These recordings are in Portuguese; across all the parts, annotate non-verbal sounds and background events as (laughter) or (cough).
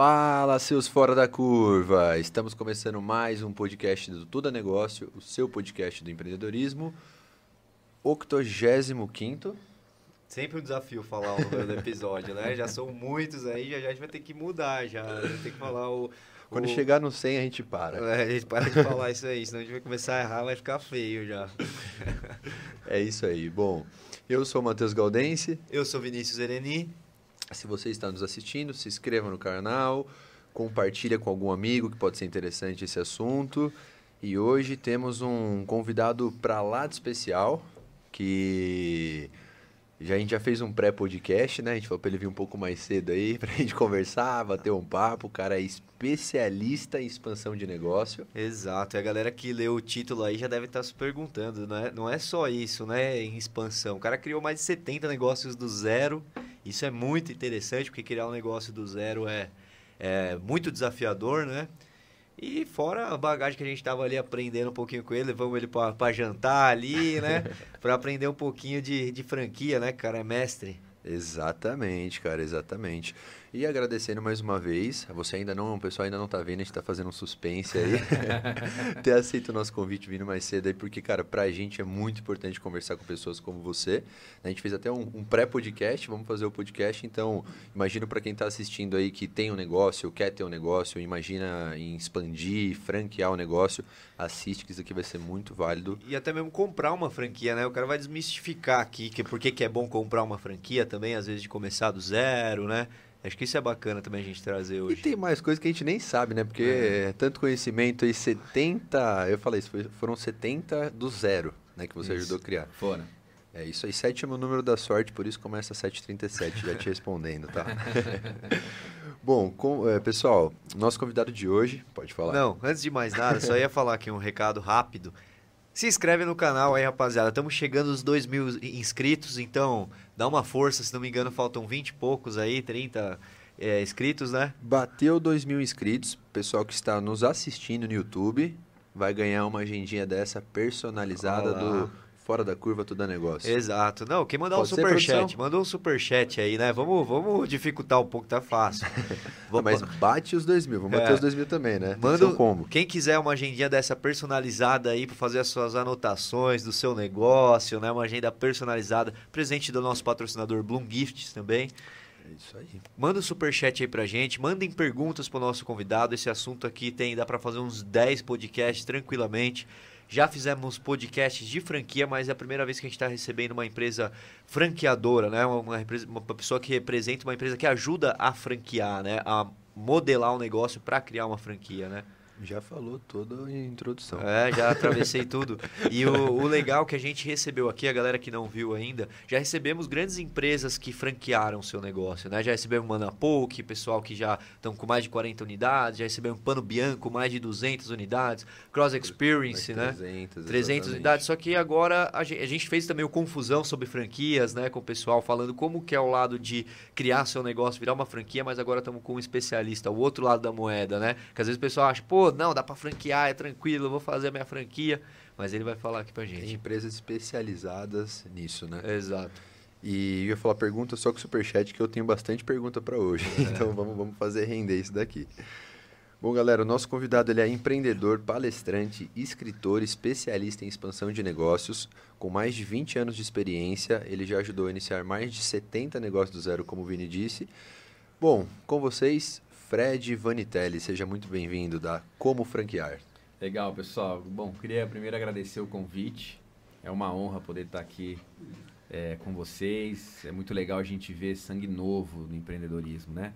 Fala, seus fora da curva! Estamos começando mais um podcast do Tudo é Negócio, o seu podcast do empreendedorismo, 85 Sempre um desafio falar o número do episódio, né? Já são muitos aí, já, já a gente vai ter que mudar, já. Vai ter que falar o... Quando o... chegar no 100, a gente para. É, a gente para de falar isso aí, senão a gente vai começar a errar, vai ficar feio já. é isso aí. Bom, eu sou o Matheus Galdense. Eu sou Vinícius Ereni. Se você está nos assistindo, se inscreva no canal, compartilha com algum amigo que pode ser interessante esse assunto. E hoje temos um convidado para lá de especial, que já, a gente já fez um pré-podcast, né? A gente falou para ele vir um pouco mais cedo aí, (laughs) para a gente conversar, bater um papo. O cara é especialista em expansão de negócio. Exato. E a galera que leu o título aí já deve estar se perguntando, não é, não é só isso, né? Em expansão. O cara criou mais de 70 negócios do zero isso é muito interessante, porque criar um negócio do zero é, é muito desafiador, né? E fora a bagagem que a gente estava ali aprendendo um pouquinho com ele, levamos ele para jantar ali, né? (laughs) para aprender um pouquinho de, de franquia, né, cara? É mestre. Exatamente, cara, exatamente. E agradecendo mais uma vez, você ainda não, o pessoal ainda não tá vendo, a gente tá fazendo um suspense aí. (laughs) Ter aceito o nosso convite vindo mais cedo aí, porque, cara, pra gente é muito importante conversar com pessoas como você. A gente fez até um, um pré-podcast, vamos fazer o podcast, então imagino para quem tá assistindo aí que tem um negócio, quer ter um negócio, imagina em expandir, franquear o um negócio, assiste que isso aqui vai ser muito válido. E até mesmo comprar uma franquia, né? O cara vai desmistificar aqui que por que é bom comprar uma franquia também, às vezes de começar do zero, né? Acho que isso é bacana também a gente trazer hoje. E tem mais coisas que a gente nem sabe, né? Porque é. tanto conhecimento aí, 70. Eu falei isso, foram 70 do zero, né? Que você isso. ajudou a criar. Foram. É isso aí, 7 é meu número da sorte, por isso começa 737, já te respondendo, tá? (laughs) Bom, com, é, pessoal, nosso convidado de hoje, pode falar. Não, antes de mais nada, só ia falar aqui um recado rápido. Se inscreve no canal aí, rapaziada. Estamos chegando aos 2 mil inscritos, então dá uma força. Se não me engano, faltam 20 e poucos aí, 30 é, inscritos, né? Bateu 2 mil inscritos. Pessoal que está nos assistindo no YouTube vai ganhar uma agendinha dessa personalizada Olá. do fora da curva tudo é negócio. Exato. Não, quem mandar Pode um superchat, manda um superchat aí, né? Vamos, vamos dificultar um pouco, tá fácil. (laughs) Vamos... Mas bate os dois mil, vamos é. bater os dois mil também, né? Manda um como. Quem quiser uma agendinha dessa personalizada aí para fazer as suas anotações do seu negócio, né? Uma agenda personalizada, presente do nosso patrocinador Bloom Gifts também. É isso aí. Manda um superchat aí pra gente, mandem perguntas pro nosso convidado. Esse assunto aqui tem, dá para fazer uns 10 podcasts tranquilamente. Já fizemos podcasts de franquia, mas é a primeira vez que a gente está recebendo uma empresa franqueadora, né? Uma, uma pessoa que representa uma empresa que ajuda a franquear, né? A modelar um negócio para criar uma franquia, né? Já falou toda a introdução. É, já atravessei tudo. E o, o, legal que a gente recebeu aqui, a galera que não viu ainda, já recebemos grandes empresas que franquearam o seu negócio, né? Já recebemos Manapoke, pessoal que já estão com mais de 40 unidades, já recebemos Pano Bianco, mais de 200 unidades, Cross Experience, né? 300, 300 unidades. Só que agora a gente, a gente fez também o confusão sobre franquias, né? Com o pessoal falando como que é o lado de criar seu negócio, virar uma franquia, mas agora estamos com um especialista, o outro lado da moeda, né? Que às vezes o pessoal acha, pô, não, dá para franquear, é tranquilo, eu vou fazer a minha franquia. Mas ele vai falar aqui pra gente. Tem empresas especializadas nisso, né? Exato. E eu ia falar pergunta só com o Superchat, que eu tenho bastante pergunta para hoje. (laughs) É. Então vamos, vamos fazer render isso daqui. Bom, galera, o nosso convidado ele é empreendedor, palestrante, escritor, especialista em expansão de negócios, com mais de 20 anos de experiência. Ele já ajudou a iniciar mais de 70 negócios do zero, como o Vini disse. Bom, com vocês, Fred Vanitelli, seja muito bem-vindo da Como Franquear. Legal, pessoal. Bom, queria primeiro agradecer o convite. É uma honra poder estar aqui é, com vocês. É muito legal a gente ver sangue novo no empreendedorismo, né?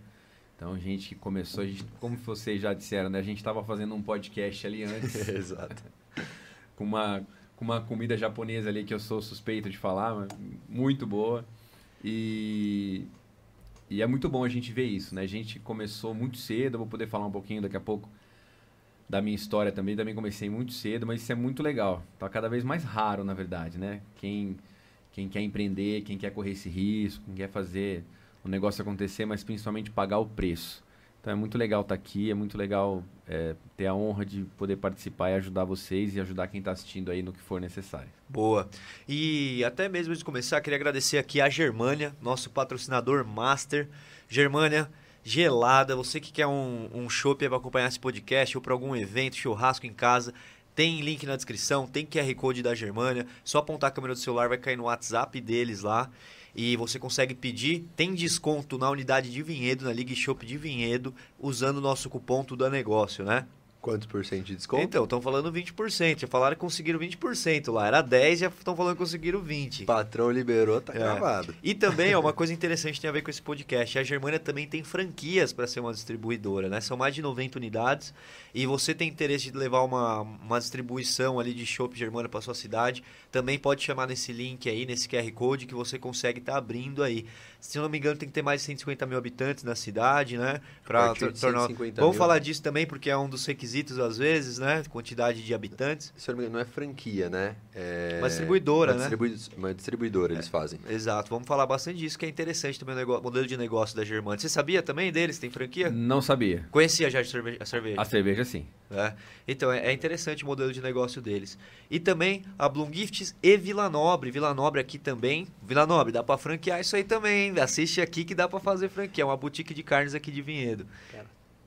Então, a gente que começou, gente, como vocês já disseram, né? A gente estava fazendo um podcast ali antes. (laughs) Exato. (laughs) Com uma, com uma comida japonesa ali que eu sou suspeito de falar, muito boa. E e é muito bom a gente ver isso, né? A gente começou muito cedo, vou poder falar um pouquinho daqui a pouco da minha história também. Também comecei muito cedo, mas isso é muito legal. Tá cada vez mais raro, na verdade, né? Quem, quem quer empreender, quem quer correr esse risco, quem quer fazer o negócio acontecer, mas principalmente pagar o preço. Então é muito legal estar tá aqui, é muito legal é, ter a honra de poder participar e ajudar vocês e ajudar quem está assistindo aí no que for necessário. Boa. E até mesmo de começar, queria agradecer aqui a Germânia, nosso patrocinador master. Germânia, gelada. Você que quer um, um chopp para acompanhar esse podcast ou para algum evento, churrasco em casa, tem link na descrição, tem QR Code da Germânia. Só apontar a câmera do celular, vai cair no WhatsApp deles lá. E você consegue pedir. Tem desconto na unidade de vinhedo, na Liga Shop de vinhedo, usando o nosso cupom Tudo é Negócio, né? Quantos por cento de desconto? Então, estão falando 20%. Já falaram que conseguiram 20% lá. Era 10, já estão falando que conseguiram 20%. O patrão liberou, tá É. gravado. E também, ó, uma (laughs) coisa interessante tem a ver com esse podcast. A Germânia também tem franquias para ser uma distribuidora, né? São mais de 90 unidades. E você tem interesse de levar uma, uma distribuição ali de Shop Germânia para sua cidade, também pode chamar nesse link aí, nesse QR Code, que você consegue estar abrindo aí. Se eu não me engano, tem que ter mais de 150 mil habitantes na cidade, né? Para tornar. 150 Vamos mil. falar disso também, porque é um dos requisitos, às vezes, né? Quantidade de habitantes. Se eu não me engano, não é franquia, né? É... Uma distribuidora, uma né? distribui- Uma distribuidora eles fazem. Exato, vamos falar bastante disso, que é interessante também o nego- modelo de negócio da Germânia. Você sabia também deles? Tem franquia? Não sabia. Conhecia já a cerveja. A cerveja, sim. É. Então, é, é interessante o modelo de negócio deles. E também a Bloom Gifts e Vila Nobre. Vila Nobre aqui também. Vila Nobre, dá pra franquear isso aí também, Assiste aqui que dá pra fazer franquia. É uma boutique de carnes aqui de Vinhedo.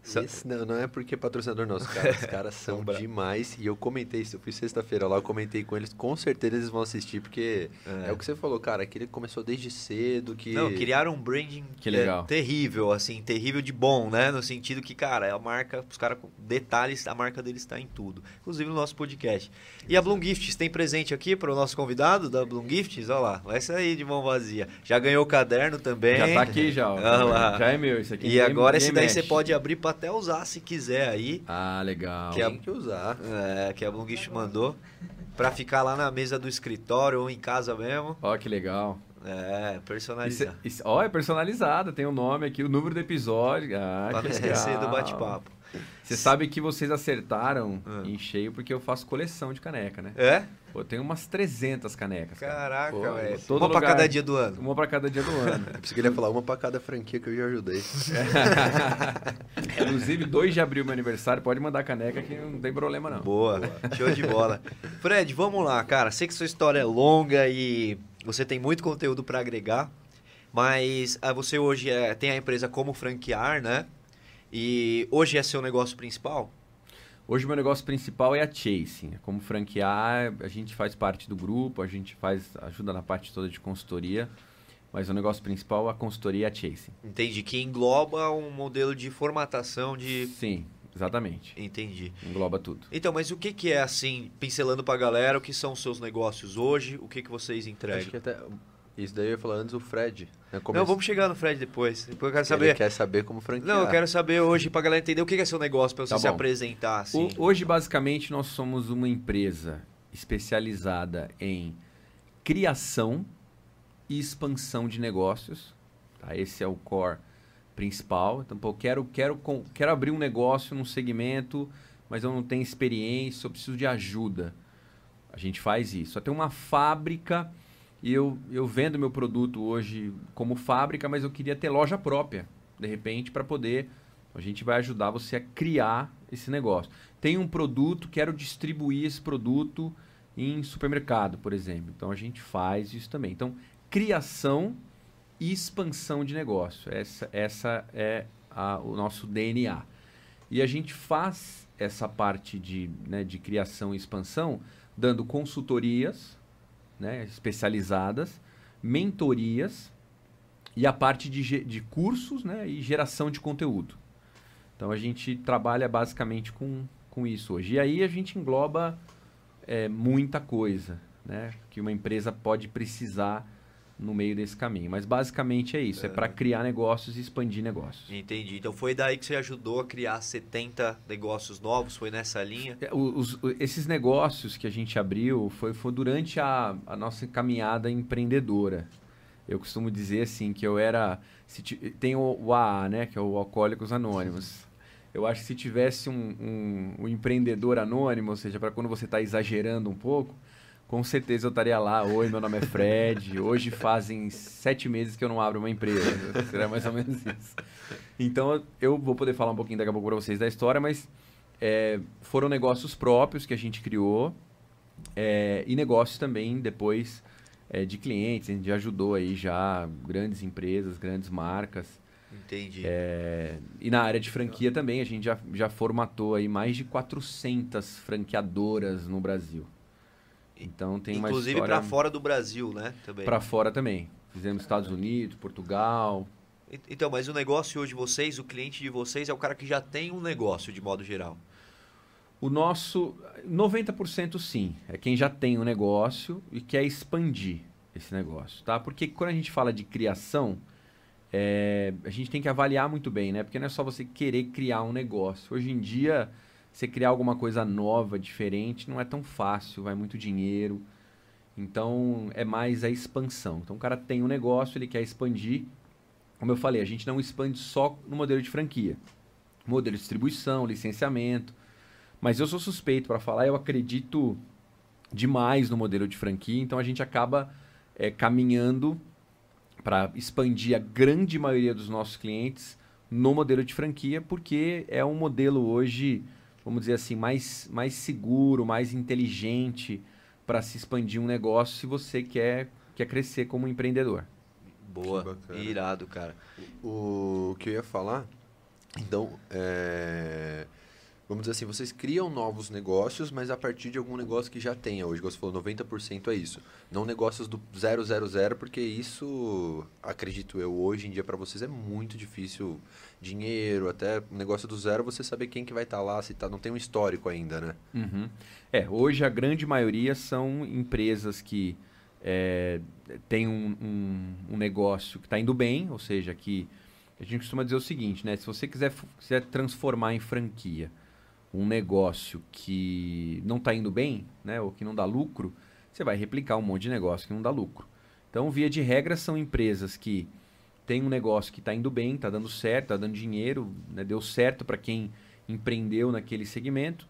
Esse não, não é porque é patrocinador não, os caras, os (laughs) caras são demais. E eu comentei isso, eu fui sexta-feira lá, eu comentei com eles, com certeza eles vão assistir, porque é, É. o que você falou, cara, que ele começou desde cedo, que... Não, criaram um branding Que é, legal. terrível, assim, terrível de bom, né? No sentido que, cara, a marca, os caras, com detalhes, a marca deles está em tudo. Inclusive no nosso podcast. E a Bloom Gifts tem presente aqui para o nosso convidado da Bloom Gifts, olha lá, vai sair de mão vazia. Já ganhou o caderno também. Já tá aqui já. ó. Olha lá. Já é meu isso aqui. E agora esse daí você mexe. pode abrir para até usar se quiser aí. Ah, legal. Que é- Tem que usar. É, que a Bloom Gift mandou. Pra ficar lá na mesa do escritório ou em casa mesmo. Ó, que legal. É, é- isso- ó, é personalizado, tem o nome aqui, o número do episódio. Ah, Pra não esquecer do bate-papo. Você sabe que vocês acertaram Ah. em cheio porque eu faço coleção de caneca, né? É? Pô, eu tenho umas 300 canecas. cara. Caraca, velho. Uma pra lugar- cada dia do ano. Uma pra cada dia do ano. (laughs) Eu pensei que ele ia falar uma pra cada franquia que eu já ajudei. (laughs) Inclusive, 2 de abril, meu aniversário, pode mandar caneca que não tem problema não. Boa, show de bola. Fred, vamos lá, cara. Sei que sua história é longa e você tem muito conteúdo pra agregar, mas ah, você hoje é- tem a empresa como franquear, né? E hoje é seu negócio principal? Hoje meu negócio principal é a Chasing. Como franquear, a gente faz parte do grupo, a gente faz ajuda na parte toda de consultoria, mas o negócio principal, a consultoria é a Chasing. Entendi, que engloba um modelo de formatação de... Sim, exatamente. Entendi. Engloba tudo. Então, mas o que, que é, assim, pincelando pra galera, o que são os seus negócios hoje, o que, que vocês Acho entregam? que até... Isso daí eu ia falar antes o Fred. Né, Não, vamos chegar no Fred depois. Depois eu quero Ele saber... quer saber como franquear. Não, eu quero saber hoje pra galera entender o que é seu negócio, pra você Tá se apresentar, assim. O- hoje, basicamente, nós somos uma empresa especializada em criação e expansão de negócios. tá? Esse é o core principal. Então, pô, quero, quero, com- quero abrir um negócio num segmento, mas eu não tenho experiência, eu preciso de ajuda. A gente faz isso. Eu tenho uma fábrica e eu, eu vendo meu produto hoje como fábrica, mas eu queria ter loja própria, de repente, para poder. A gente vai ajudar você a criar esse negócio. Tem um produto, quero distribuir esse produto em supermercado, por exemplo. Então a gente faz isso também. Então, criação e expansão de negócio. Essa, essa é a- o nosso DNA. E a gente faz essa parte de, né, de criação e expansão dando consultorias né, especializadas, mentorias e a parte de, de cursos né, e geração de conteúdo. Então a gente trabalha basicamente com, com isso hoje. E aí a gente engloba é, muita coisa né, que uma empresa pode precisar no meio desse caminho. Mas basicamente é isso, é para criar negócios e expandir negócios. Entendi. Então foi daí que você ajudou a criar 70 negócios novos, foi nessa linha? É, os- esses negócios que a gente abriu foi, foi durante a, a nossa caminhada empreendedora. Eu costumo dizer assim que eu era. tem o, o AA, né? Que é o Alcoólicos Anônimos. Eu acho que se tivesse um, um, um empreendedor anônimo, ou seja, para quando você está exagerando um pouco, com certeza eu estaria lá. Oi, meu nome é Fred. Hoje fazem sete meses que eu não abro uma empresa. (laughs) Será mais ou menos isso. Então eu vou poder falar um pouquinho daqui a pouco para vocês da história, mas é, foram negócios próprios que a gente criou é, e negócios também depois é, de clientes. A gente já ajudou aí já grandes empresas, grandes marcas. Entendi. É, e na área de franquia também, a gente já, já formatou aí mais de 400 franqueadoras no Brasil. Então tem uma Inclusive para fora do Brasil, né? Também. Para fora também. Fizemos Estados Unidos, Portugal. Então, mas o negócio hoje de vocês, o cliente de vocês é o cara que já tem um negócio de modo geral. O nosso 90% sim, é quem já tem um negócio e quer expandir esse negócio, tá? Porque quando a gente fala de criação, é, a gente tem que avaliar muito bem, né? Porque não é só você querer criar um negócio. Hoje em dia, você criar alguma coisa nova, diferente, não é tão fácil, vai muito dinheiro. Então, é mais a expansão. Então, o cara tem um negócio, ele quer expandir. Como eu falei, a gente não expande só no modelo de franquia. Modelo de distribuição, licenciamento. Mas eu sou suspeito para falar, eu acredito demais no modelo de franquia, então a gente acaba é, caminhando para expandir a grande maioria dos nossos clientes no modelo de franquia, porque é um modelo hoje, vamos dizer assim, mais, mais seguro, mais inteligente para se expandir um negócio se você quer, quer crescer como empreendedor. Boa, irado, cara. O, o que eu ia falar, então, é vamos dizer assim, vocês criam novos negócios, mas a partir de algum negócio que já tenha. Hoje, você falou, 90% é isso. Não negócios do 000, porque isso, acredito eu, hoje em dia para vocês é muito difícil. Dinheiro, até negócio do zero, você saber quem que vai estar tá lá, se tá, não tem um histórico ainda, né? Uhum. É, hoje a grande maioria são empresas que é, têm um, um, um negócio que está indo bem, ou seja, que a gente costuma dizer o seguinte, né? Se você quiser, quiser transformar em franquia, um negócio que não está indo bem, né, ou que não dá lucro, você vai replicar um monte de negócio que não dá lucro. Então, via de regra, são empresas que têm um negócio que está indo bem, está dando certo, está dando dinheiro, né, deu certo para quem empreendeu naquele segmento.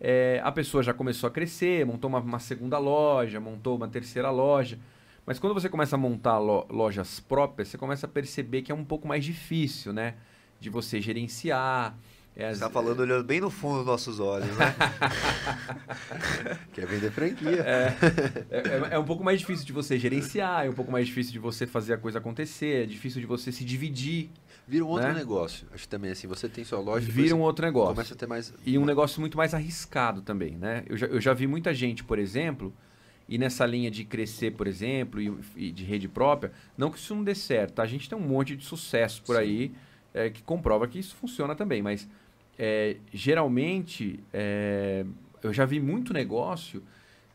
É, a pessoa já começou a crescer, montou uma, uma, segunda loja, montou uma terceira loja. Mas quando você começa a montar lo, lojas próprias, você começa a perceber que é um pouco mais difícil, né? De você gerenciar, é, Você está falando olhando bem no fundo dos nossos olhos, né? (laughs) Quer vender franquia. É, é, é, é, um pouco mais difícil de você gerenciar, é um pouco mais difícil de você fazer a coisa acontecer, é difícil de você se dividir. Vira um outro né? negócio. Acho que também assim, você tem sua loja. Vira um outro negócio. Começa a ter mais. E um negócio muito mais arriscado também, né? Eu já, eu já vi muita gente, por exemplo, e nessa linha de crescer, por exemplo, e, e, de rede própria, não que isso não dê certo, tá? A gente tem um monte de sucesso por Sim. aí é, que comprova que isso funciona também, mas é, geralmente, é, eu já vi muito negócio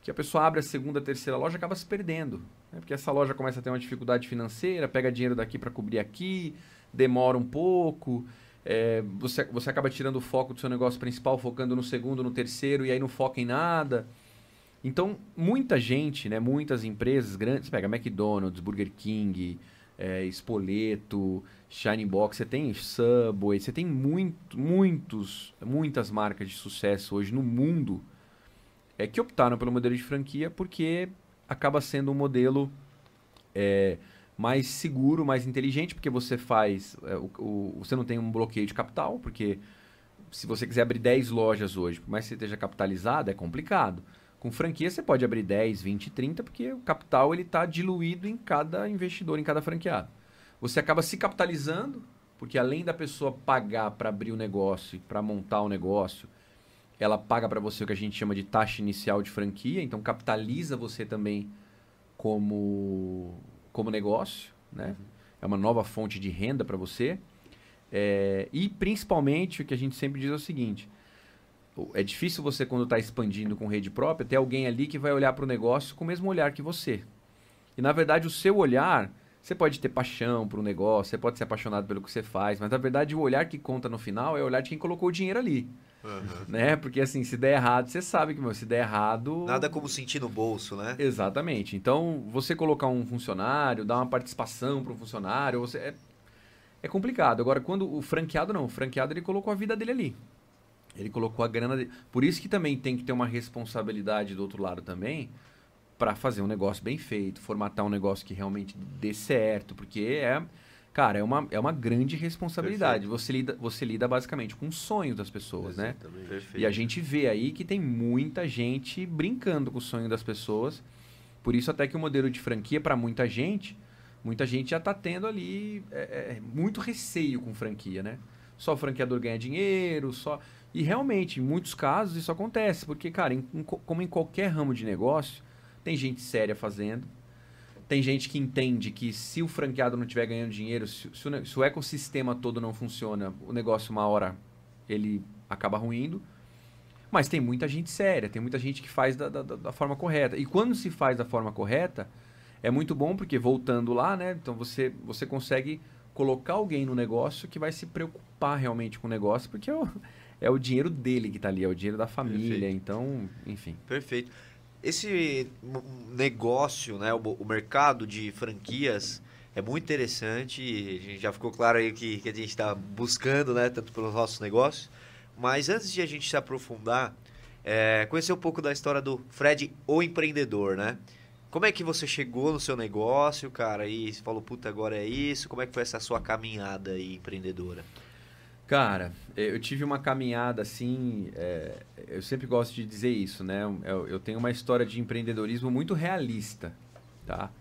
que a pessoa abre a segunda, terceira loja e acaba se perdendo. Né? Porque essa loja começa a ter uma dificuldade financeira, pega dinheiro daqui para cobrir aqui, demora um pouco. É, você, você acaba tirando o foco do seu negócio principal, focando no segundo, no terceiro, e aí não foca em nada. Então, muita gente, né, muitas empresas grandes, pega McDonald's, Burger King, é, Spoleto, Shining Box, você tem Subway, você tem muito, muitos, muitas marcas de sucesso hoje no mundo é, que optaram pelo modelo de franquia porque acaba sendo um modelo é, mais seguro, mais inteligente, porque você faz. É, o, o, você não tem um bloqueio de capital, porque se você quiser abrir 10 lojas hoje, por mais que você esteja capitalizado, é complicado. Com franquia você pode abrir 10, 20, 30, porque o capital está diluído em cada investidor, em cada franqueado você acaba se capitalizando, porque além da pessoa pagar para abrir o negócio, para montar o negócio, ela paga para você o que a gente chama de taxa inicial de franquia, então capitaliza você também como, como negócio, né? É uma nova fonte de renda para você. É, e principalmente o que a gente sempre diz é o seguinte: é difícil você, quando está expandindo com rede própria, ter alguém ali que vai olhar para o negócio com o mesmo olhar que você. E na verdade, o seu olhar você pode ter paixão por um negócio, você pode ser apaixonado pelo que você faz, mas na verdade o olhar que conta no final é o olhar de quem colocou o dinheiro ali. Uhum. Né? Porque assim, se der errado, você sabe que meu, se der errado. Nada como sentir no bolso, né? Exatamente. Então, você colocar um funcionário, dar uma participação para um funcionário, você é, é complicado. Agora, quando o franqueado não, o franqueado ele colocou a vida dele ali. Ele colocou a grana dele. Por isso que também tem que ter uma responsabilidade do outro lado também para fazer um negócio bem feito, formatar um negócio que realmente dê certo, porque é, cara, é uma, é uma grande responsabilidade. Você lida, você lida basicamente com os sonhos das pessoas, né? Exatamente. né? Perfeito. E a gente vê aí que tem muita gente brincando com o sonho das pessoas. Por isso até que o modelo de franquia para muita gente muita gente já está tendo ali é, é, muito receio com franquia, né? Só o franqueador ganha dinheiro, só. E realmente, em muitos casos, isso acontece, porque, cara, em, em, como em qualquer ramo de negócio, tem gente séria fazendo, tem gente que entende que se o franqueado não estiver ganhando dinheiro, se, se, o, se, o, ecossistema todo não funciona, o negócio, uma hora, ele acaba ruindo. Mas tem muita gente séria, tem muita gente que faz da, da, da forma correta. E quando se faz da forma correta, é muito bom porque voltando lá, né? Então você, você consegue colocar alguém no negócio que vai se preocupar realmente com o negócio, porque é o, é o dinheiro dele que está ali, é o dinheiro da família. Perfeito. Então, enfim. Perfeito. Esse negócio, né, o, o, mercado de franquias é muito interessante. A gente já ficou claro aí que, que a gente está buscando, né, tanto pelos nossos negócios. Mas antes de a gente se aprofundar, é, conhecer um pouco da história do Fred, o empreendedor, né? Como é que você chegou no seu negócio, cara, e falou, puta, agora é isso? Como é que foi essa sua caminhada aí, empreendedora? Cara, eu tive uma caminhada assim. É, eu sempre gosto de dizer isso, né? Eu, eu, tenho uma história de empreendedorismo muito realista, tá?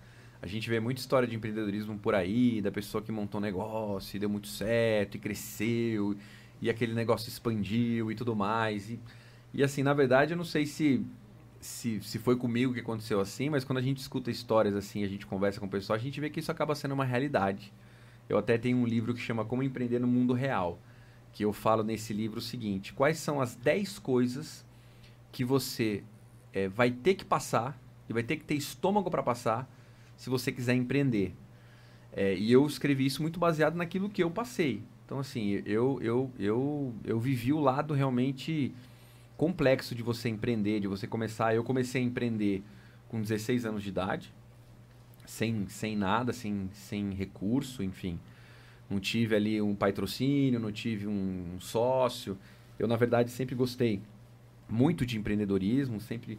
A gente vê muita história de empreendedorismo por aí, da pessoa que montou um negócio e deu muito certo e cresceu, e aquele negócio expandiu e tudo mais. E, e assim, na verdade, eu não sei se se, se foi comigo que aconteceu assim, mas quando a gente escuta histórias assim, a gente conversa com o pessoal, a gente vê que isso acaba sendo uma realidade. Eu até tenho um livro que chama Como Empreender no Mundo Real, que eu falo nesse livro o seguinte: quais são as 10 coisas que você é, vai ter que passar e vai ter que ter estômago para passar se você quiser empreender? É, e eu escrevi isso muito baseado naquilo que eu passei. Então, assim, eu, eu, eu, eu vivi o lado realmente complexo de você empreender, de você começar. Eu comecei a empreender com 16 anos de idade, sem, sem nada, sem, sem recurso, enfim. Não tive ali um patrocínio, não tive um, um sócio. Eu, na verdade, sempre gostei muito de empreendedorismo, sempre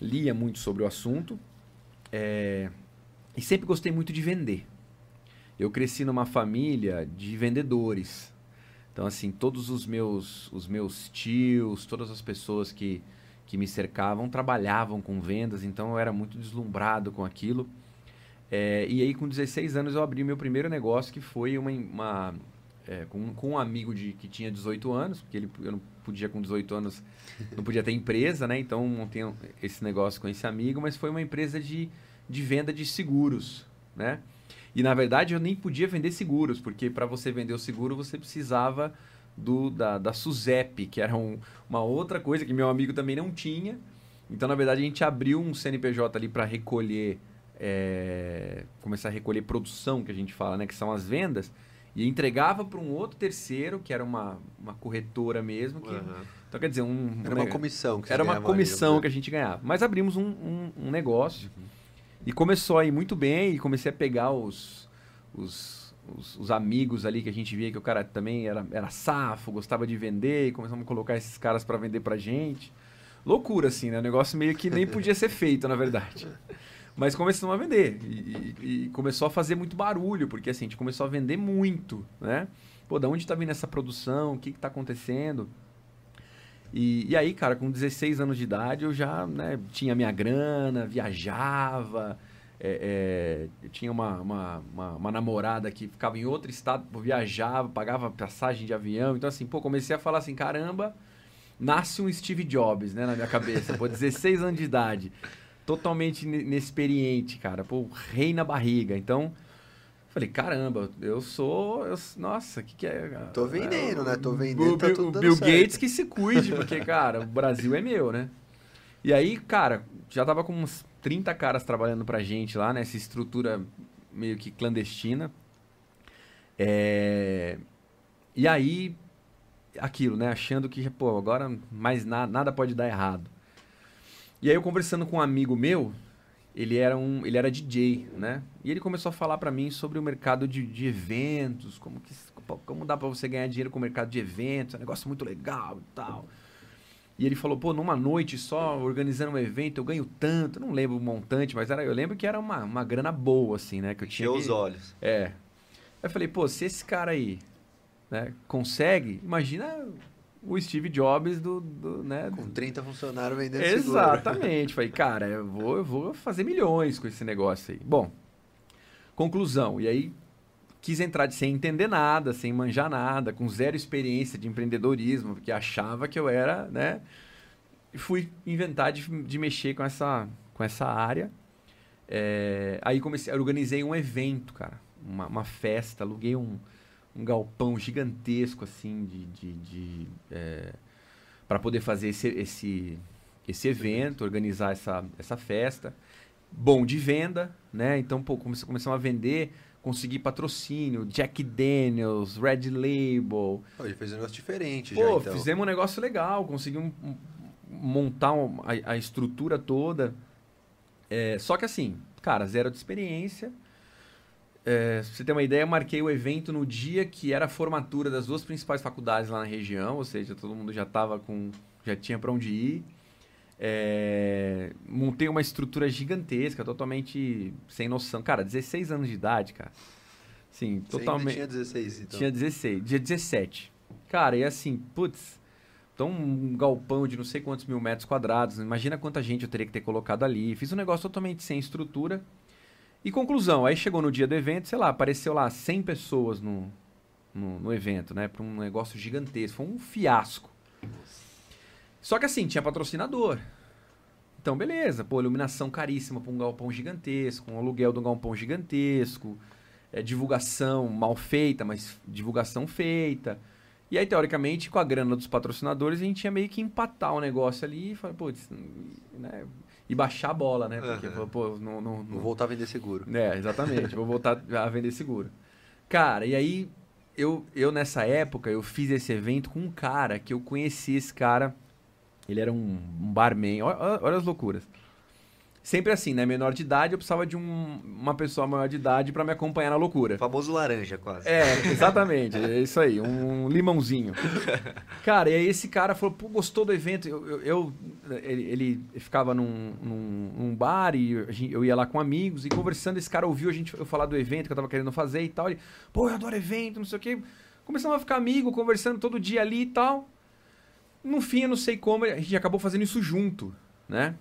lia muito sobre o assunto. É, e sempre gostei muito de vender. Eu cresci numa família de vendedores. Então, assim, todos os meus, os meus tios, todas as pessoas que, que me cercavam trabalhavam com vendas, então eu era muito deslumbrado com aquilo. É, e aí, com 16 anos, eu abri meu primeiro negócio, que foi uma, uma é, com, com um amigo de, que tinha 18 anos, porque ele, eu não podia, com 18 anos, não podia ter empresa, né? Então, montei esse negócio com esse amigo, mas foi uma empresa de, de venda de seguros, né? E na verdade eu nem podia vender seguros, porque para você vender o seguro você precisava do, da, da SUSEP, que era um, uma outra coisa que meu amigo também não tinha. Então, na verdade, a gente abriu um CNPJ ali para recolher, é, começar a recolher produção, que a gente fala, né? Que são as vendas, e entregava para um outro terceiro, que era uma, uma corretora mesmo. Que, uhum. Então, quer dizer, um, era uma comissão. Que era uma comissão ali, né? que a gente ganhava. Mas abrimos um, um, um negócio. Uhum e começou a ir muito bem e comecei a pegar os, os, os, os, amigos ali que a gente via que o cara também era, era safo, gostava de vender e começamos a colocar esses caras para vender pra gente. Loucura, assim, né? O negócio meio que nem podia ser feito, na verdade. Mas começamos a vender e, e, e, começou a fazer muito barulho, porque assim, a gente começou a vender muito, né? Pô, da onde tá vindo essa produção? O que que tá acontecendo? E, e aí, cara, com 16 anos de idade, eu já né, tinha minha grana, viajava. É, é, eu tinha uma, uma, uma, uma, namorada que ficava em outro estado, viajava, pagava passagem de avião. Então, assim, pô, comecei a falar assim: caramba, nasce um Steve Jobs, né, na minha cabeça. Pô, 16 anos de idade, totalmente inexperiente, cara. Pô, rei na barriga. Então, Falei, caramba, eu sou. Eu, nossa, o que, que é? Tô vendendo, é, né? Tô vendendo. O, tá tudo o Bill certo. Gates que se cuide, porque, (laughs) cara, o Brasil é meu, né? E aí, cara, já tava com uns 30 caras trabalhando pra gente lá, nessa estrutura meio que clandestina. É... E aí, aquilo, né? Achando que, pô, agora mais nada, nada pode dar errado. E aí eu conversando com um amigo meu, ele era um ele era DJ, né? E ele começou a falar para mim sobre o mercado de, de eventos, como que como dá para você ganhar dinheiro com o mercado de eventos, é um negócio muito legal e tal. E ele falou, pô, numa noite só, organizando um evento, eu ganho tanto, eu não lembro o montante, mas era, eu lembro que era uma, uma grana boa, assim, né? Que eu tinha que... os olhos. É. Aí eu falei, pô, se esse cara aí né, consegue, imagina o Steve Jobs do, do né? Com 30 funcionários vendendo Exatamente. Falei, cara, eu vou, eu vou fazer milhões com esse negócio aí. Bom, Conclusão. E aí quis entrar de, sem entender nada, sem manjar nada, com zero experiência de empreendedorismo, porque achava que eu era, né? E fui inventar de, de mexer com essa, com essa área. É, aí comecei, organizei um evento, cara, uma, uma festa, aluguei um, um galpão gigantesco assim de, de, de é, para poder fazer esse, esse, esse evento, organizar essa, essa festa. Bom de venda, né? Então, pô, começamos a vender conseguir patrocínio, Jack Daniels, Red Label. Pô, ele fez um negócio diferente Pô, já, então. fizemos um negócio legal, conseguimos um, montar um, a, a, estrutura toda. É, só que assim, cara, zero de experiência. É, pra você ter uma ideia, eu marquei o evento no dia que era a formatura das duas principais faculdades lá na região, ou seja, todo mundo já tava com. já tinha para onde ir. É, montei uma estrutura gigantesca, totalmente sem noção. Cara, 16 anos de idade, cara. Sim, totalmente. tinha 16, então. Tinha 16, dia 17. Cara, e assim, putz, então um galpão de não sei quantos mil metros quadrados. Imagina quanta gente eu teria que ter colocado ali. Fiz um negócio totalmente sem estrutura. E conclusão, aí chegou no dia do evento, sei lá, apareceu lá 100 pessoas no, no, no evento, né? Para um negócio gigantesco. Foi um fiasco. Só que assim, tinha patrocinador. Então, beleza. Pô, iluminação caríssima para um galpão gigantesco, um aluguel de um galpão gigantesco, é, divulgação mal feita, mas divulgação feita. E aí, teoricamente, com a grana dos patrocinadores, a gente ia meio que empatar o negócio ali e falar, pô, né? E baixar a bola, né? Porque, Uhum. pô, não, não, Vou voltar a vender seguro. é, exatamente. Vou voltar a vender seguro. Cara, e aí, eu, eu nessa época, eu fiz esse evento com um cara que eu conheci esse cara. Ele era um, um barman. Olha, olha as loucuras. Sempre assim, né? Menor de idade, eu precisava de um- uma pessoa maior de idade pra me acompanhar na loucura. O famoso laranja, quase. É, exatamente. É isso aí, um limãozinho. (laughs) Cara, e aí esse cara falou, pô, gostou do evento. Eu, eu- ele, ele ficava num, num- num bar e eu ia lá com amigos e conversando, esse cara ouviu a gente eu falar do evento que eu tava querendo fazer e tal. Ele, pô, eu adoro evento, não sei o quê. Começamos a ficar amigo, conversando todo dia ali e tal. No fim, eu não sei como, a gente acabou fazendo isso junto, né?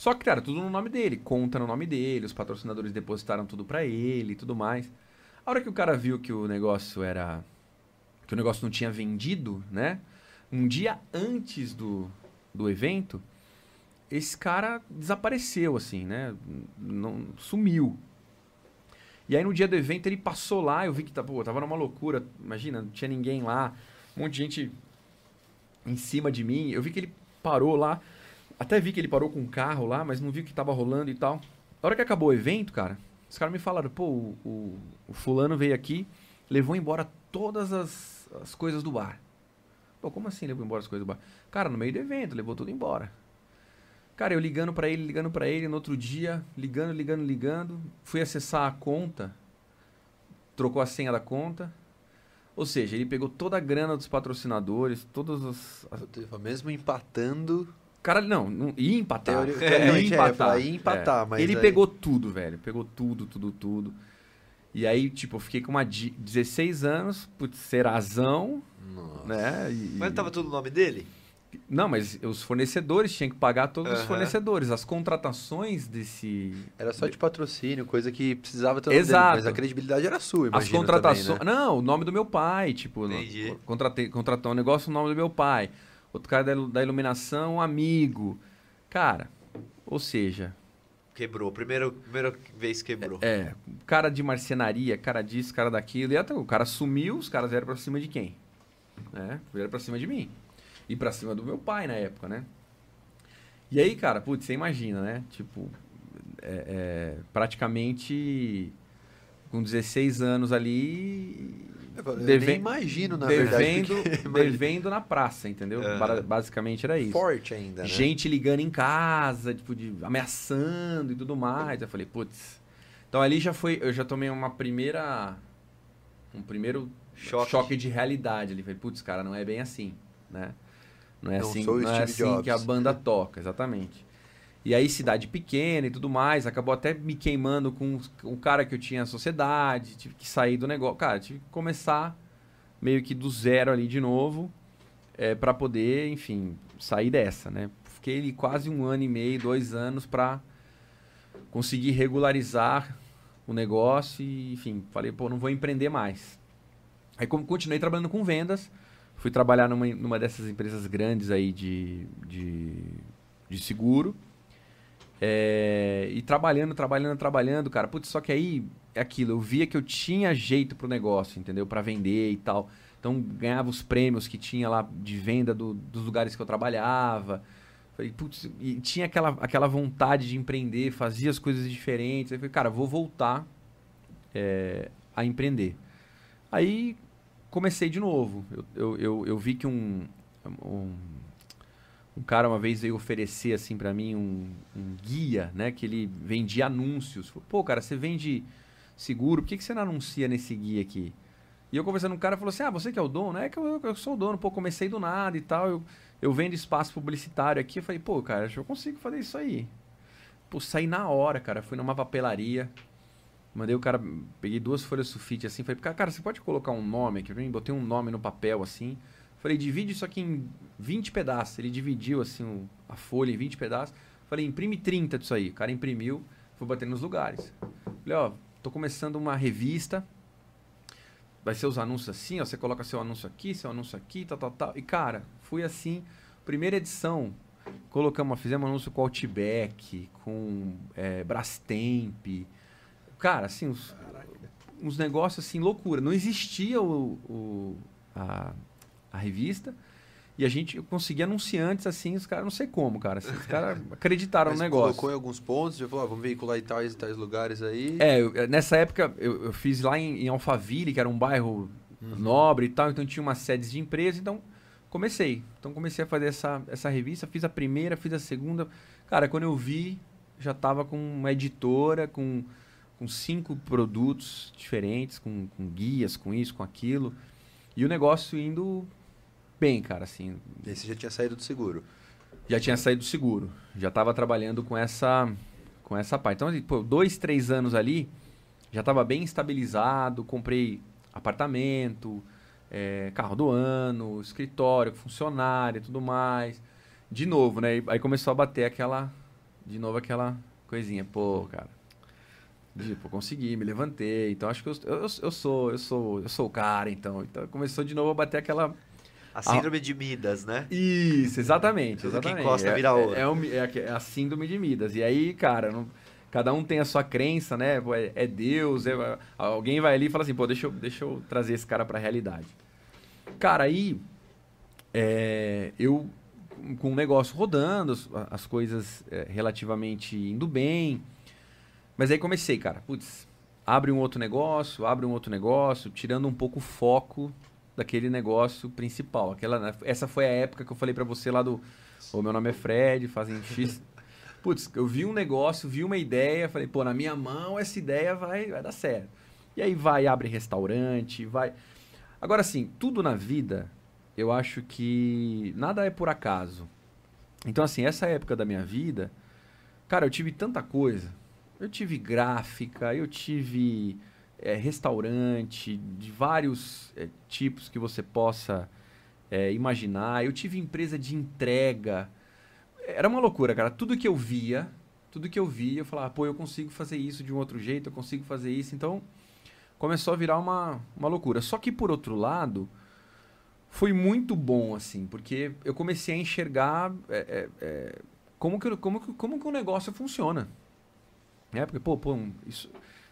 Só que, cara, tudo no nome dele, conta no nome dele, os patrocinadores depositaram tudo pra ele e tudo mais. A hora que o cara viu que o negócio era. que o negócio não tinha vendido, né? Um dia antes do, do evento, esse cara desapareceu, assim, né? Não, sumiu. E aí no dia do evento ele passou lá, eu vi que tá, pô, tava numa loucura. Imagina, não tinha ninguém lá, um monte de gente em cima de mim. Eu vi que ele parou lá. Até vi que ele parou com um carro lá, mas não vi o que tava rolando e tal. A hora que acabou o evento, cara, os caras me falaram, pô, o, o, o fulano veio aqui, levou embora todas as, as coisas do bar. Pô, como assim levou embora as coisas do bar? Cara, no meio do evento, levou tudo embora. Cara, eu ligando pra ele, ligando pra ele, no outro dia, ligando, ligando, ligando. Fui acessar a conta, trocou a senha da conta. Ou seja, ele pegou toda a grana dos patrocinadores, todas as. as... Mesmo empatando. Cara, não, não ia empatar. Teori- (laughs) Ia teoricamente, é, empatar. falar, ia empatar, É. mas Ele aí- pegou tudo, velho. Pegou tudo, tudo, tudo. E aí, tipo, eu fiquei com uma di- 16 anos, putz, serazão, Nossa. né? E- Mas tava tudo no nome dele? Não, mas os fornecedores tinham que pagar todos os Aham. fornecedores. As contratações desse. Era só de patrocínio, coisa que precisava ter o nome dele, Exato. mas a credibilidade era sua, As imagina contratações. também, né? Não, o nome do meu pai, tipo, no- Entendi. contratei, contratou um negócio, o nome do meu pai. Outro cara da, da iluminação, um amigo. Cara, ou seja, Quebrou. Primeiro, primeira vez que quebrou. é, cara de marcenaria, cara disso, cara daquilo. E até o cara sumiu, os caras vieram pra cima de quem? Né? Vieram pra cima de mim. E pra cima do meu pai na época, né? E aí, cara, putz, você imagina, né? Tipo, é, é, praticamente com 16 anos ali. Deve- nem imagino, na devendo, verdade. porque- (laughs) devendo na praça, entendeu? Ba- Basicamente era isso. Forte ainda, né? Gente ligando em casa, tipo, de, ameaçando e tudo mais. Eu falei, putz. Então ali já foi, eu já tomei uma primeira. Um primeiro Choque. choque, de realidade ali. Falei, putz, cara, não é bem assim, né? Não é Não assim, não é assim que a Jobs. banda toca, exatamente. E aí, cidade pequena e tudo mais, acabou até me queimando com o cara que eu tinha na sociedade, tive que sair do negócio. Cara, tive que começar meio que do zero ali de novo, é, para poder, enfim, sair dessa, né? Fiquei quase um ano e meio, dois anos para conseguir regularizar o negócio e, enfim, falei, pô, não vou empreender mais. Aí como continuei trabalhando com vendas, fui trabalhar numa, numa dessas empresas grandes aí de, de, de seguro. É, e trabalhando, trabalhando, trabalhando, cara. Putz, só que aí é aquilo, eu via que eu tinha jeito pro negócio, entendeu? para vender e tal. Então ganhava os prêmios que tinha lá de venda do, dos lugares que eu trabalhava. Falei, putz, e tinha aquela, aquela vontade de empreender, fazia as coisas diferentes. Aí falei, cara, vou voltar é, a empreender. Aí comecei de novo. Eu, eu, eu, eu vi que um, um, um, cara uma vez veio oferecer assim para mim um, um, guia, né? Que ele vendia anúncios. Pô, cara, você vende seguro, por que, que você não anuncia nesse guia aqui? E eu conversando com um cara, falou assim, ah, você que é o dono? É que eu, eu sou o dono, pô, comecei do nada e tal, eu, eu vendo espaço publicitário aqui. Eu falei, pô, cara, acho que eu consigo fazer isso aí. Pô, saí na hora, cara, fui numa papelaria, Mandei o cara, peguei duas folhas sulfite assim, falei, cara, você pode colocar um nome aqui? Botei um nome no papel assim. Falei, divide isso aqui em 20 pedaços. Ele dividiu assim a folha em 20 pedaços. Falei, imprime 30 disso aí. O cara imprimiu, fui bater nos lugares. Falei, ó, tô começando uma revista. Vai ser os anúncios assim, ó, você coloca seu anúncio aqui, seu anúncio aqui, tal, tal, tal. E cara, fui assim, primeira edição, colocamos, fizemos anúncio com Outback, com é, Brastemp, Cara, assim, uns, uns negócios assim, loucura. Não existia o, o a, a revista. E a gente conseguia anunciantes assim, os caras, não sei como, cara. Assim, os caras (laughs) acreditaram no negócio. colocou em alguns pontos, já falou, ah, vamos veicular em tais e tais lugares aí. É, eu, nessa época eu, eu, fiz lá em, em Alphaville, que era um bairro uhum. nobre e tal, então tinha uma sede de empresa, então comecei. Então comecei a fazer essa, essa revista, fiz a primeira, fiz a segunda. Cara, quando eu vi, já tava com uma editora, com com cinco produtos diferentes, com, com guias, com isso, com aquilo. E o negócio indo bem, cara, assim. E você já tinha saído do seguro? Já tinha saído do seguro. Já estava trabalhando com essa, com essa parte. Então, assim, pô, dois, três anos ali, já estava bem estabilizado, comprei apartamento, é, carro do ano, escritório, funcionário e tudo mais. De novo, né? Aí começou a bater aquela. De novo aquela coisinha. Pô, cara Tipo, consegui, me levantei. Então acho que eu, eu, eu, sou, eu sou, eu sou o cara, então. Então começou de novo a bater aquela. A síndrome a... de Midas, né? Isso, exatamente. Tudo exatamente. que encosta vira ouro. É, é, é, a síndrome de Midas. E aí, cara, não, cada um tem a sua crença, né? É, é Deus, é, alguém vai ali e fala assim, pô, deixa eu, deixa eu trazer esse cara pra realidade. Cara, aí é, eu com o negócio rodando, as, as coisas é, relativamente indo bem mas aí comecei, cara. Putz, abre um outro negócio, abre um outro negócio, tirando um pouco o foco daquele negócio principal. Aquela, né, essa foi a época que eu falei para você lá do. O meu nome é Fred, fazem X. (laughs) Putz, eu vi um negócio, vi uma ideia, falei, pô, na minha mão essa ideia vai, vai dar certo. E aí vai, abre restaurante, vai. Agora, assim, tudo na vida, eu acho que nada é por acaso. Então, assim, essa época da minha vida, cara, eu tive tanta coisa, eu tive gráfica, eu tive é, restaurante de vários é, tipos que você possa é, imaginar. Eu tive empresa de entrega. Era uma loucura, cara. Tudo que eu via, tudo que eu via, eu falava, pô, eu consigo fazer isso de um outro jeito, eu consigo fazer isso. Então, começou a virar uma, uma loucura. Só que, por outro lado, foi muito bom, assim, porque eu comecei a enxergar é, é, como, que, como, como que o negócio funciona. É, porque, pô, pô isso,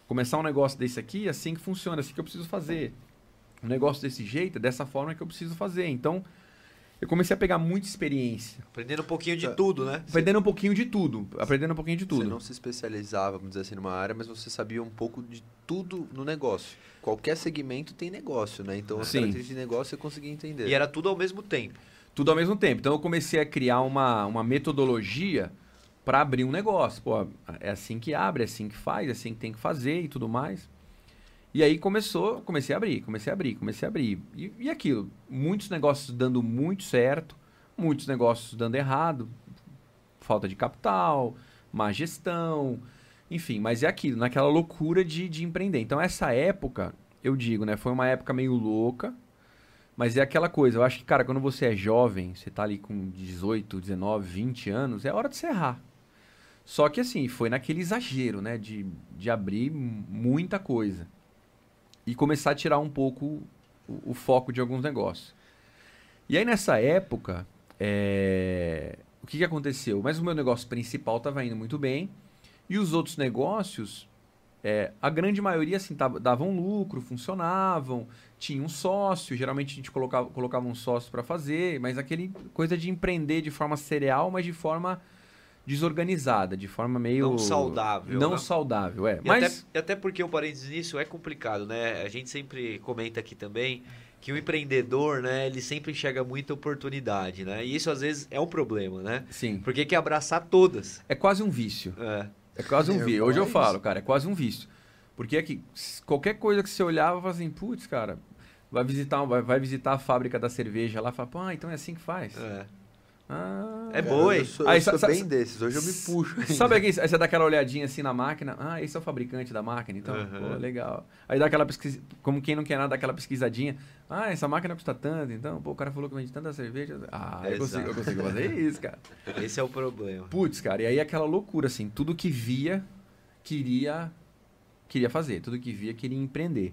começar um negócio desse aqui, é assim que funciona, é assim que eu preciso fazer. Um negócio desse jeito, é dessa forma que eu preciso fazer. Então, eu comecei a pegar muita experiência. Aprendendo um pouquinho de tudo, né? Aprendendo um pouquinho de tudo. Aprendendo um pouquinho de tudo. Você não se especializava, vamos dizer assim, numa área, mas você sabia um pouco de tudo no negócio. Qualquer segmento tem negócio, né? Então, as características de negócio você conseguia entender. E era tudo ao mesmo tempo. Tudo ao mesmo tempo. Então, eu comecei a criar uma, uma metodologia para abrir um negócio. Pô, é assim que abre, é assim que faz, é assim que tem que fazer e tudo mais. E aí começou, comecei a abrir, comecei a abrir, comecei a abrir. E, e aquilo, muitos negócios dando muito certo, muitos negócios dando errado, falta de capital, má gestão, enfim, mas é aquilo, naquela loucura de, de empreender. Então essa época, eu digo, né, foi uma época meio louca, mas é aquela coisa, eu acho que, cara, quando você é jovem, você tá ali com 18, 19, 20 anos, é hora de você errar. Só que assim, foi naquele exagero, né? De, de abrir muita coisa. E começar a tirar um pouco o, o foco de alguns negócios. E aí nessa época, é... o que, que aconteceu? Mas o meu negócio principal estava indo muito bem. E os outros negócios, é, a grande maioria assim, tava, davam lucro, funcionavam, tinha um sócio, geralmente a gente colocava, colocava um sócio para fazer, mas aquele coisa de empreender de forma cereal, mas de forma desorganizada, de forma meio. Não saudável. Não né? saudável, é. E mas... até, até porque o parênteses nisso é complicado, né? A gente sempre comenta aqui também que o empreendedor, né, ele sempre enxerga muita oportunidade, né? E isso às vezes é um problema, né? Sim. Porque quer abraçar todas. É quase um vício. É. É quase um É, vício. Hoje eu falo, cara, é quase um vício. Porque é que qualquer coisa que você olhava, fala assim, putz, cara, vai visitar, vai, vai visitar a fábrica da cerveja lá, fala, pô, ah, então é assim que faz. É. Ah, É boa, hein? Eu sou, Aí, eu sou sa- bem sa- desses. Hoje eu me puxo. ainda. Sabe aqui, aí você dá aquela olhadinha assim na máquina, ah, esse é o fabricante da máquina, então, Uhum. pô, legal. Aí dá aquela pesquisa, como quem não quer nada, dá aquela pesquisadinha, ah, essa máquina custa tanto, então, pô, o cara falou que vende tanta cerveja, ah, eu consigo, eu consigo fazer isso, cara. (laughs) Esse é o problema. Putz, cara, e aí aquela loucura, assim, tudo que via, queria, queria fazer, tudo que via, queria empreender.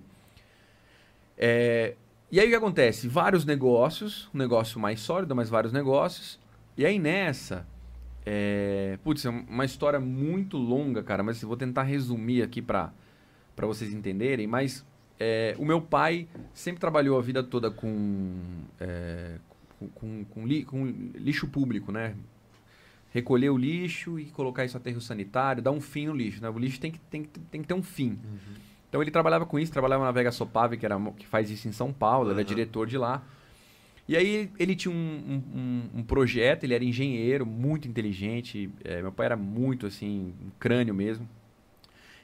É, e aí o que acontece? Vários negócios, um negócio mais sólido, mas vários negócios. E aí nessa, é, putz, é uma história muito longa, cara, mas eu vou tentar resumir aqui para para vocês entenderem. Mas é, o meu pai sempre trabalhou a vida toda com, é, com, com, li- com lixo público, né? Recolher o lixo e colocar isso aterro sanitário, dar um fim no lixo. Né? O lixo tem que, tem, tem que ter um fim. Então ele trabalhava com isso, trabalhava na Vega Sopave, que, era, que faz isso em São Paulo, ele é Aham. diretor de lá. E aí ele tinha um, um- um- projeto, ele era engenheiro, muito inteligente. é, meu pai era muito assim, um crânio mesmo.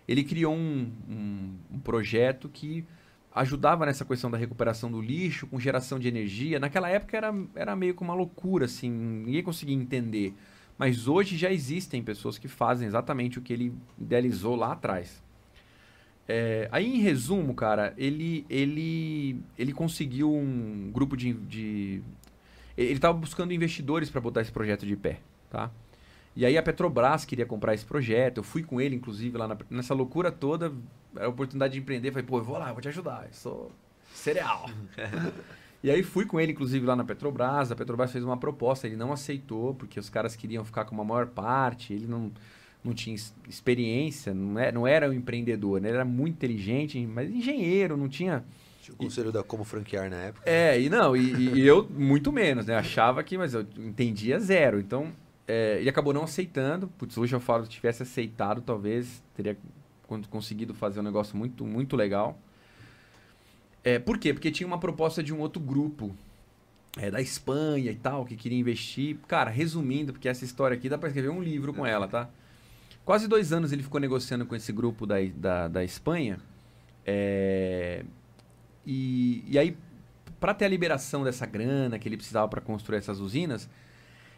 Ele criou um, um- um projeto que ajudava nessa questão da recuperação do lixo, com geração de energia. Naquela época era, era meio que uma loucura, assim, ninguém conseguia entender. Mas hoje já existem pessoas que fazem exatamente o que ele idealizou lá atrás. É, aí, em resumo, cara, ele, ele, ele conseguiu um grupo de. de ele estava buscando investidores para botar esse projeto de pé, tá? E aí a Petrobras queria comprar esse projeto. Eu fui com ele, inclusive, lá na- nessa loucura toda, a oportunidade de empreender. Falei, pô, eu vou lá, eu vou te ajudar. Eu sou cereal. (laughs) e aí fui com ele, inclusive, lá na Petrobras. A Petrobras fez uma proposta, ele não aceitou, porque os caras queriam ficar com uma maior parte. Ele não, não tinha experiência, não era, não era um empreendedor, né? Ele era muito inteligente, mas engenheiro, não tinha. Tinha o conselho da como franquear na época. É, e não, e, e- e eu muito menos, né? Achava que, mas eu entendia zero. Então, é, ele acabou não aceitando. Putz, hoje eu falo, se tivesse aceitado, talvez teria con- conseguido fazer um negócio muito, muito legal. É, por quê? Porque tinha uma proposta de um outro grupo é, da Espanha e tal, que queria investir. Cara, resumindo, porque essa história aqui dá pra escrever um livro com ela, tá? Quase dois anos ele ficou negociando com esse grupo da, da, da Espanha. É, e, e aí, para ter a liberação dessa grana que ele precisava para construir essas usinas,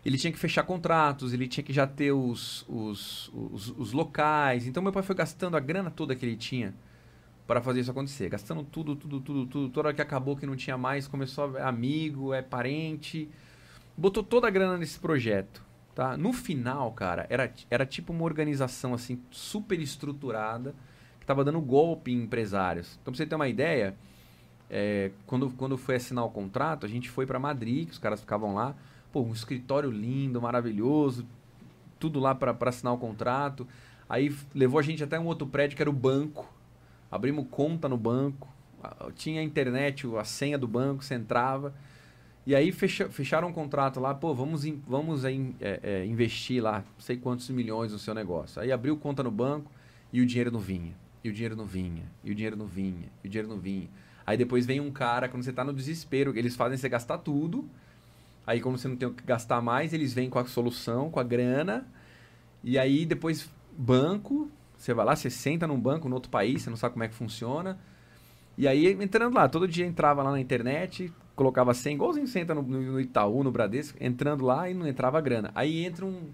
ele tinha que fechar contratos, ele tinha que já ter os, os, os, os locais. Então, meu pai foi gastando a grana toda que ele tinha para fazer isso acontecer. Gastando tudo, tudo, tudo, tudo. Toda hora que acabou que não tinha mais, começou a amigo, é parente. Botou toda a grana nesse projeto. Tá? No final, cara, era, era tipo uma organização assim super estruturada que estava dando golpe em empresários. Então, pra você ter uma ideia, é, quando, quando foi assinar o contrato, a gente foi para Madrid, que os caras ficavam lá. Pô, um escritório lindo, maravilhoso, tudo lá para assinar o contrato. Aí levou a gente até um outro prédio que era o banco. Abrimos conta no banco. Tinha a internet, a senha do banco, você entrava. E aí fecha- fecharam um contrato lá, pô, vamos, in- vamos aí, é, é, investir lá, não sei quantos milhões no seu negócio. Aí abriu conta no banco e o dinheiro não vinha. E o dinheiro não vinha. E o dinheiro não vinha. E o dinheiro não vinha. Aí depois vem um cara, quando você tá no desespero, eles fazem você gastar tudo. Aí quando você não tem o que gastar mais, eles vêm com a solução, com a grana. E aí depois banco, você vai lá, você senta num banco no outro país, você não sabe como é que funciona. E aí entrando lá, todo dia entrava lá na internet, colocava 100, igualzinho você entra no, no Itaú, no Bradesco, entrando lá e não entrava grana. Aí entra um,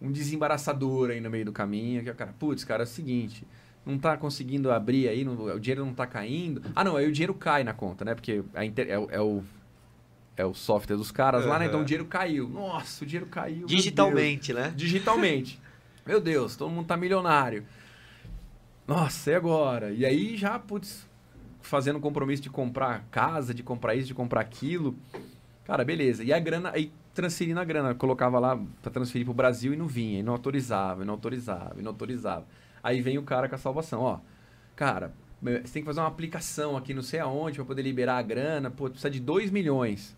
um desembaraçador aí no meio do caminho, que é o cara, putz, cara, é o seguinte, não tá conseguindo abrir aí, não- o dinheiro não tá caindo. Ah, não, aí o dinheiro cai na conta, né? Porque inter- é, o- é o é o software dos caras lá, né? Então o dinheiro caiu. Nossa, o dinheiro caiu. Digitalmente, né? Digitalmente. Meu Deus, todo mundo tá milionário. Nossa, e agora? E aí já, putz, fazendo compromisso de comprar casa, de comprar isso, de comprar aquilo. Cara, beleza. E a grana, aí transferindo a grana, colocava lá para transferir pro Brasil e não vinha, e não autorizava, e não autorizava, e não autorizava. Aí vem o cara com a salvação, ó. Cara, você tem que fazer uma aplicação aqui não sei aonde para poder liberar a grana, pô, precisa de 2 milhões.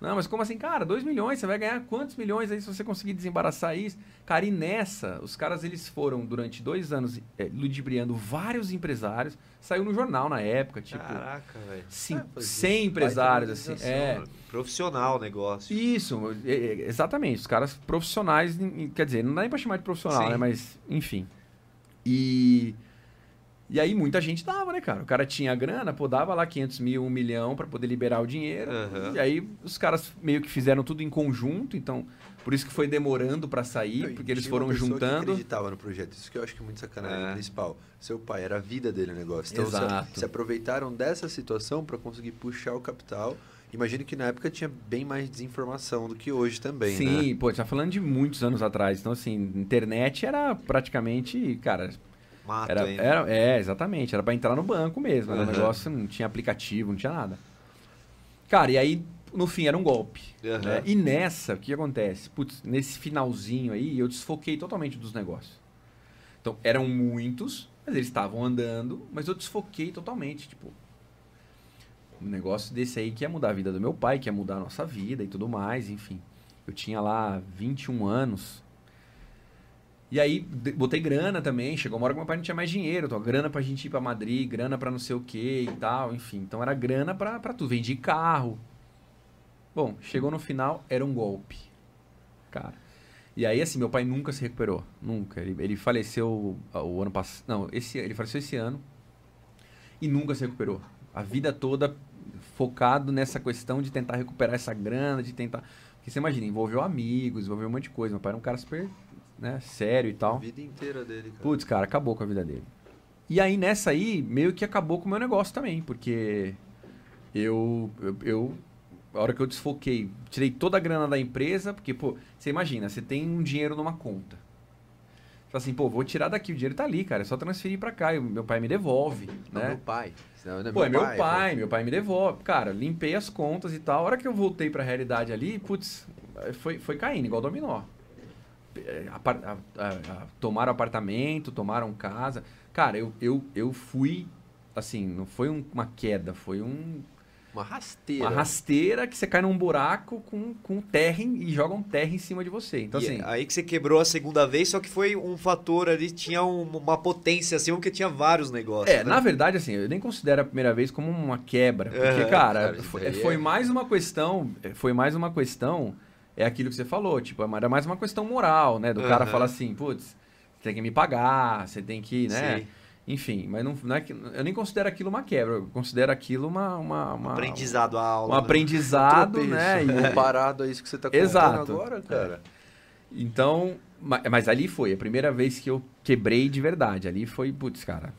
Não, mas como assim, cara? 2 milhões, você vai ganhar quantos milhões aí se você conseguir desembaraçar isso? Cara, e nessa, os caras eles foram durante dois anos é, ludibriando vários empresários. Saiu no jornal na época, tipo. Caraca, velho. É, 100 empresários, assim. É. Profissional o negócio. Isso, é, é, exatamente. Os caras profissionais, quer dizer, não dá nem pra chamar de profissional, Sim. né? Mas, enfim. E. E aí muita gente dava, né, cara? O cara tinha grana, pô, dava lá 500 mil, 1 milhão para poder liberar o dinheiro. Uhum. E aí os caras meio que fizeram tudo em conjunto, então por isso que foi demorando para sair, porque eles foram juntando. Que acreditava no projeto. Isso que eu acho que é muito sacanagem é. principal. Seu pai era a vida dele o negócio. Então Exato. Se, se aproveitaram dessa situação para conseguir puxar o capital. Imagino que na época tinha bem mais desinformação do que hoje também, Sim, né? pô, tá falando de muitos anos atrás. Então, assim, internet era praticamente, cara, Mato era, era, É, exatamente. Era para entrar no banco mesmo. Era uhum. um negócio, não tinha aplicativo, não tinha nada. Cara, e aí, no fim, era um golpe. Uhum. Né? E nessa, o que acontece? Putz, nesse finalzinho aí, eu desfoquei totalmente dos negócios. Então, eram muitos, mas eles estavam andando, mas eu desfoquei totalmente. Tipo, um negócio desse aí que ia mudar a vida do meu pai, que ia mudar a nossa vida e tudo mais, enfim. Eu tinha lá 21 anos, e aí, botei grana também. Chegou uma hora que meu pai não tinha mais dinheiro. Então, grana pra gente ir pra Madrid, grana pra não sei o que e tal, enfim. Então, era grana pra, pra tudo. Vendi carro. Bom, chegou no final, era um golpe. Cara. E aí, assim, meu pai nunca se recuperou. Nunca. Ele, ele faleceu o ano passado. Não, esse, ele faleceu esse ano. E nunca se recuperou. A vida toda focado nessa questão de tentar recuperar essa grana, de tentar. Porque você imagina, envolveu amigos, envolveu um monte de coisa. Meu pai era um cara super né, sério e tal. A vida inteira dele, cara. Putz, cara, acabou com a vida dele. E aí, nessa aí, meio que acabou com o meu negócio também, porque eu, eu, eu a hora que eu desfoquei, tirei toda a grana da empresa, porque, pô, você imagina, você tem um dinheiro numa conta. Você fala assim, pô, vou tirar daqui, o dinheiro tá ali, cara, é só transferir para cá, e meu pai me devolve, não, né? meu pai. Não, não é pô, é meu pai, pai meu pai me devolve. Cara, limpei as contas e tal. A hora que eu voltei para a realidade ali, putz, foi, foi caindo, igual dominó. A, a, a, tomaram apartamento, tomaram casa. Cara, eu, eu, eu fui, assim, não foi um, uma queda, foi um... Uma rasteira. Uma rasteira que você cai num buraco com, com terra e jogam terra em cima de você. Então, e assim... Aí que você quebrou a segunda vez, só que foi um fator ali, tinha um, uma potência assim, porque tinha vários negócios. É, né? na verdade, assim, eu nem considero a primeira vez como uma quebra. Porque, uhum. cara, cara foi, foi é mais uma questão... Foi mais uma questão é aquilo que você falou, tipo, era mais uma questão moral, né? Do uhum. cara falar assim, putz, você tem que me pagar, você tem que, né? Sim. Enfim, mas não, não é que, eu nem considero aquilo uma quebra, eu considero aquilo uma... uma, uma aprendizado a aula. Um né? aprendizado, né? E, (laughs) comparado a isso que você está contando Exato. agora, cara. É. Então, mas ali foi a primeira vez que eu quebrei de verdade. Ali foi, putz, cara,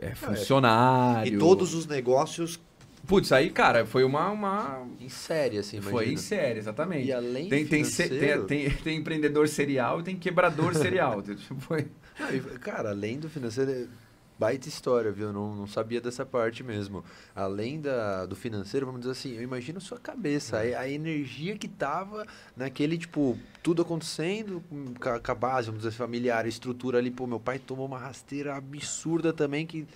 é, é funcionário. E todos os negócios Putz, aí, cara, foi uma. uma... Em série, assim, imagina. Foi em série, exatamente. E além tem, tem, tem, tem, tem, empreendedor serial e tem quebrador (laughs) serial. Tipo, foi... cara, além do financeiro, é baita história, viu? Não, não sabia dessa parte mesmo. Além da, do financeiro, vamos dizer assim, eu imagino sua cabeça, a, a energia que tava naquele, tipo, tudo acontecendo com, com a base, vamos dizer, familiar, estrutura ali. Pô, meu pai tomou uma rasteira absurda também que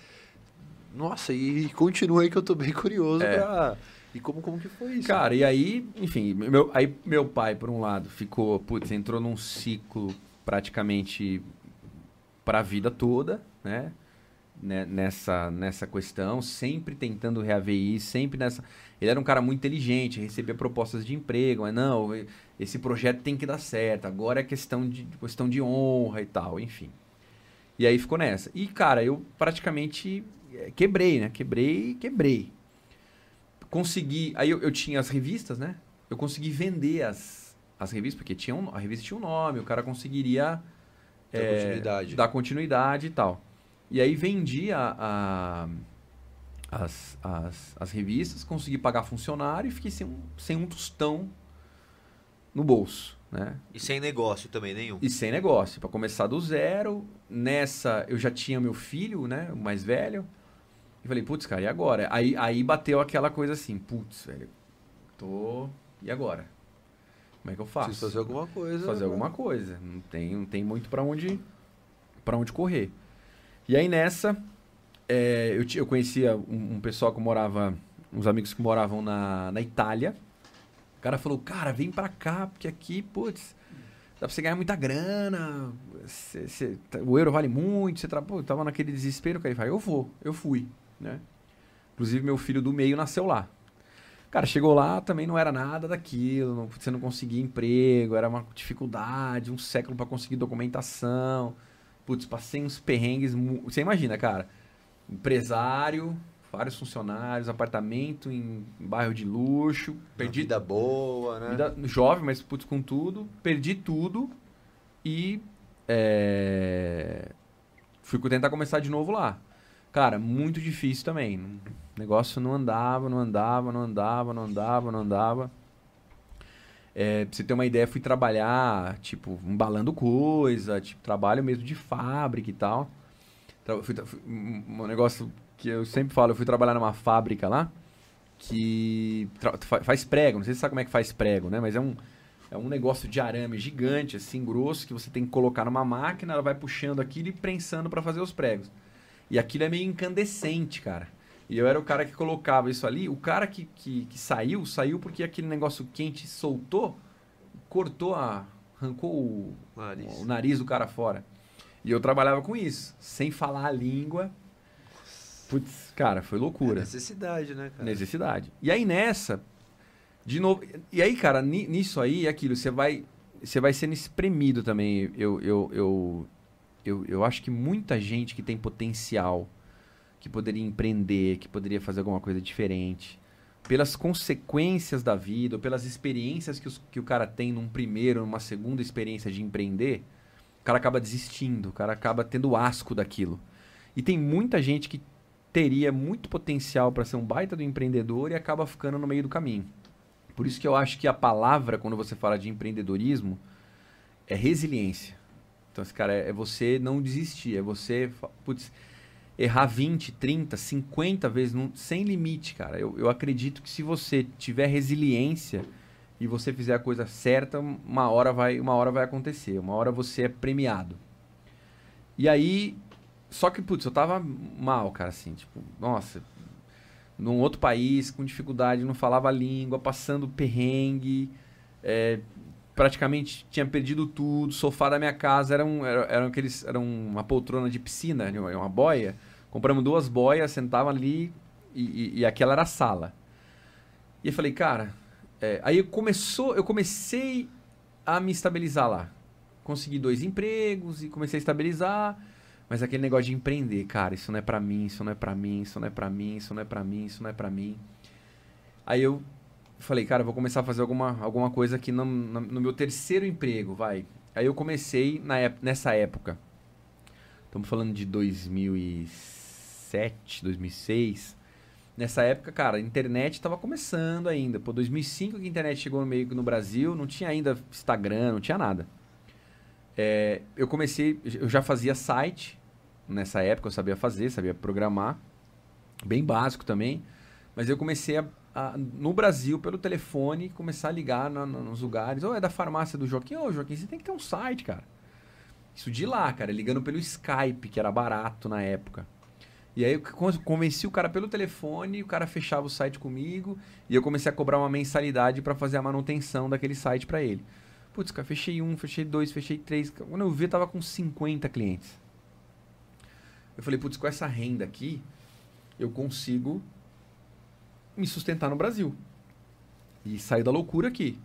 nossa, e continua aí que eu tô bem (laughs) curioso é. pra... E como, como que foi isso? Cara, e aí, enfim, meu, aí meu pai, por um lado, ficou, putz, entrou num ciclo praticamente para a vida toda, né? Nessa, nessa questão, sempre tentando reaver isso, sempre nessa. Ele era um cara muito inteligente, recebia propostas de emprego, mas não, esse projeto tem que dar certo, agora é questão de, questão de honra e tal, enfim. E aí ficou nessa. E, cara, eu praticamente é, quebrei, né? Quebrei, quebrei. Consegui. Aí eu, eu, tinha as revistas, né? Eu consegui vender as, as revistas, porque tinha um, a revista tinha um nome, o cara conseguiria dar, é, continuidade. dar continuidade e tal. E aí vendia a, as, as, as revistas, consegui pagar funcionário e fiquei sem um, sem um tostão no bolso, né? E sem negócio também, nenhum. E sem negócio, para começar do zero. Nessa, eu já tinha meu filho, né, o mais velho. E falei, putz, cara, e agora? Aí, aí bateu aquela coisa assim, putz, velho, tô. E agora? Como é que eu faço? Preciso fazer alguma coisa. fazer né? alguma coisa. Não tem, não tem muito para onde para onde correr. E aí nessa, é, eu, eu conhecia um, um pessoal que morava, uns amigos que moravam na, na Itália. O cara falou, cara, vem pra cá, porque aqui, putz, dá pra você ganhar muita grana, cê- cê- tá- o euro vale muito, você eu tava naquele desespero, cara, ele falou, eu vou, eu fui, né? Inclusive, meu filho do meio nasceu lá. Cara, chegou lá, também não era nada daquilo, não- você não conseguia emprego, era uma dificuldade, um século pra conseguir documentação. Putz, passei uns perrengues. Você imagina, cara, empresário, vários funcionários, apartamento em bairro de luxo, Perdi vida boa, né? Vida jovem, mas putz, com tudo. Perdi tudo e é, fui tentar começar de novo lá. Cara, muito difícil também. O negócio não andava, não andava, não andava, não andava, não andava. É, pra você ter uma ideia, fui trabalhar, tipo, embalando coisa, tipo, trabalho mesmo de fábrica e tal. Fui fui- um negócio que eu sempre falo, eu fui trabalhar numa fábrica lá que faz prego, não sei se você sabe como é que faz prego, né? Mas é um, é um negócio de arame gigante, assim, grosso, que você tem que colocar numa máquina, ela vai puxando aquilo e prensando para fazer os pregos. E aquilo é meio incandescente, cara. E eu era o cara que colocava isso ali. O cara que, que, que saiu, saiu porque aquele negócio quente soltou, cortou a. arrancou o, Nariz. o nariz do cara fora. E eu trabalhava com isso, sem falar a língua. Putz, cara, foi É loucura. necessidade, né, cara? Necessidade. E aí nessa, de novo. E aí, cara, ni- nisso aí, é aquilo, você vai. Você vai sendo espremido também. Eu, eu, eu, eu, eu acho que muita gente que tem potencial, que poderia empreender, que poderia fazer alguma coisa diferente, pelas consequências da vida, ou pelas experiências que, os- que o cara tem num primeiro, numa segunda experiência de empreender, o cara acaba desistindo, o cara acaba tendo asco daquilo. E tem muita gente que teria muito potencial para ser um baita do empreendedor e acaba ficando no meio do caminho. Por isso que eu acho que a palavra, quando você fala de empreendedorismo, é resiliência. Então, esse cara, é você não desistir, é você putz, errar 20, 30, 50 vezes num- sem limite, cara. Eu, eu acredito que se você tiver resiliência e você fizer a coisa certa, uma hora vai, uma hora vai acontecer, uma hora você é premiado. E aí, só que, putz, eu tava mal, cara, assim, tipo, nossa, num outro país, com dificuldade, não falava a língua, passando perrengue, é, praticamente tinha perdido tudo, sofá da minha casa era, um, era, eram aqueles, era uma poltrona de piscina, né, uma, uma boia, compramos duas boias, sentava ali e, e, e aquela era a sala. E eu falei, cara, é, aí começou, eu comecei a me estabilizar lá. Consegui dois empregos e comecei a estabilizar. Mas aquele negócio de empreender, cara, isso não é pra mim, isso não é pra mim, isso não é pra mim, isso não é pra mim, isso não é pra mim. Aí eu falei, cara, vou começar a fazer alguma, alguma coisa aqui no, no, no meu terceiro emprego, vai. Aí eu comecei na, nessa época. Estamos falando de 2007, 2006. Nessa época, cara, a internet estava começando ainda. Pô, 2005 que a internet chegou no meio no Brasil, não tinha ainda Instagram, não tinha nada. É, eu comecei, eu já fazia site nessa época, eu sabia fazer, sabia programar, bem básico também. Mas eu comecei a, a- no Brasil, pelo telefone, começar a ligar na- na- nos lugares. Ou é da farmácia do Joaquim, ô Joaquim, você tem que ter um site, cara. Isso de lá, cara, ligando pelo Skype, que era barato na época. E aí eu con- convenci o cara pelo telefone, o cara fechava o site comigo e eu comecei a cobrar uma mensalidade para fazer a manutenção daquele site para ele. Putz, cara, fechei um, fechei dois, fechei três. Quando eu vi, eu tava com 50 clientes. Eu falei, putz, com essa renda aqui, eu consigo me sustentar no Brasil. E sair da loucura aqui.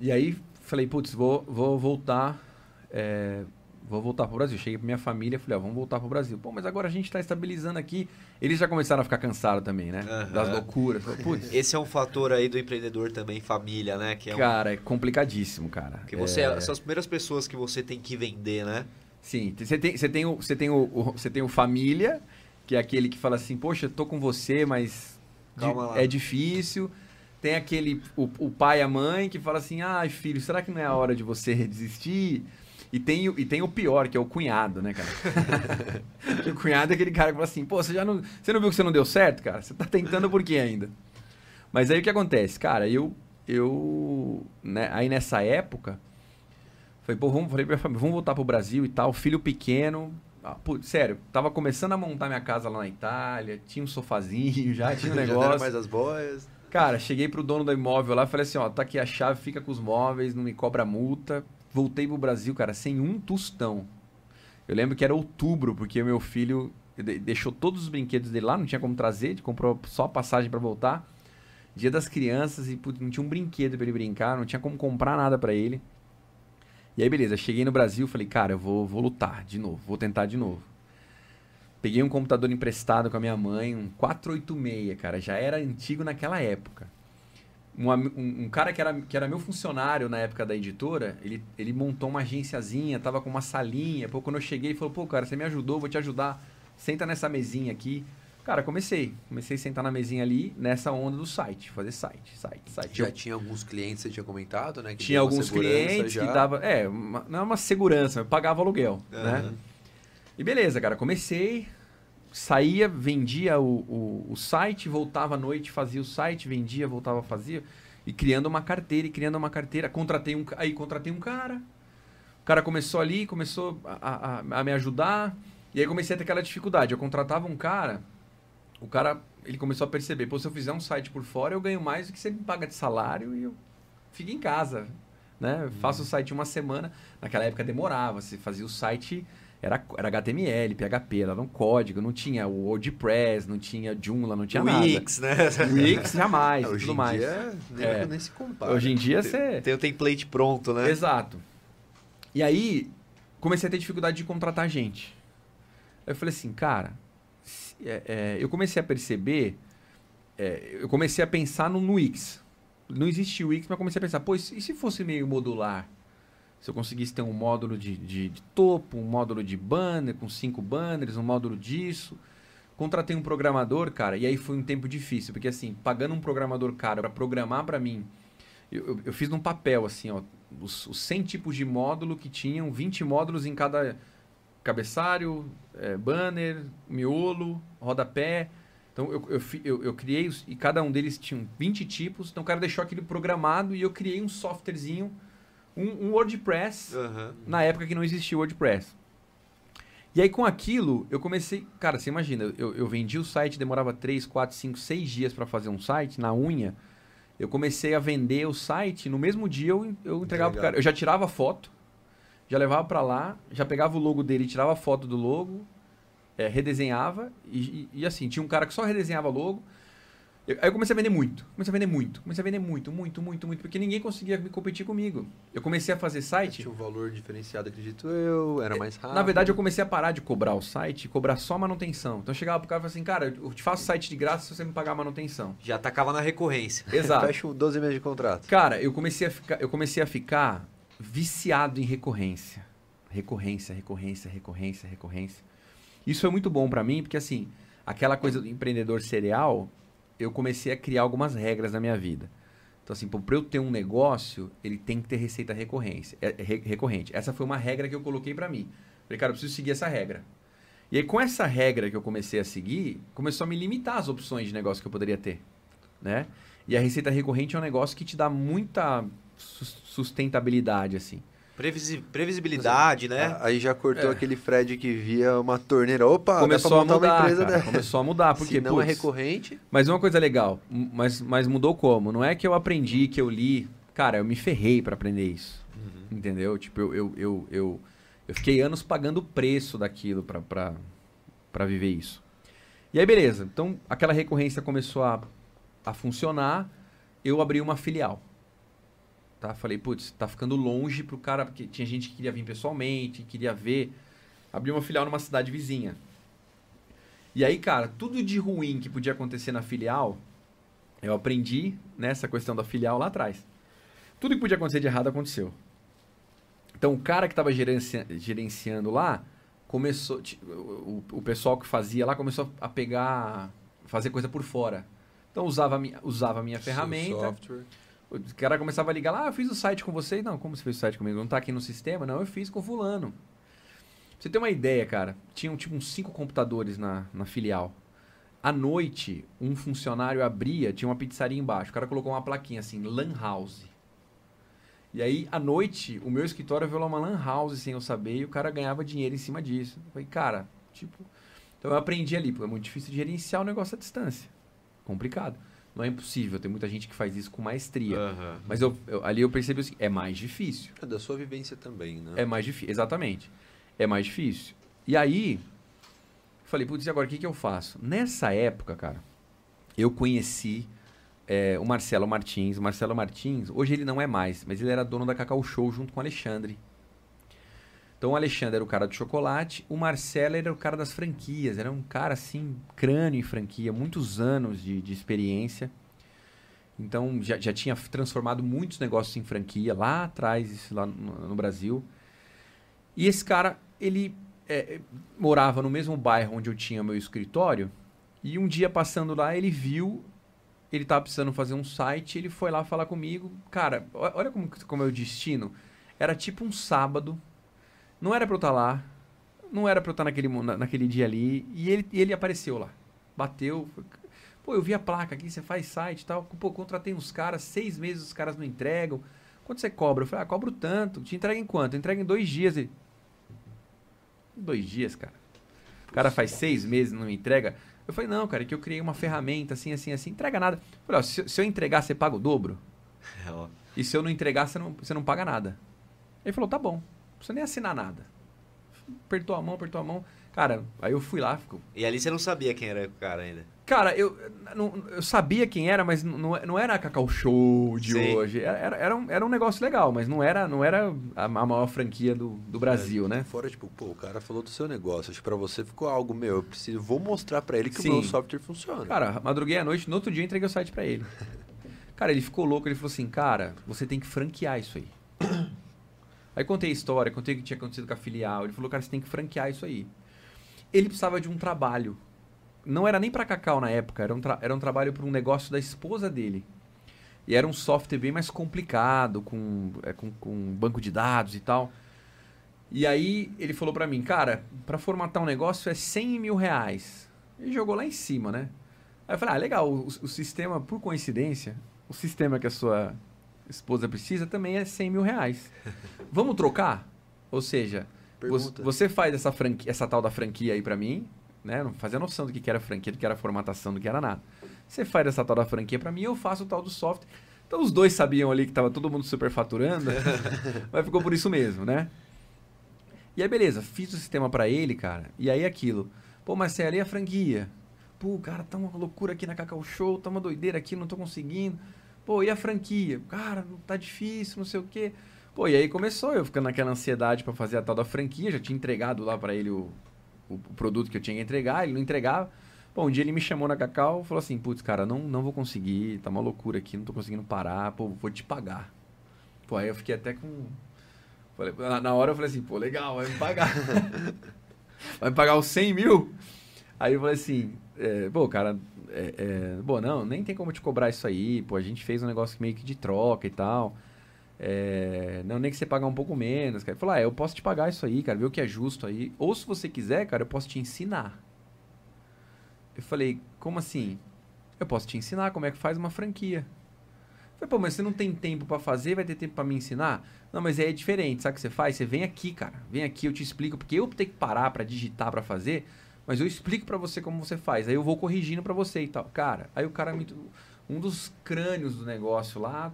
E aí, falei, putz, vou, vou voltar. é, vou voltar pro Brasil. Cheguei pra minha família falei, ó, vamos voltar pro Brasil. Pô, mas agora a gente tá estabilizando aqui. Eles já começaram a ficar cansados também, né? Aham. Das loucuras. Putz, (laughs) Esse é um fator aí do empreendedor também, família, né? Que é um, cara, é complicadíssimo, cara. que você É, são as primeiras pessoas que você tem que vender, né? Sim, você tem, você tem, o, você tem, o, o- você tem o família, que é aquele que fala assim, poxa, tô com você, mas Calma lá. é difícil. tem aquele o, o pai e a mãe que fala assim: "Ai, filho, será que não é a hora de você desistir?" E tem, o- e tem o pior, que é o cunhado, né, cara? (laughs) Que o cunhado é aquele cara que fala assim, pô, você já não. Você não viu que você não deu certo, cara? Você tá tentando por quê ainda? Mas aí o que acontece? Cara, eu. eu né, aí nessa época. Falei, pô, vamos, falei pra família, vamos voltar pro Brasil e tal. Filho pequeno. Ah, putz, sério, tava começando a montar minha casa lá na Itália, tinha um sofazinho, já (laughs) tinha um Já negócio. deram mais as boias. Cara, cheguei pro dono do imóvel lá falei assim, ó, tá aqui a chave, fica com os móveis, não me cobra multa. Voltei pro Brasil, cara, sem um tostão. Eu lembro que era outubro, porque meu filho de- deixou todos os brinquedos dele lá, não tinha como trazer, ele comprou só a passagem pra voltar. Dia das crianças e putz, não tinha um brinquedo pra ele brincar, não tinha como comprar nada pra ele. E aí, beleza, cheguei no Brasil, falei, cara, eu vou, vou lutar de novo, vou tentar de novo. Peguei um computador emprestado com a minha mãe, um 486, cara, já era antigo naquela época. Um, um cara que era, que era meu funcionário na época da editora, ele, ele montou uma agenciazinha, tava com uma salinha. Pô, quando eu cheguei, ele falou: pô, cara, você me ajudou, vou te ajudar. Senta nessa mesinha aqui. Cara, comecei. Comecei a sentar na mesinha ali, nessa onda do site, fazer site, site, site. Já Eu tinha alguns clientes, você tinha comentado, né? que tinha alguns clientes já. que dava. É, uma- não é uma segurança, eu pagava aluguel, né? Aham. E beleza, cara, comecei, saía, vendia o, o, o site, voltava à noite, fazia o site, vendia, voltava, fazia. E criando uma carteira, e criando uma carteira. Contratei um, aí contratei um cara. O cara começou ali, começou a, a, a me ajudar. E aí comecei a ter aquela dificuldade. Eu contratava um cara, o cara, ele começou a perceber, pô, se eu fizer um site por fora, eu ganho mais do que você me paga de salário e eu fico em casa. Né? Faço o site uma semana. Naquela época demorava, você fazia o site era, era HTML, PHP, era um código, não tinha o WordPress, não tinha Joomla, não tinha nada. Wix, né? Wix jamais, (laughs) hoje tudo em mais. dia nem, É. nem se compara. Hoje em dia você. Tem o template pronto, né? Exato. E aí, comecei a ter dificuldade de contratar gente. Aí eu falei assim, cara, é, é, eu comecei a perceber, é, eu comecei a pensar no, no Wix. Não existia o Wix, mas comecei a pensar, se e se fosse meio modular? Se eu conseguisse ter um módulo de, de- de topo, um módulo de banner, com cinco banners, um módulo disso. Contratei um programador, cara, e aí foi um tempo difícil, porque assim, pagando um programador caro para programar para mim, eu, eu, eu fiz num papel, assim, ó, os, os 100 tipos de módulo que tinham, 20 módulos em cada cabeçalho, eh, banner, miolo, rodapé. Então eu, eu, eu, eu criei, os, e cada um deles tinha 20 tipos, então o cara deixou aquilo programado e eu criei um softwarezinho, um, um WordPress, Aham. na época que não existia o WordPress. E aí com aquilo, eu comecei. Cara, você imagina, eu, eu vendi o site, demorava 3, 4, 5, 6 dias para fazer um site, na unha. Eu comecei a vender o site, no mesmo dia eu, eu entregava pro Legal. cara. Eu já tirava foto, já levava para lá, já pegava o logo dele, tirava a foto do logo, é, redesenhava, e, e- e assim, tinha um cara que só redesenhava logo. Eu- aí eu comecei a vender muito, comecei a vender muito, comecei a vender muito, muito, muito, muito, porque ninguém conseguia me competir comigo. Eu comecei a fazer site. Tinha um valor diferenciado, acredito eu, era mais rápido. Na verdade, eu comecei a parar de cobrar o site cobrar só manutenção. Então eu chegava pro cara e falava assim, cara, eu te faço site de graça se você me pagar a manutenção. Já tacava na recorrência. Exato. (laughs) Fecha um 12 meses de contrato. Cara, eu comecei a ficar, eu comecei a ficar viciado em recorrência. Recorrência, recorrência, recorrência, recorrência. Isso foi muito bom pra mim, porque assim, aquela coisa do empreendedor serial, eu comecei a criar algumas regras na minha vida. Então assim, para eu ter um negócio, ele tem que ter receita recorrência, é, re- recorrente. Essa foi uma regra que eu coloquei pra mim. Falei, cara, eu preciso seguir essa regra. E aí com essa regra que eu comecei a seguir, começou a me limitar as opções de negócio que eu poderia ter, né? E a receita recorrente é um negócio que te dá muita sustentabilidade, assim. Previsi- previsibilidade, né? Aí já cortou É. aquele Fred que via uma torneira. Opa, começou dá a mudar, uma empresa cara, dessa. começou a mudar, porque Se não é putz, recorrente, Mas uma coisa legal, mas, mas mudou como? Não é que eu aprendi, que eu li. Cara, eu me ferrei pra aprender isso. Entendeu? Tipo, eu, eu, eu, eu, eu fiquei anos pagando o preço daquilo pra viver isso. E aí, beleza. Então, aquela recorrência começou a, a funcionar. Eu abri uma filial. Tá? Falei, putz, tá ficando longe pro cara, porque tinha gente que queria vir pessoalmente, queria ver. Abri uma filial numa cidade vizinha. E aí, cara, tudo de ruim que podia acontecer na filial, eu aprendi nessa questão da filial lá atrás. Tudo que podia acontecer de errado aconteceu. Então, o cara que estava gerenciando lá, começou. O, o- pessoal que fazia lá começou a pegar. fazer coisa por fora. Então usava a minha, usava a minha ferramenta. software. O cara começava a ligar lá, ah, eu fiz o site com você. Não, como você fez o site comigo? Não tá aqui no sistema? Não, eu fiz com fulano. Pra você ter uma ideia, cara, tinham tipo uns cinco computadores na, na filial. À noite, um funcionário abria, tinha uma pizzaria embaixo. O cara colocou uma plaquinha assim, Lan House. E aí, à noite, o meu escritório virou uma Lan House sem eu saber e o cara ganhava dinheiro em cima disso. Eu falei, cara, tipo. Então eu aprendi ali, porque é muito difícil gerenciar o negócio à distância. Complicado. Não é impossível, tem muita gente que faz isso com maestria. Aham. Mas eu, eu- ali eu percebi assim, é mais difícil. É da sua vivência também, né? É mais difícil, exatamente. É mais difícil. E aí, falei, putz, e agora o que, que eu faço? Nessa época, cara, eu conheci é, o Marcelo Martins. O Marcelo Martins, hoje ele não é mais, mas ele era dono da Cacau Show junto com o Alexandre. Então o Alexandre era o cara do chocolate, o Marcelo era o cara das franquias. Era um cara assim, crânio em franquia, muitos anos de, de experiência. Então já, já tinha transformado muitos negócios em franquia lá atrás, isso lá no, no Brasil. E esse cara, ele é, morava no mesmo bairro onde eu tinha meu escritório. E um dia passando lá, ele viu, ele tava precisando fazer um site, ele foi lá falar comigo. Cara, olha como, como é o destino. Era tipo um sábado, não era pra eu estar lá, não era pra eu estar naquele, mo- na- naquele dia ali, e ele, ele apareceu lá. Bateu, foi- pô, eu vi a placa aqui, você faz site e tal. Pô, contratei uns caras, seis meses os caras não entregam. Quanto você cobra? Eu falei, ah, cobro tanto. Te entrega em quanto? Entrega em dois dias. Ele, dois dias, cara. O cara faz seis meses e não me entrega. Eu falei, não, cara, é que eu criei uma ferramenta assim, assim, assim. Entrega nada. Eu falei, ó, se, se eu entregar, você paga o dobro? É, ó. E se eu não entregar, você não, você não paga nada. Ele falou, tá bom. Não precisa nem assinar nada. Apertou a mão, apertou a mão. Cara, aí eu fui lá, ficou. E ali você não sabia quem era o cara ainda. Cara, eu, não, eu sabia quem era, mas não, não era a Cacau Show de Sim. hoje. Era, era, era um, era um negócio legal, mas não era, não era a, a maior franquia do, do Brasil, né? Fora, tipo, pô, o cara falou do seu negócio. Acho que pra você ficou algo, meu, eu preciso, vou mostrar pra ele que Sim. o meu software funciona. Cara, madruguei à noite, no outro dia eu entreguei o site pra ele. (laughs) Cara, ele ficou louco, ele falou assim, cara, você tem que franquear isso aí. (coughs) Aí contei a história, contei o que tinha acontecido com a filial. Ele falou, cara, você tem que franquear isso aí. Ele precisava de um trabalho. Não era nem pra Cacau na época, era um, era um trabalho para um negócio da esposa dele. E era um software bem mais complicado, com, é, com, com banco de dados e tal. E aí ele falou pra mim, cara, pra formatar um negócio é 100 mil reais. Ele jogou lá em cima, né? Aí eu falei, ah, legal, o, o sistema, por coincidência, o sistema que a sua esposa precisa também é 100 mil reais. (laughs) Vamos trocar? Ou seja, Pergunta. você faz essa, franquia, essa tal da franquia aí pra mim, né? Não fazia noção do que era franquia, do que era formatação, do que era nada. Você faz essa tal da franquia pra mim, eu faço o tal do software. Então os dois sabiam ali que tava todo mundo superfaturando, (laughs) mas ficou por isso mesmo, né? E aí, beleza, fiz o sistema pra ele, cara. E aí aquilo. Pô, Marcelo, e a franquia? Pô, cara, tá uma loucura aqui na Cacau Show, tá uma doideira aqui, não tô conseguindo. Pô, e a franquia? Cara, tá difícil, não sei o quê. Pô, e aí começou eu ficando naquela ansiedade pra fazer a tal da franquia, já tinha entregado lá pra ele o, o, produto que eu tinha que entregar, ele não entregava. Pô, um dia ele me chamou na Cacau e falou assim, putz, cara, não, não vou conseguir, tá uma loucura aqui, não tô conseguindo parar, pô, vou te pagar. Pô, aí eu fiquei até com... Na hora eu falei assim, pô, legal, vai me pagar. (laughs) vai me pagar os 100 mil? Aí eu falei assim, é, pô, cara, é, é, bom, não, nem tem como te cobrar isso aí, pô, a gente fez um negócio meio que de troca e tal. É, não, nem que você pagar um pouco menos, cara. Falou, ah, eu posso te pagar isso aí, cara, ver o que é justo aí. Ou se você quiser, cara, eu posso te ensinar. Eu falei, como assim? Eu posso te ensinar como é que faz uma franquia. Eu falei, pô, mas você não tem tempo pra fazer, vai ter tempo pra me ensinar? Não, mas aí é diferente, sabe o que você faz? Você vem aqui, cara. Vem aqui, eu te explico, porque eu tenho que parar pra digitar pra fazer, mas eu explico pra você como você faz. Aí eu vou corrigindo pra você e tal. Cara, aí o cara me um dos crânios do negócio lá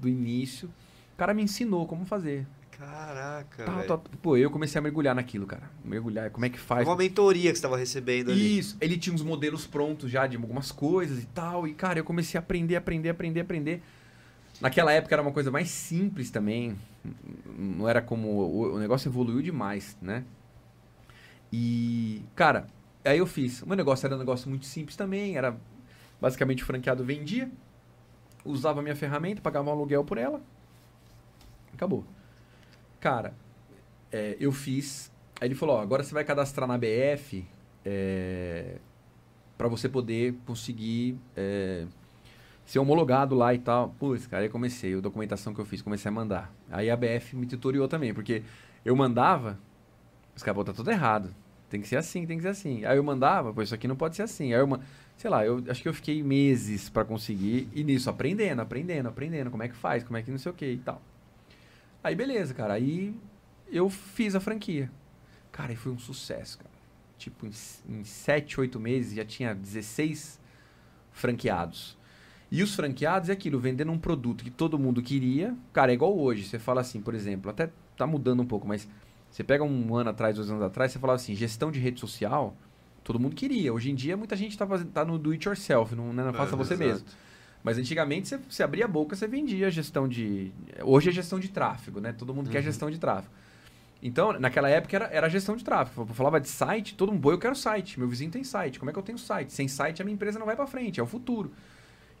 do início, o cara me ensinou como fazer. Caraca, velho. tal. Pô, eu comecei a mergulhar naquilo, cara. Mergulhar, como é que faz? Uma mentoria que você estava recebendo ali. Isso, ele tinha uns modelos prontos já de algumas coisas e tal. E, cara, eu comecei a aprender, aprender, aprender, aprender. Naquela época era uma coisa mais simples também. Não era como. O negócio evoluiu demais, né? E, cara, aí eu fiz. O meu negócio era um negócio muito simples também. Era basicamente o franqueado vendia, usava a minha ferramenta, pagava um aluguel por ela. Acabou. Cara, é, eu fiz. Aí ele falou: ó, agora você vai cadastrar na BF. é, para você poder conseguir é, ser homologado lá e tal. Putz, cara, aí comecei, a documentação que eu fiz, comecei a mandar. Aí a BF me tutoriou também, porque eu mandava, os caras, tá tudo errado. Tem que ser assim, tem que ser assim. Aí eu mandava, pô, isso aqui não pode ser assim. Aí eu, sei lá, eu acho que eu fiquei meses para conseguir, e nisso, aprendendo, aprendendo, aprendendo, como é que faz, como é que não sei o que e tal. Aí beleza, cara, aí eu fiz a franquia. Cara, e foi um sucesso, cara. Tipo, em, em 7, 8 meses já tinha 16 franqueados. E os franqueados é aquilo, vendendo um produto que todo mundo queria. Cara, é igual hoje. Você fala assim, por exemplo, até tá mudando um pouco, mas você pega um ano atrás, dois anos atrás, você falava assim, gestão de rede social, todo mundo queria. Hoje em dia, muita gente tá, fazendo, tá no do it yourself, não, né, não faça é, você exato. mesmo. Mas antigamente, você, você abria a boca, você vendia gestão de... Hoje é gestão de tráfego, né? Todo mundo uhum. quer gestão de tráfego. Então, naquela época era, era gestão de tráfego. Eu falava de site, todo mundo, eu quero site. Meu vizinho tem site. Como é que eu tenho site? Sem site, a minha empresa não vai para frente, é o futuro.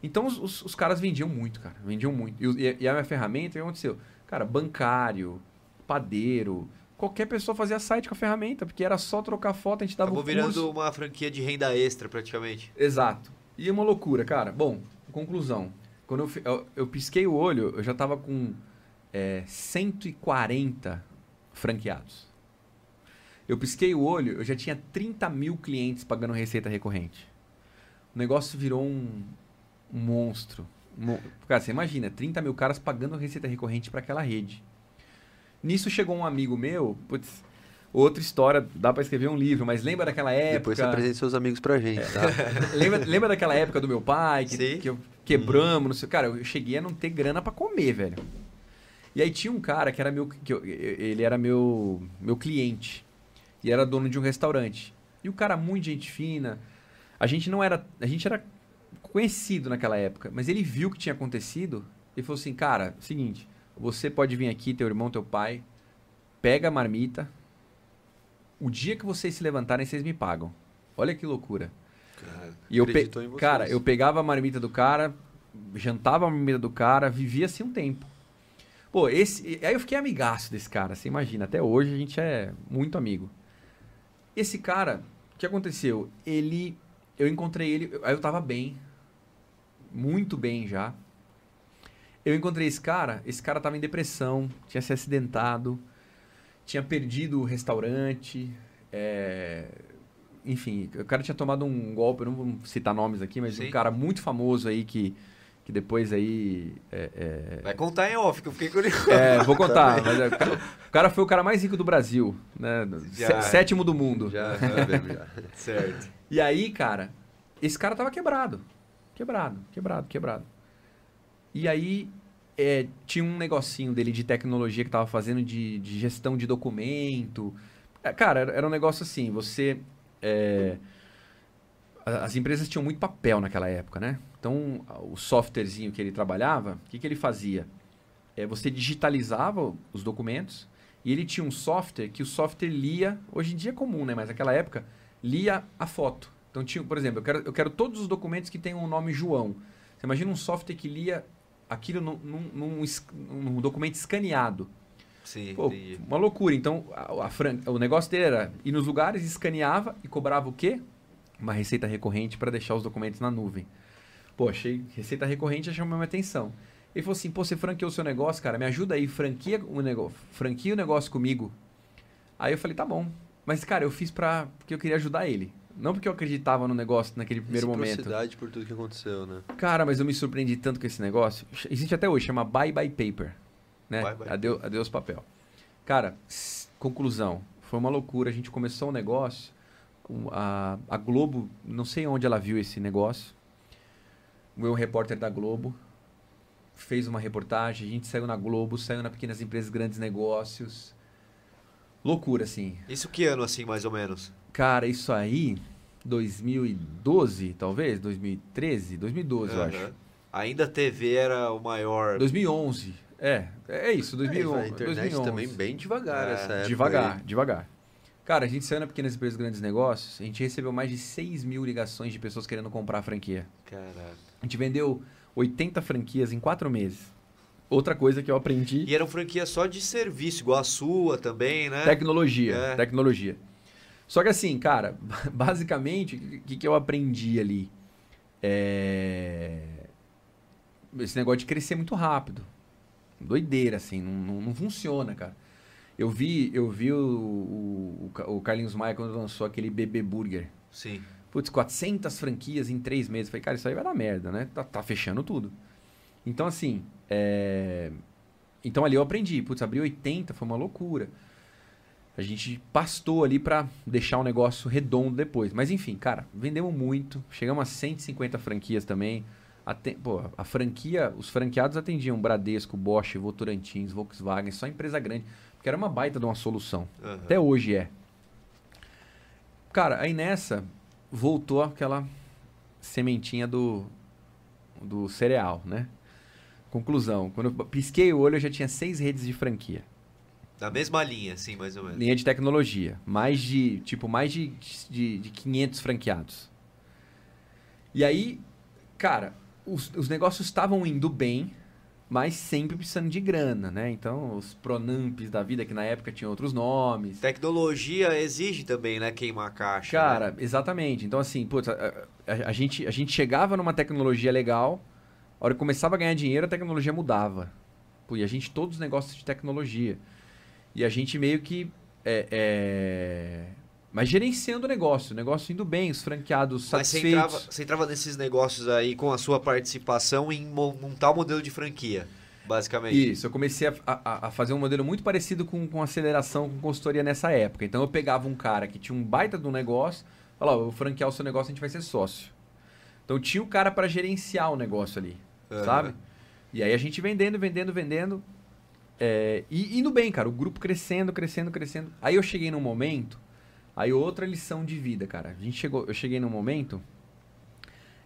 Então, os, os, os, caras vendiam muito, cara. Vendiam muito. E, e a minha ferramenta, o que aconteceu? Cara, bancário, padeiro, qualquer pessoa fazia site com a ferramenta, porque era só trocar foto, a gente dava Acabou virando uma franquia de renda extra, praticamente. Exato. E é uma loucura, cara. Bom, conclusão. Quando eu, eu, eu pisquei o olho, eu já tava com é, 140 franqueados. Eu pisquei o olho, eu já tinha 30 mil clientes pagando receita recorrente. O negócio virou um, um monstro. Um, cara, você imagina, 30 mil caras pagando receita recorrente para aquela rede. Nisso chegou um amigo meu, putz, outra história, dá para escrever um livro, mas lembra daquela época... Depois você apresenta seus amigos pra gente, tá? (laughs) lembra, lembra daquela época do meu pai, que, que eu quebramos, não sei... Cara, eu cheguei a não ter grana para comer, velho. E aí tinha um cara que era meu, que eu, ele era meu, meu cliente e era dono de um restaurante. E o cara muito gente fina. A gente não era, a gente era conhecido naquela época, mas ele viu o que tinha acontecido e falou assim, cara, seguinte, você pode vir aqui, teu irmão, teu pai, pega a marmita. O dia que vocês se levantarem, vocês me pagam. Olha que loucura. Cara, e eu pe... cara, eu pegava a marmita do cara, jantava a marmita do cara, vivia assim um tempo. Pô, esse. Aí eu fiquei amigaço desse cara, você imagina. Até hoje a gente é muito amigo. Esse cara, o que aconteceu? Ele. Eu encontrei ele. Aí eu tava bem. Muito bem já. Eu encontrei esse cara. Esse cara tava em depressão, tinha se acidentado, tinha perdido o restaurante. É, enfim, o cara tinha tomado um golpe, eu não vou citar nomes aqui, mas Sim. um cara muito famoso aí que que depois aí. É, é... Vai contar em off, que eu fiquei curioso. É, vou contar. (laughs) mas é, o cara foi o cara mais rico do Brasil, né? Já, sétimo do mundo. Já, já, já. certo. (laughs) E aí, cara, esse cara tava quebrado. Quebrado, quebrado, quebrado. E aí, é, tinha um negocinho dele de tecnologia que tava fazendo de, de gestão de documento. É, cara, era um negócio assim, você. É, as empresas tinham muito papel naquela época, né? Então, o softwarezinho que ele trabalhava, o que, que ele fazia? É, você digitalizava os documentos e ele tinha um software que o software lia, hoje em dia é comum, né? Mas naquela época, lia a foto. Então, tinha, por exemplo, eu quero, eu quero todos os documentos que tenham o nome João. Você imagina um software que lia aquilo num, num, num, num documento escaneado. Sim, Pô, uma loucura. Então, a, a fran... o negócio dele era ir nos lugares, escaneava e cobrava o quê? Uma receita recorrente para deixar os documentos na nuvem. Pô, achei receita recorrente, chamou minha atenção. Ele falou assim, pô, você franqueou o seu negócio, cara, me ajuda aí, franquia o negócio, franquia o negócio comigo. Aí eu falei, tá bom. Mas, cara, eu fiz pra... porque eu queria ajudar ele. Não porque eu acreditava no negócio naquele primeiro momento. por tudo que aconteceu, né? Cara, mas eu me surpreendi tanto com esse negócio. Existe até hoje, chama Bye Bye Paper. Né? Bye, bye adeus, paper. adeus papel. Cara, conclusão. Foi uma loucura. A gente começou um negócio. A, a Globo, não sei onde ela viu esse negócio o meu repórter da Globo fez uma reportagem, a gente saiu na Globo, saiu na Pequenas Empresas Grandes Negócios. Loucura, assim. Isso que ano, assim, mais ou menos? Cara, isso aí, 2012, talvez? 2013? 2012, uhum. eu acho. Ainda a TV era o maior... 2011. É, é isso, 2011. É, a internet 2011. também bem devagar é. essa época. Devagar, aí. devagar. Cara, a gente saiu na Pequenas Empresas Grandes Negócios, a gente recebeu mais de 6 mil ligações de pessoas querendo comprar a franquia. Caraca. A gente vendeu 80 franquias em 4 meses. Outra coisa que eu aprendi. E eram franquias só de serviço, igual a sua também, né? Tecnologia. É. Tecnologia. Só que assim, cara, (laughs) basicamente, o que, que eu aprendi ali? É... Esse negócio de crescer muito rápido. Doideira, assim, não, não, não funciona, cara. Eu vi, eu vi o, o, o Carlinhos Maia quando lançou aquele BB Burger. Sim. Putz, 400 franquias em três meses. Falei, cara, isso aí vai dar merda, né? Tá, tá fechando tudo. Então, assim, é... Então ali eu aprendi. Putz, abrir 80 foi uma loucura. A gente pastou ali para deixar o negócio redondo depois. Mas enfim, cara, vendemos muito. Chegamos a 150 franquias também. Aten Pô, a franquia, os franqueados atendiam Bradesco, Bosch, Votorantins, Volkswagen, só empresa grande. Porque era uma baita de uma solução. Uhum. Até hoje é. Cara, aí nessa voltou aquela sementinha do, do cereal, né? Conclusão, quando eu pisquei o olho, eu já tinha seis redes de franquia. Da mesma linha, sim, mais ou menos. Linha de tecnologia. Mais de, tipo, mais de, de, de 500 franqueados. E aí, cara, os, os negócios estavam indo bem, mas sempre precisando de grana, né? Então, os Pronamps da vida, que na época tinham outros nomes. Tecnologia exige também, né? Queimar a caixa. Cara, né? exatamente. Então, assim, putz, a, a, a, gente, a gente chegava numa tecnologia legal, a hora que começava a ganhar dinheiro, a tecnologia mudava. Pô, e a gente, todos os negócios de tecnologia. E a gente meio que. É, é... Mas gerenciando o negócio, o negócio indo bem, os franqueados Mas satisfeitos. Mas você entrava, você entrava nesses negócios aí com a sua participação em montar o modelo de franquia, basicamente. Isso, eu comecei a, a, a, fazer um modelo muito parecido com, com aceleração, com consultoria nessa época. Então eu pegava um cara que tinha um baita do negócio, falava, vou franquear o seu negócio, a gente vai ser sócio. Então tinha o cara para gerenciar o negócio ali, uhum. sabe? E aí a gente vendendo, vendendo, vendendo. É, e indo bem, cara, o grupo crescendo, crescendo, crescendo. Aí eu cheguei num momento, aí outra lição de vida, cara. A gente chegou, eu cheguei num momento,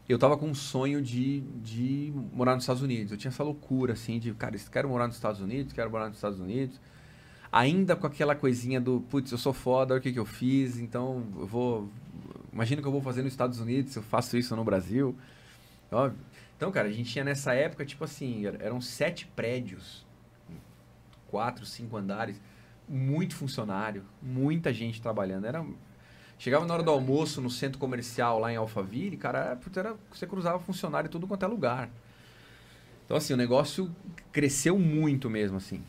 eu tava com um sonho de, de morar nos Estados Unidos. Eu tinha essa loucura, assim, de, cara, quero morar nos Estados Unidos, quero morar nos Estados Unidos. Ainda com aquela coisinha do, putz, eu sou foda, olha o que, que eu fiz, então eu vou. Imagina o que eu vou fazer nos Estados Unidos se eu faço isso no Brasil. Óbvio. Então, cara, a gente tinha nessa época, tipo assim, eram sete prédios quatro, cinco andares, muito funcionário, muita gente trabalhando. Era chegava na hora do almoço no centro comercial lá em Alphaville, cara, era, você cruzava funcionário em tudo quanto é lugar. Então assim, o negócio cresceu muito mesmo assim.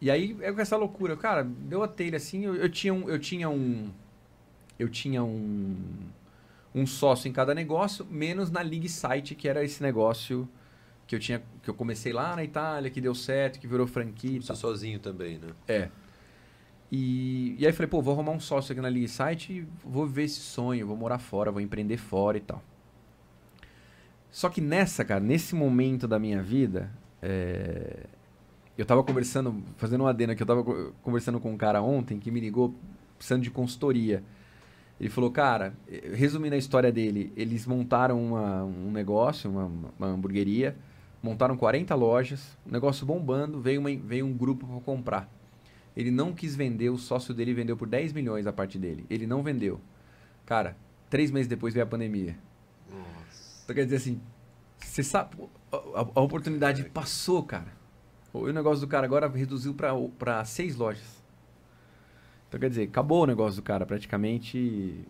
E aí é com essa loucura, cara, deu a telha assim, eu, eu tinha um eu tinha um eu tinha um um sócio em cada negócio, menos na League Site, que era esse negócio que eu tinha que eu comecei lá na Itália, que deu certo, que virou franquia. Você sozinho também, né? É. E, e aí falei, pô, vou arrumar um sócio aqui na League Site e vou ver esse sonho, vou morar fora, vou empreender fora e tal. Só que nessa, cara, nesse momento da minha vida, é... eu tava conversando, fazendo uma adena que eu tava conversando com um cara ontem que me ligou precisando de consultoria. Ele falou, cara, resumindo a história dele, eles montaram uma, um negócio, uma, uma hamburgueria, montaram 40 lojas, negócio bombando, veio, uma, veio um grupo para comprar. Ele não quis vender, o sócio dele vendeu por 10 milhões a parte dele. Ele não vendeu. Cara, três meses depois veio a pandemia. Nossa. Então quer dizer assim, você sabe, a, a oportunidade passou, cara. O negócio do cara agora reduziu para seis lojas. Então quer dizer, acabou o negócio do cara praticamente. E,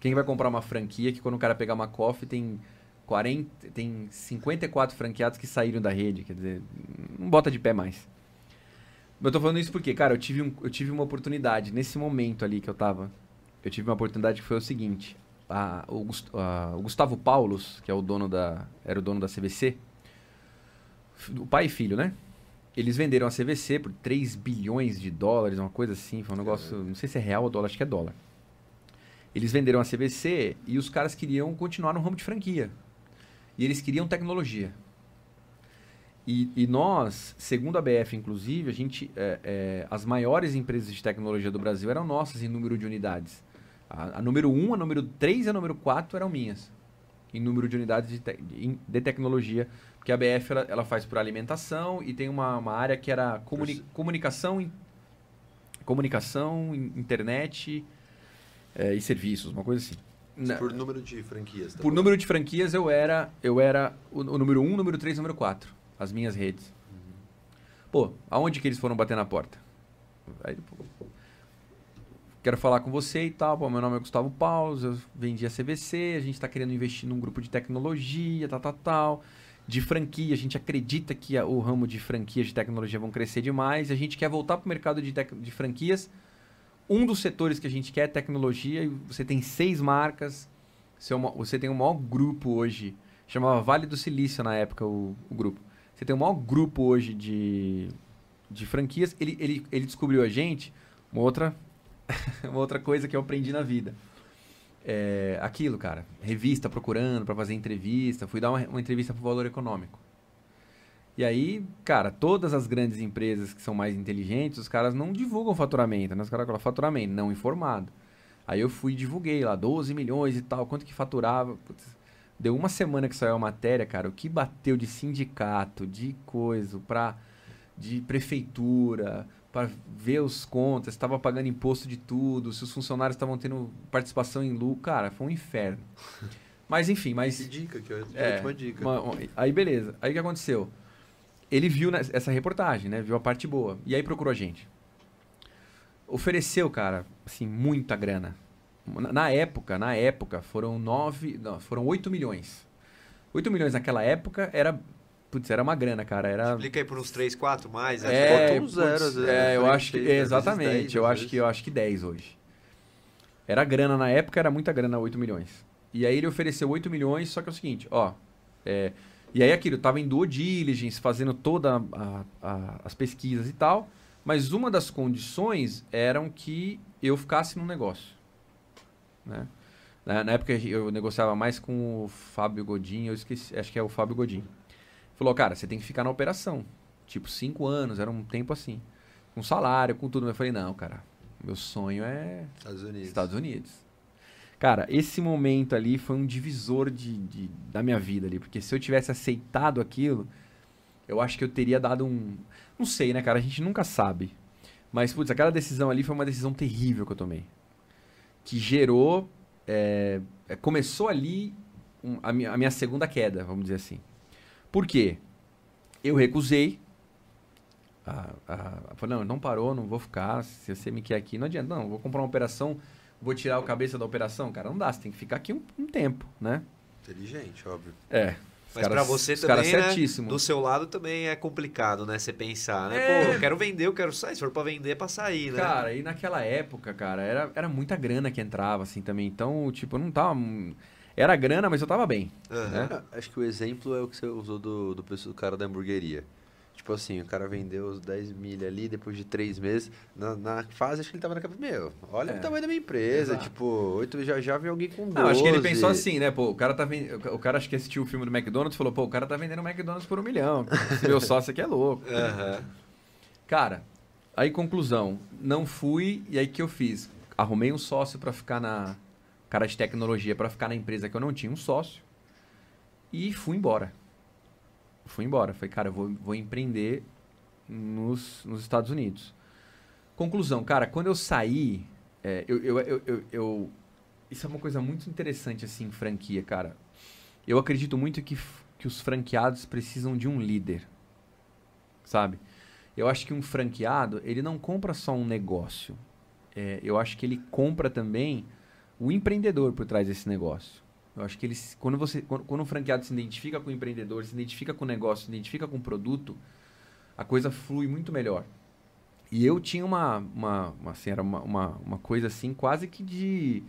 quem vai comprar uma franquia que quando o cara pegar uma coffee tem 40, tem 54 franqueados que saíram da rede, quer dizer, não bota de pé mais. Eu tô falando isso porque, cara, eu tive, um, eu tive uma oportunidade nesse momento ali que eu tava. Eu tive uma oportunidade que foi o seguinte: a, o, a, o Gustavo Paulos, que é o dono da, era o dono da CVC, o pai e filho, né? Eles venderam a CVC por 3 bilhões de dólares, uma coisa assim. Foi um negócio, não sei se é real ou dólar, acho que é dólar. Eles venderam a CVC e os caras queriam continuar no ramo de franquia. E eles queriam tecnologia. E, e nós, segundo a BF, inclusive, a gente, é, é, as maiores empresas de tecnologia do Brasil eram nossas em número de unidades. A, a número 1, a número 3 e a número 4 eram minhas. Em número de unidades de, te, de tecnologia. Porque a BF ela, ela, faz por alimentação e tem uma, uma área que era comuni, comunicação, comunicação, internet é, e serviços, uma coisa assim. Por número de franquias. Tá por bom? número de franquias, eu era, eu era o, o número 1, um, número 3 número 4. As minhas redes. Uhum. Pô, aonde que eles foram bater na porta? Aí, pô, quero falar com você e tal. Pô, meu nome é Gustavo Paulo, eu vendi a CVC, a gente está querendo investir num grupo de tecnologia, tal, tal, tal. De franquia, a gente acredita que o ramo de franquias de tecnologia vão crescer demais. A gente quer voltar para o mercado de, de franquias. Um dos setores que a gente quer é tecnologia. E você tem seis marcas. Você, é você tem o maior grupo hoje. Chamava Vale do Silício na época o, o grupo. Você tem o maior grupo hoje de, de franquias. Ele, ele, ele descobriu a gente uma outra (laughs) uma outra coisa que eu aprendi na vida. É, aquilo, cara, revista procurando para fazer entrevista, fui dar uma, uma entrevista para o Valor Econômico. E aí, cara, todas as grandes empresas que são mais inteligentes, os caras não divulgam faturamento, né? Os caras falam faturamento, não informado. Aí eu fui e divulguei lá, 12 milhões e tal, quanto que faturava. Putz, deu uma semana que saiu a matéria, cara, o que bateu de sindicato, de coisa, pra, de prefeitura, para ver os contas, estava pagando imposto de tudo, se os funcionários estavam tendo participação em lucro, cara, foi um inferno. (laughs) Mas enfim, mas. Que dica, que é, é última dica. Uma, aí beleza. Aí o que aconteceu? Ele viu essa reportagem, né? Viu a parte boa. E aí procurou a gente. Ofereceu, cara, assim, muita grana. Na, época, na época, foram nove. Não, foram 8 milhões. 8 milhões naquela época era Putz, era uma grana, cara. Era... Explica aí por uns 3, 4 mais. Né? É, putz, é, eu acho que. Exatamente, 10, eu acho que eu acho que 10 hoje. Era grana na época, era muita grana, 8 milhões. E aí ele ofereceu 8 milhões, só que é o seguinte, ó. É, e aí aquilo, tava em duo diligence, fazendo todas as pesquisas e tal. Mas uma das condições eram que eu ficasse no negócio. Né? Na, na época eu negociava mais com o Fábio Godin, eu esqueci, acho que é o Fábio Godin. Falou, cara, você tem que ficar na operação. Tipo, cinco anos, era um tempo assim. Com salário, com tudo. Eu falei, não, cara, meu sonho é Estados Unidos. Estados Unidos. Cara, esse momento ali foi um divisor de, de, da minha vida ali. Porque se eu tivesse aceitado aquilo, eu acho que eu teria dado um. Não sei, né, cara? A gente nunca sabe. Mas, putz, aquela decisão ali foi uma decisão terrível que eu tomei. Que gerou. É, começou ali um, a, minha, a minha segunda queda, vamos dizer assim. Por quê? Eu recusei. Falei, não, não parou, não vou ficar. Se você me quer aqui, não adianta. Não, vou comprar uma operação, vou tirar a cabeça da operação. Cara, não dá, você tem que ficar aqui um, um tempo, né? Inteligente, óbvio. É. Mas para você também, né, do seu lado também é complicado, né? Você pensar, né? É... Pô, eu quero vender, eu quero sair. Se for para vender, é para sair, né? Cara, e naquela época, cara, era, era muita grana que entrava, assim, também. Então, tipo, não tava... Era grana, mas eu tava bem. Uhum. Né? Acho que o exemplo é o que você usou do, do, do cara da hamburgueria. Tipo assim, o cara vendeu os 10 mil ali, depois de três meses. Na, na fase, acho que ele tava na cabeça, meu, olha é. o tamanho da minha empresa. Exato. Tipo, oito já, já vem alguém com 12. Não, acho que ele pensou assim, né? Pô, o cara tá vend... O cara acho que assistiu o filme do McDonald's e falou, pô, o cara tá vendendo o McDonald's por um milhão. (laughs) Esse meu sócio aqui é louco. Uhum. Cara, aí conclusão, não fui, e aí que eu fiz? Arrumei um sócio para ficar na, cara de tecnologia para ficar na empresa que eu não tinha um sócio. E fui embora. Fui embora. Falei, cara, eu vou, vou empreender nos, nos Estados Unidos. Conclusão, cara, quando eu saí, é, eu, eu, eu, eu, Isso é uma coisa muito interessante, assim, franquia, cara. Eu acredito muito que, que os franqueados precisam de um líder. Sabe? Eu acho que um franqueado, ele não compra só um negócio. É, eu acho que ele compra também o empreendedor por trás desse negócio. Eu acho que eles, quando você, quando, quando um franqueado se identifica com o empreendedor, se identifica com o negócio, se identifica com o produto, a coisa flui muito melhor. E eu tinha uma, uma, uma assim, era uma, uma, uma, coisa assim, quase que de,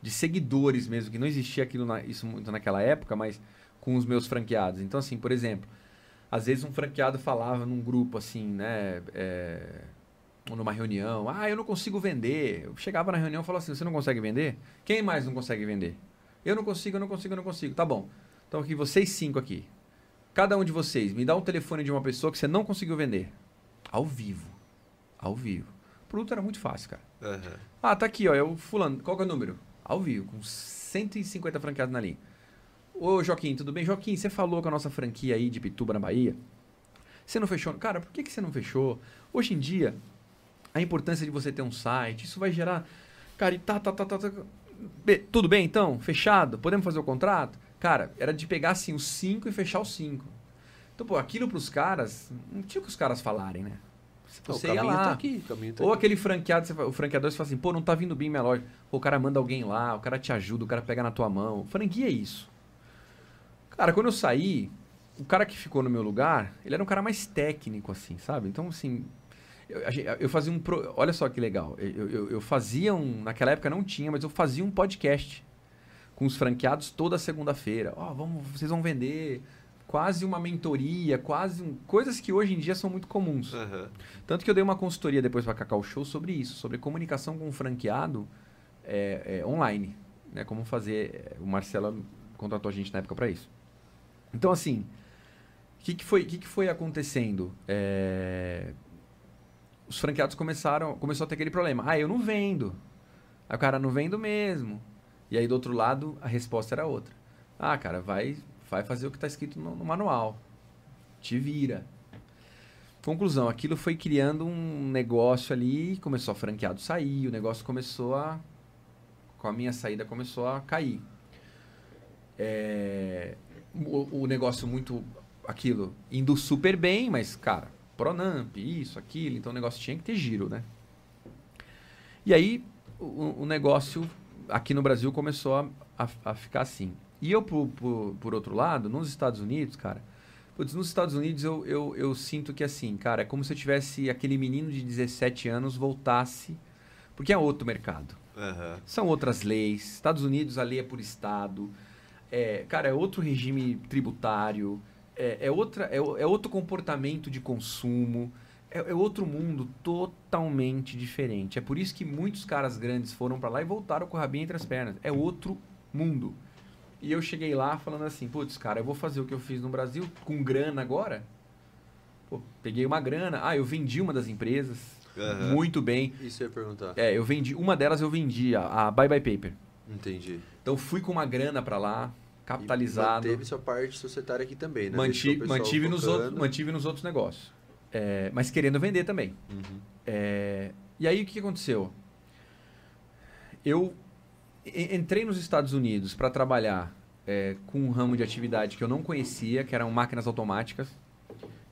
de seguidores mesmo, que não existia aquilo na, isso muito naquela época, mas com os meus franqueados. Então, assim, por exemplo, às vezes um franqueado falava num grupo assim, né? É, numa reunião, ah, eu não consigo vender. Eu chegava na reunião e falava assim, você não consegue vender? Quem mais não consegue vender? Eu não consigo, eu não consigo, eu não consigo. Tá bom. Então aqui, vocês cinco aqui. Cada um de vocês, me dá um telefone de uma pessoa que você não conseguiu vender. Ao vivo. Ao vivo. O produto era muito fácil, cara. Uhum. Ah, tá aqui, ó. É o fulano. Qual que é o número? Ao vivo, com 150 franqueados na linha. Ô, Joaquim, tudo bem? Joaquim, você falou com a nossa franquia aí de Pituba, na Bahia. Você não fechou? Cara, por que, que você não fechou? Hoje em dia, a importância de você ter um site, isso vai gerar. Cara, e tá, tá, tá, tá, tá. Tudo bem então? Fechado? Podemos fazer o contrato? Cara, era de pegar assim os cinco e fechar os cinco. Então, pô, aquilo para os caras, não tinha o que os caras falarem, né? Você ia lá. Tá aqui, o tá Ou aqui. aquele franqueado, você o franqueador você fala assim, pô, não tá vindo bem minha loja. Pô, o cara manda alguém lá, o cara te ajuda, o cara pega na tua mão. Franquia é isso. Cara, quando eu saí, o cara que ficou no meu lugar, ele era um cara mais técnico, assim, sabe? Então, assim, eu, eu fazia um. pro- Olha só que legal. Eu, eu- eu fazia um. Naquela época não tinha, mas eu fazia um podcast com os franqueados toda segunda-feira. Ó, vamos, vocês vão vender. Quase uma mentoria, quase um, coisas que hoje em dia são muito comuns. Aham. Tanto que eu dei uma consultoria depois para Cacau Show sobre isso, sobre comunicação com o franqueado é, é, online. Né? Como fazer. é, O Marcelo contratou a gente na época para isso. Então, assim, o que, que, foi, que, que foi acontecendo? É, Os franqueados começaram. Começou a ter aquele problema. Ah, eu não vendo. Aí o cara não vendo mesmo. E aí do outro lado a resposta era outra. Ah, cara, vai, vai fazer o que está escrito no, no manual. Te vira. Conclusão, aquilo foi criando um negócio ali, começou a franqueado sair, o negócio começou a. Com a minha saída começou a cair. É, o, o negócio muito. aquilo, indo super bem, mas, cara, Pronamp, isso, aquilo, então o negócio tinha que ter giro, né? E aí o, o negócio aqui no Brasil começou a, a, a ficar assim. E eu, por, por, por outro lado, nos Estados Unidos, cara, Putz, nos Estados Unidos eu, eu, eu sinto que assim, cara, é como se eu tivesse aquele menino de 17 anos voltasse, porque é outro mercado. Aham. São outras leis. Estados Unidos, a lei é por estado. É, cara, é outro regime tributário. É, é outra, é, é outro comportamento de consumo. É, é outro mundo totalmente diferente. É por isso que muitos caras grandes foram pra lá e voltaram com o rabinho entre as pernas. É outro mundo. E eu cheguei lá falando assim, putz, cara, eu vou fazer o que eu fiz no Brasil com grana agora. Pô, peguei uma grana. Ah, eu vendi uma das empresas. Aham. Muito bem. Isso eu ia perguntar. É, eu vendi. Uma delas eu vendi, a, a Bye Bye Paper. Entendi. Então fui com uma grana pra lá, E capitalizado. Manteve sua parte societária aqui também, né? manti- mantive, nos outros, mantive nos outros negócios. É, mas querendo vender também. Uhum. É, e aí o que aconteceu? Eu e- entrei nos Estados Unidos para trabalhar é, com um ramo de atividade que eu não conhecia, que eram máquinas automáticas.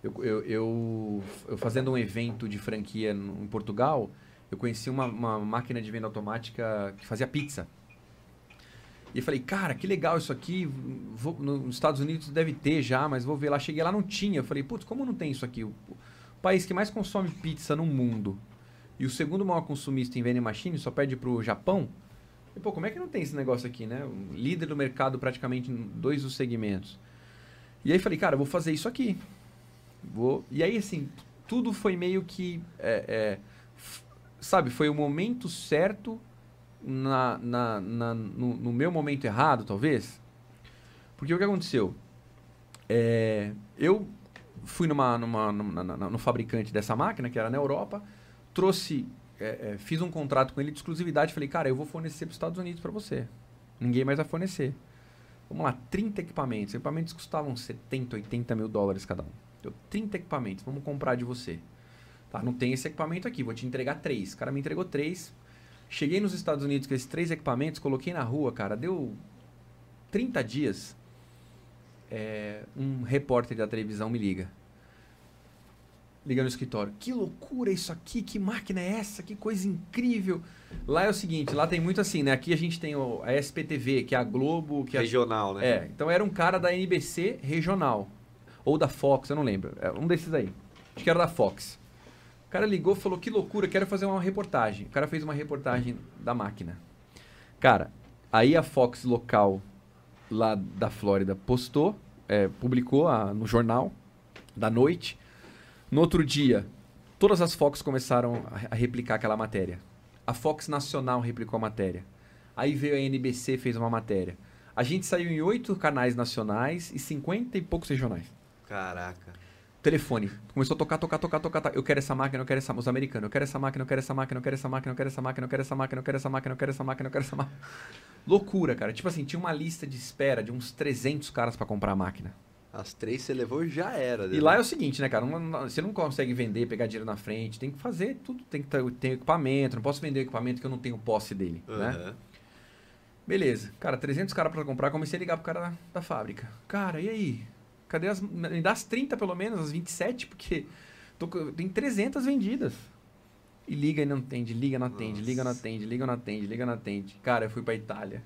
Eu, eu, eu- eu fazendo um evento de franquia no- em Portugal, eu conheci uma, uma máquina de venda automática que fazia pizza. E falei, cara, que legal isso aqui. Vou- no- nos Estados Unidos deve ter já, mas vou ver lá. Cheguei lá, não tinha. Eu falei, putz, como não tem isso aqui? O, o país que mais consome pizza no mundo e o segundo maior consumista em vending machine só perde pro Japão. E, pô, como é que não tem esse negócio aqui, né? Um líder do mercado praticamente em dois dos segmentos. E aí falei, cara, vou fazer isso aqui. Vou... E aí, assim, tudo foi meio que. é, é, sabe, foi o momento certo na, na, na- no, no meu momento errado, talvez. Porque o que aconteceu? É, eu fui numa, numa, numa- no fabricante dessa máquina, que era na Europa, trouxe, é, é, fiz um contrato com ele de exclusividade. Falei, cara, eu vou fornecer para os Estados Unidos para você. Ninguém mais vai fornecer. Vamos lá, 30 equipamentos. Equipamentos custavam 70, 80 mil dólares cada um. Eu, 30 equipamentos, vamos comprar de você. Tá, não tem esse equipamento aqui, vou te entregar três. O cara me entregou três. Cheguei nos Estados Unidos com esses três equipamentos, coloquei na rua, cara, deu 30 dias. é, um repórter da televisão me liga. Liga no escritório. Que loucura isso aqui, que máquina é essa? Que coisa incrível. Lá é o seguinte, lá tem muito assim, né? Aqui a gente tem o- a SPTV, que é a Globo, que é a Regional, né? é, então era um cara da NBC regional. Ou da Fox, eu não lembro. É um desses aí. Acho que era da Fox. O cara ligou falou: Que loucura, quero fazer uma reportagem. O cara fez uma reportagem da máquina. Cara, aí a Fox local lá da Flórida postou, é, publicou a- no jornal da noite. No outro dia, todas as Fox começaram a, a replicar aquela matéria. A Fox Nacional replicou a matéria. Aí veio a NBC fez uma matéria. A gente saiu em oito canais nacionais e 50 e poucos regionais. Caraca. Telefone. Começou a tocar, tocar, tocar, tocar. tocar. Eu quero essa máquina, eu quero essa... Os americanos. Eu quero essa máquina, eu quero essa máquina, eu quero essa máquina, eu quero essa máquina, eu quero essa máquina, eu quero essa máquina, eu quero essa máquina, eu quero essa máquina. Loucura, cara. Tipo assim, tinha uma lista de espera de uns 300 caras pra comprar a máquina. As três você levou, já era. E lá é o seguinte, né, cara? você não consegue vender, pegar dinheiro na frente. Tem que fazer tudo. Tem que ter, equipamento. Não posso vender equipamento que eu não tenho posse dele, né? Aham. Beleza. Cara, 300 caras pra comprar. Comecei a ligar pro cara da, da fábrica. Cara, e aí? Cadê as... Me dá as 30 pelo menos, as 27, porque Tô tem 300 vendidas. E liga e não atende, liga e não atende, liga e não Nossa. atende, liga e não atende, liga e não atende. Cara, eu fui pra Itália.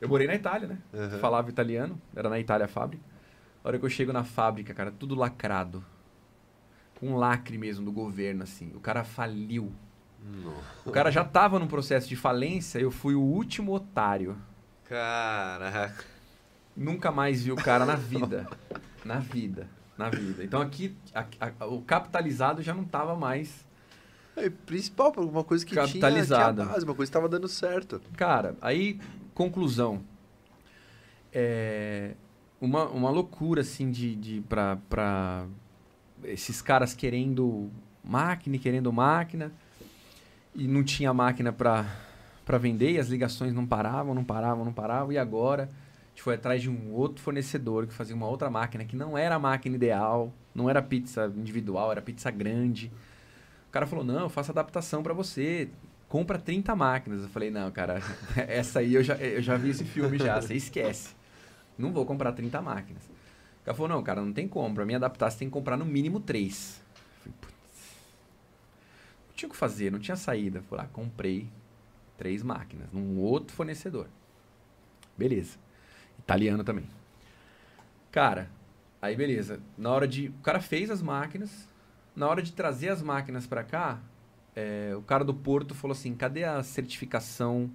Eu morei na Itália, né? Aham. Falava italiano, era na Itália a fábrica. A hora que eu chego na fábrica, cara, tudo lacrado. Com um lacre mesmo do governo, assim. O cara faliu. Nossa. O cara já tava num processo de falência, eu fui o último otário. Caraca. Nunca mais vi o cara na vida. (laughs) Na vida. Na vida. Então aqui, a- a- o capitalizado já não tava mais. É, principal, pra uma coisa que Capitalizada. tinha, base, uma coisa que tava dando certo. Cara, aí, conclusão. É uma, uma loucura, assim, de, de pra, pra esses caras querendo máquina e querendo máquina. E não tinha máquina pra, pra vender e as ligações não paravam, não paravam, não paravam. E agora gente foi atrás de um outro fornecedor que fazia uma outra máquina que não era a máquina ideal, não era pizza individual, era pizza grande. O cara falou: Não, eu faço adaptação pra você, compra 30 máquinas. Eu falei: Não, cara, (laughs) essa aí eu já, eu já vi esse filme já, você esquece. Não vou comprar 30 máquinas. O cara falou: Não, cara, não tem como. Pra mim adaptar, você tem que comprar no mínimo 3. Eu falei. Não tinha o que fazer, não tinha saída. Falei: Ah, comprei três máquinas num outro fornecedor. Beleza. Italiano também. Cara, aí beleza. Na hora de. O cara fez as máquinas. Na hora de trazer as máquinas pra cá, é, o cara do Porto falou assim: cadê a certificação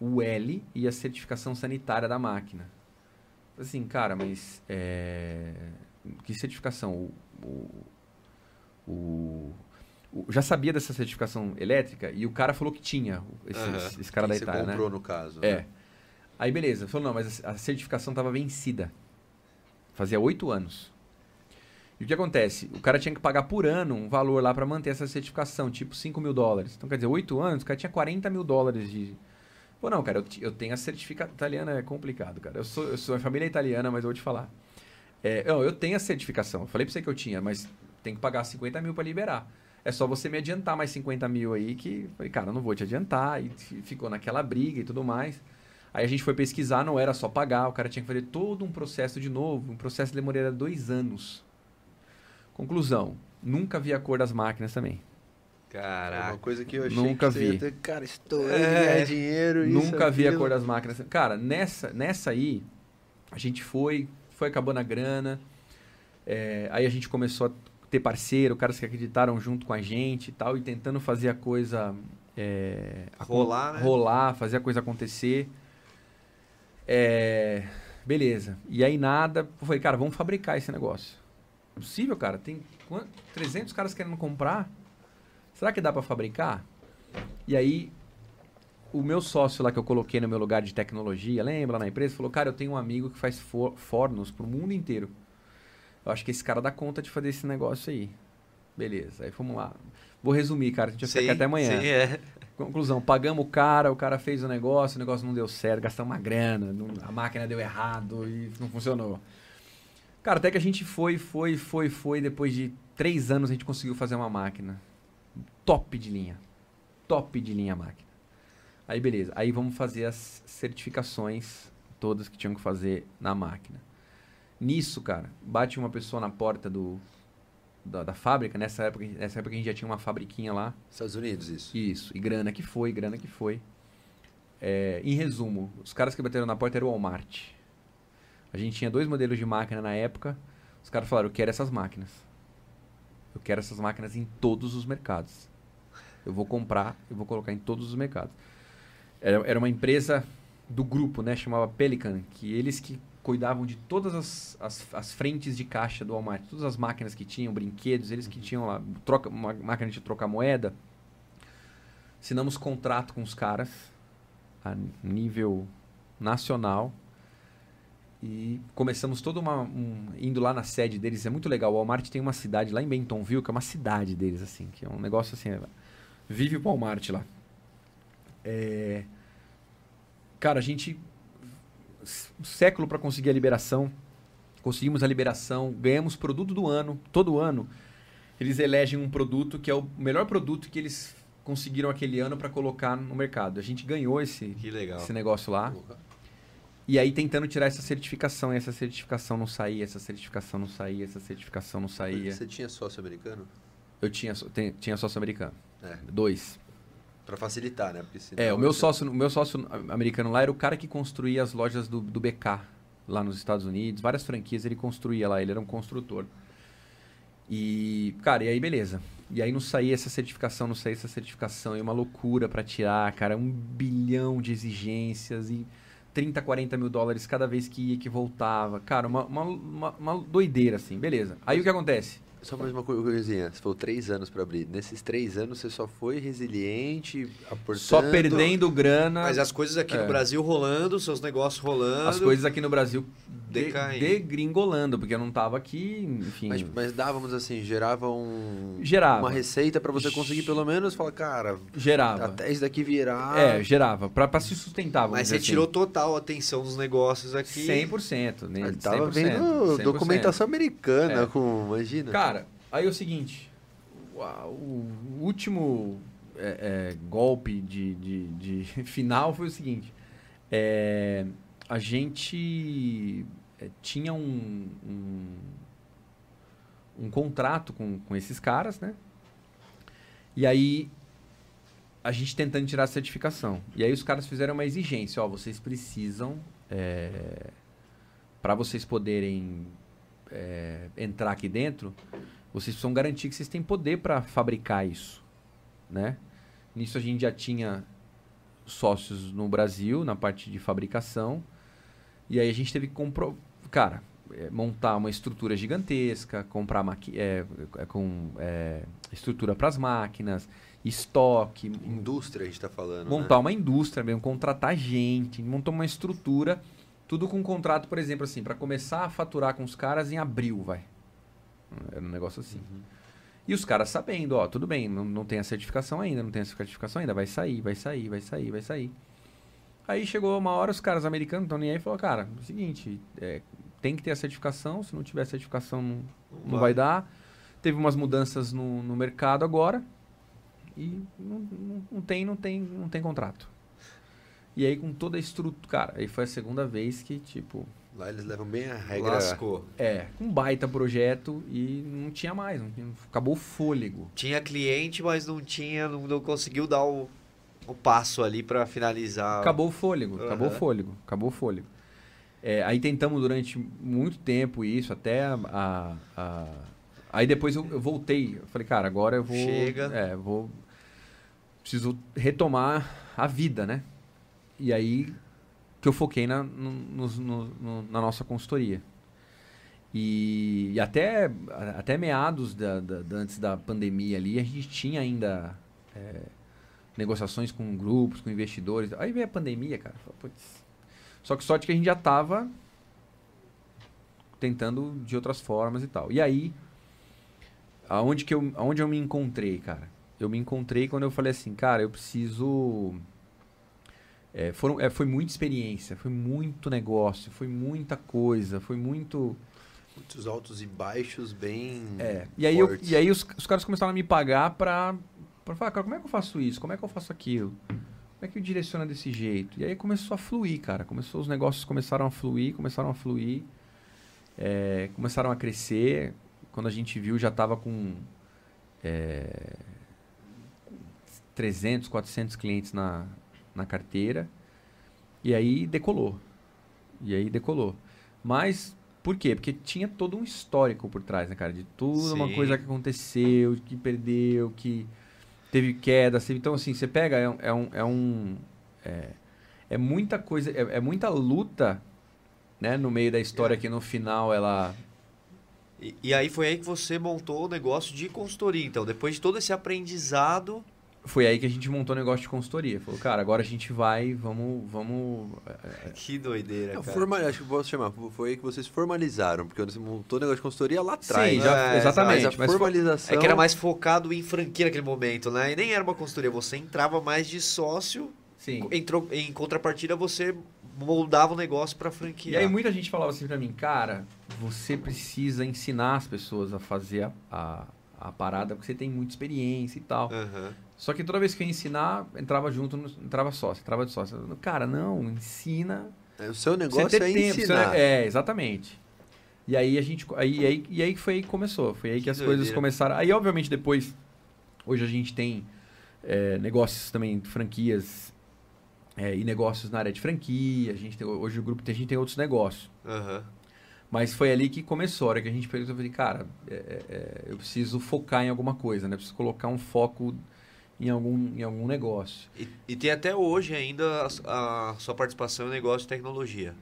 UL e a certificação sanitária da máquina? Assim, cara, mas. é, que certificação? O, o, o- o- já sabia dessa certificação elétrica e o cara falou que tinha, esse, Aham. esse- cara Quem da você Itália, né? comprou, no caso. É. né? Aí beleza, falou, não, mas a certificação estava vencida. Fazia oito anos. E o que acontece? O cara tinha que pagar por ano um valor lá para manter essa certificação, tipo 5 mil dólares. Então, quer dizer, oito anos, o cara tinha 40 mil dólares de. Pô, não, cara, eu, eu tenho a certificação. Italiana é complicado, cara. Eu sou, eu sou a família italiana, mas eu vou te falar. É, não, eu tenho a certificação. Eu falei pra você que eu tinha, mas tem que pagar 50 mil para liberar. É só você me adiantar mais 50 mil aí que. eu Falei, cara, eu não vou te adiantar. E fi- ficou naquela briga e tudo mais. Aí a gente foi pesquisar, não era só pagar, o cara tinha que fazer todo um processo de novo. Um processo demoraria dois anos. Conclusão, nunca vi a cor das máquinas também. É uma Caraca. coisa que eu achei Nunca que vi. ter, cara, estourei É. dinheiro, isso, nunca vi a aquilo. cor das máquinas. Cara, nessa, nessa aí, a gente foi, foi acabando a grana. é, aí a gente começou a ter parceiro, caras que acreditaram junto com a gente e tal, e tentando fazer a coisa é, Rolar, né? rolar, fazer a coisa acontecer. É, beleza. E aí nada, eu falei, cara, vamos fabricar esse negócio. É possível, cara? Tem quan- 300 caras querendo comprar. Será que dá pra fabricar? E aí o meu sócio lá que eu coloquei no meu lugar de tecnologia, lembra lá na empresa, falou: "Cara, eu tenho um amigo que faz for fornos pro mundo inteiro. Eu acho que esse cara dá conta de fazer esse negócio aí." Beleza. Aí vamos lá. Vou resumir, cara, a gente vai ficar aqui até amanhã. Sim, é. Conclusão, pagamos o cara, o cara fez o negócio, o negócio não deu certo, gastamos uma grana, não- a máquina deu errado e não funcionou. Cara, até que a gente foi, foi, foi, foi, depois de três anos a gente conseguiu fazer uma máquina. Top de linha. Top de linha a máquina. Aí beleza, aí vamos fazer as certificações todas que tinham que fazer na máquina. Nisso, cara, bate uma pessoa na porta do, da, da fábrica, nessa época, nessa época a gente já tinha uma fabriquinha lá. Estados Unidos, isso. Isso, e grana que foi, grana que foi. É, em resumo, os caras que bateram na porta eram o Walmart. A gente tinha dois modelos de máquina na época. Os caras falaram: Eu quero essas máquinas. Eu quero essas máquinas em todos os mercados. Eu vou comprar, eu vou colocar em todos os mercados. Era, era uma empresa do grupo, né? Chamava Pelican, que eles que cuidavam de todas as, as, as frentes de caixa do Walmart, todas as máquinas que tinham, brinquedos, eles que tinham lá, troca, uma máquina de trocar moeda. Assinamos contrato com os caras a nível nacional. E começamos todo uma um, indo lá na sede deles. É muito legal. O Walmart tem uma cidade lá em Bentonville que é uma cidade deles assim que é um negócio assim é- vive o Walmart lá. É, cara a gente um século para conseguir a liberação conseguimos a liberação ganhamos produto do ano todo ano eles elegem um produto que é o melhor produto que eles conseguiram aquele ano para colocar no mercado a gente ganhou esse Que legal. esse negócio lá e aí tentando tirar essa certificação, e essa certificação não saía, essa certificação não saía, essa certificação não saía. Você tinha sócio americano? Eu tinha, tinha sócio americano. É, Dois. Pra facilitar, né? Senão É, o meu sócio, o meu sócio americano lá era o cara que construía as lojas do, do BK lá nos Estados Unidos, várias franquias ele construía lá, ele era um construtor. E, cara, e aí beleza. E aí não saía essa certificação, não saía essa certificação, e uma loucura pra tirar, cara, um bilhão de exigências e 30, 40 mil dólares cada vez que ia, que voltava. Cara, uma, uma, uma, uma doideira, assim, beleza. Aí o que acontece? Só mais uma co- coisinha. Você falou três anos pra abrir. Nesses três anos você só foi resiliente, aportando... Só perdendo grana. Mas as coisas aqui É. no Brasil rolando, seus negócios rolando. As coisas aqui no Brasil de, Decaindo. degringolando, porque eu não tava aqui, enfim. Mas, mas dávamos assim, gerava um... Gerava. Uma receita pra você conseguir pelo menos falar, cara, gerava. até isso daqui virar... É, gerava. Pra, pra se sustentar, vamos Mas dizer você tirou assim. total atenção dos negócios aqui. 100%. Né? Ele tava 100%, vendo 100%. documentação americana, É. com, imagina. Cara, aí é o seguinte. o- último é, é, golpe de, de, de (laughs) final foi o seguinte. É, a gente é, tinha um, um, um contrato com, com esses caras, né? E aí a gente tentando tirar a certificação. E aí os caras fizeram uma exigência, ó, vocês precisam para vocês poderem é, entrar aqui dentro, vocês precisam garantir que vocês têm poder para fabricar isso, né? Nisso a gente já tinha sócios no Brasil na parte de fabricação e aí a gente teve que cara é, montar uma estrutura gigantesca, comprar maqui... é, é, com é, estrutura para as máquinas, estoque, Indústria a gente tá falando, montar né? uma indústria mesmo, contratar gente, montar uma estrutura, tudo com contrato, por exemplo, assim, para começar a faturar com os caras em abril, vai. Era um negócio assim. E os caras sabendo, ó, tudo bem, não, não tem a certificação ainda, não tem a certificação ainda, vai sair, vai sair, vai sair, vai sair. Aí chegou uma hora, os caras americanos estão nem aí e falaram, cara, é o seguinte, é, tem que ter a certificação, se não tiver certificação não, não vai dar. Teve umas mudanças no, no mercado agora e não, não, não tem, não tem, não tem contrato. E aí com toda a estrutura, cara, aí foi a segunda vez que, tipo, Lá eles levam bem a regra... Lascou. é, um baita projeto e não tinha mais, não tinha- acabou o fôlego. Tinha cliente, mas não tinha, não, não conseguiu dar o, o passo ali pra finalizar. Acabou o fôlego, acabou o fôlego, acabou o fôlego. É, aí tentamos durante muito tempo isso, até a. a- a- Aí depois eu, eu voltei. Eu falei, cara, agora eu vou. Chega. É, vou. Preciso retomar a vida, né? E aí que eu foquei na, no- no- no- na nossa consultoria. E, e até, até meados da, da- da- antes da pandemia ali, a gente tinha ainda é, negociações com grupos, com investidores. Aí veio a pandemia, cara. "Putz." Só que sorte que a gente já estava tentando de outras formas e tal. E aí, aonde, que eu, aonde eu me encontrei, cara? Eu me encontrei quando eu falei assim, cara, eu preciso... É, foram, é, foi muita experiência, foi muito negócio, foi muita coisa, foi muito... Muitos altos e baixos bem É, e aí, eu, e aí os, os caras começaram a me pagar pra, pra falar, cara, como é que eu faço isso? Como é que eu faço aquilo? Como é que eu direciono desse jeito? E aí começou a fluir, cara. Começou, os negócios começaram a fluir, começaram a fluir, é, começaram a crescer. Quando a gente viu, já tava com é, 300, 400 clientes na, na carteira. E aí decolou. E aí decolou. Mas por quê? Porque tinha todo um histórico por trás, né, cara? De tudo, uma Sim. coisa que aconteceu, que perdeu, que teve queda. teve- Então, assim, você pega, é um. É, um, é, um- é- é muita coisa, é, é muita luta, né, no meio da história que no final ela. E, e aí foi aí que você montou o negócio de consultoria. Então, depois de todo esse aprendizado, Foi aí que a gente montou o negócio de consultoria. Falou, cara, agora a gente vai, vamos. vamos é, que doideira, Não, cara. forma- acho que posso chamar, foi aí que vocês formalizaram, porque você montou o negócio de consultoria lá atrás. Sim, já, É, exatamente. Mas a mas formalização... É que era mais focado em franquia naquele momento, né? E nem era uma consultoria, você entrava mais de sócio, sim. entrou, em contrapartida você moldava o negócio pra franquia. E aí muita gente falava assim pra mim, cara, você precisa ensinar as pessoas a fazer a, a, a parada, porque você tem muita experiência e tal. Aham. Só que toda vez que eu ia ensinar, entrava junto, entrava sócio, entrava de sócio. Cara, não, ensina. É, O seu negócio é tempo, ensinar. É, exatamente. E aí a gente. Aí, aí, e aí foi aí que começou. Foi aí que, Que as doideira. coisas começaram. Aí, obviamente, depois. Hoje a gente tem é, negócios também, franquias é, e negócios na área de franquia. A gente tem, hoje o grupo tem- a gente tem outros negócios. Aham. Mas foi ali que começou. A hora que a gente perguntou, eu falei, cara, é, é, é, eu preciso focar em alguma coisa, né? Eu preciso colocar um foco em algum, em algum negócio. E, e tem até hoje ainda a, a sua participação em negócio de tecnologia.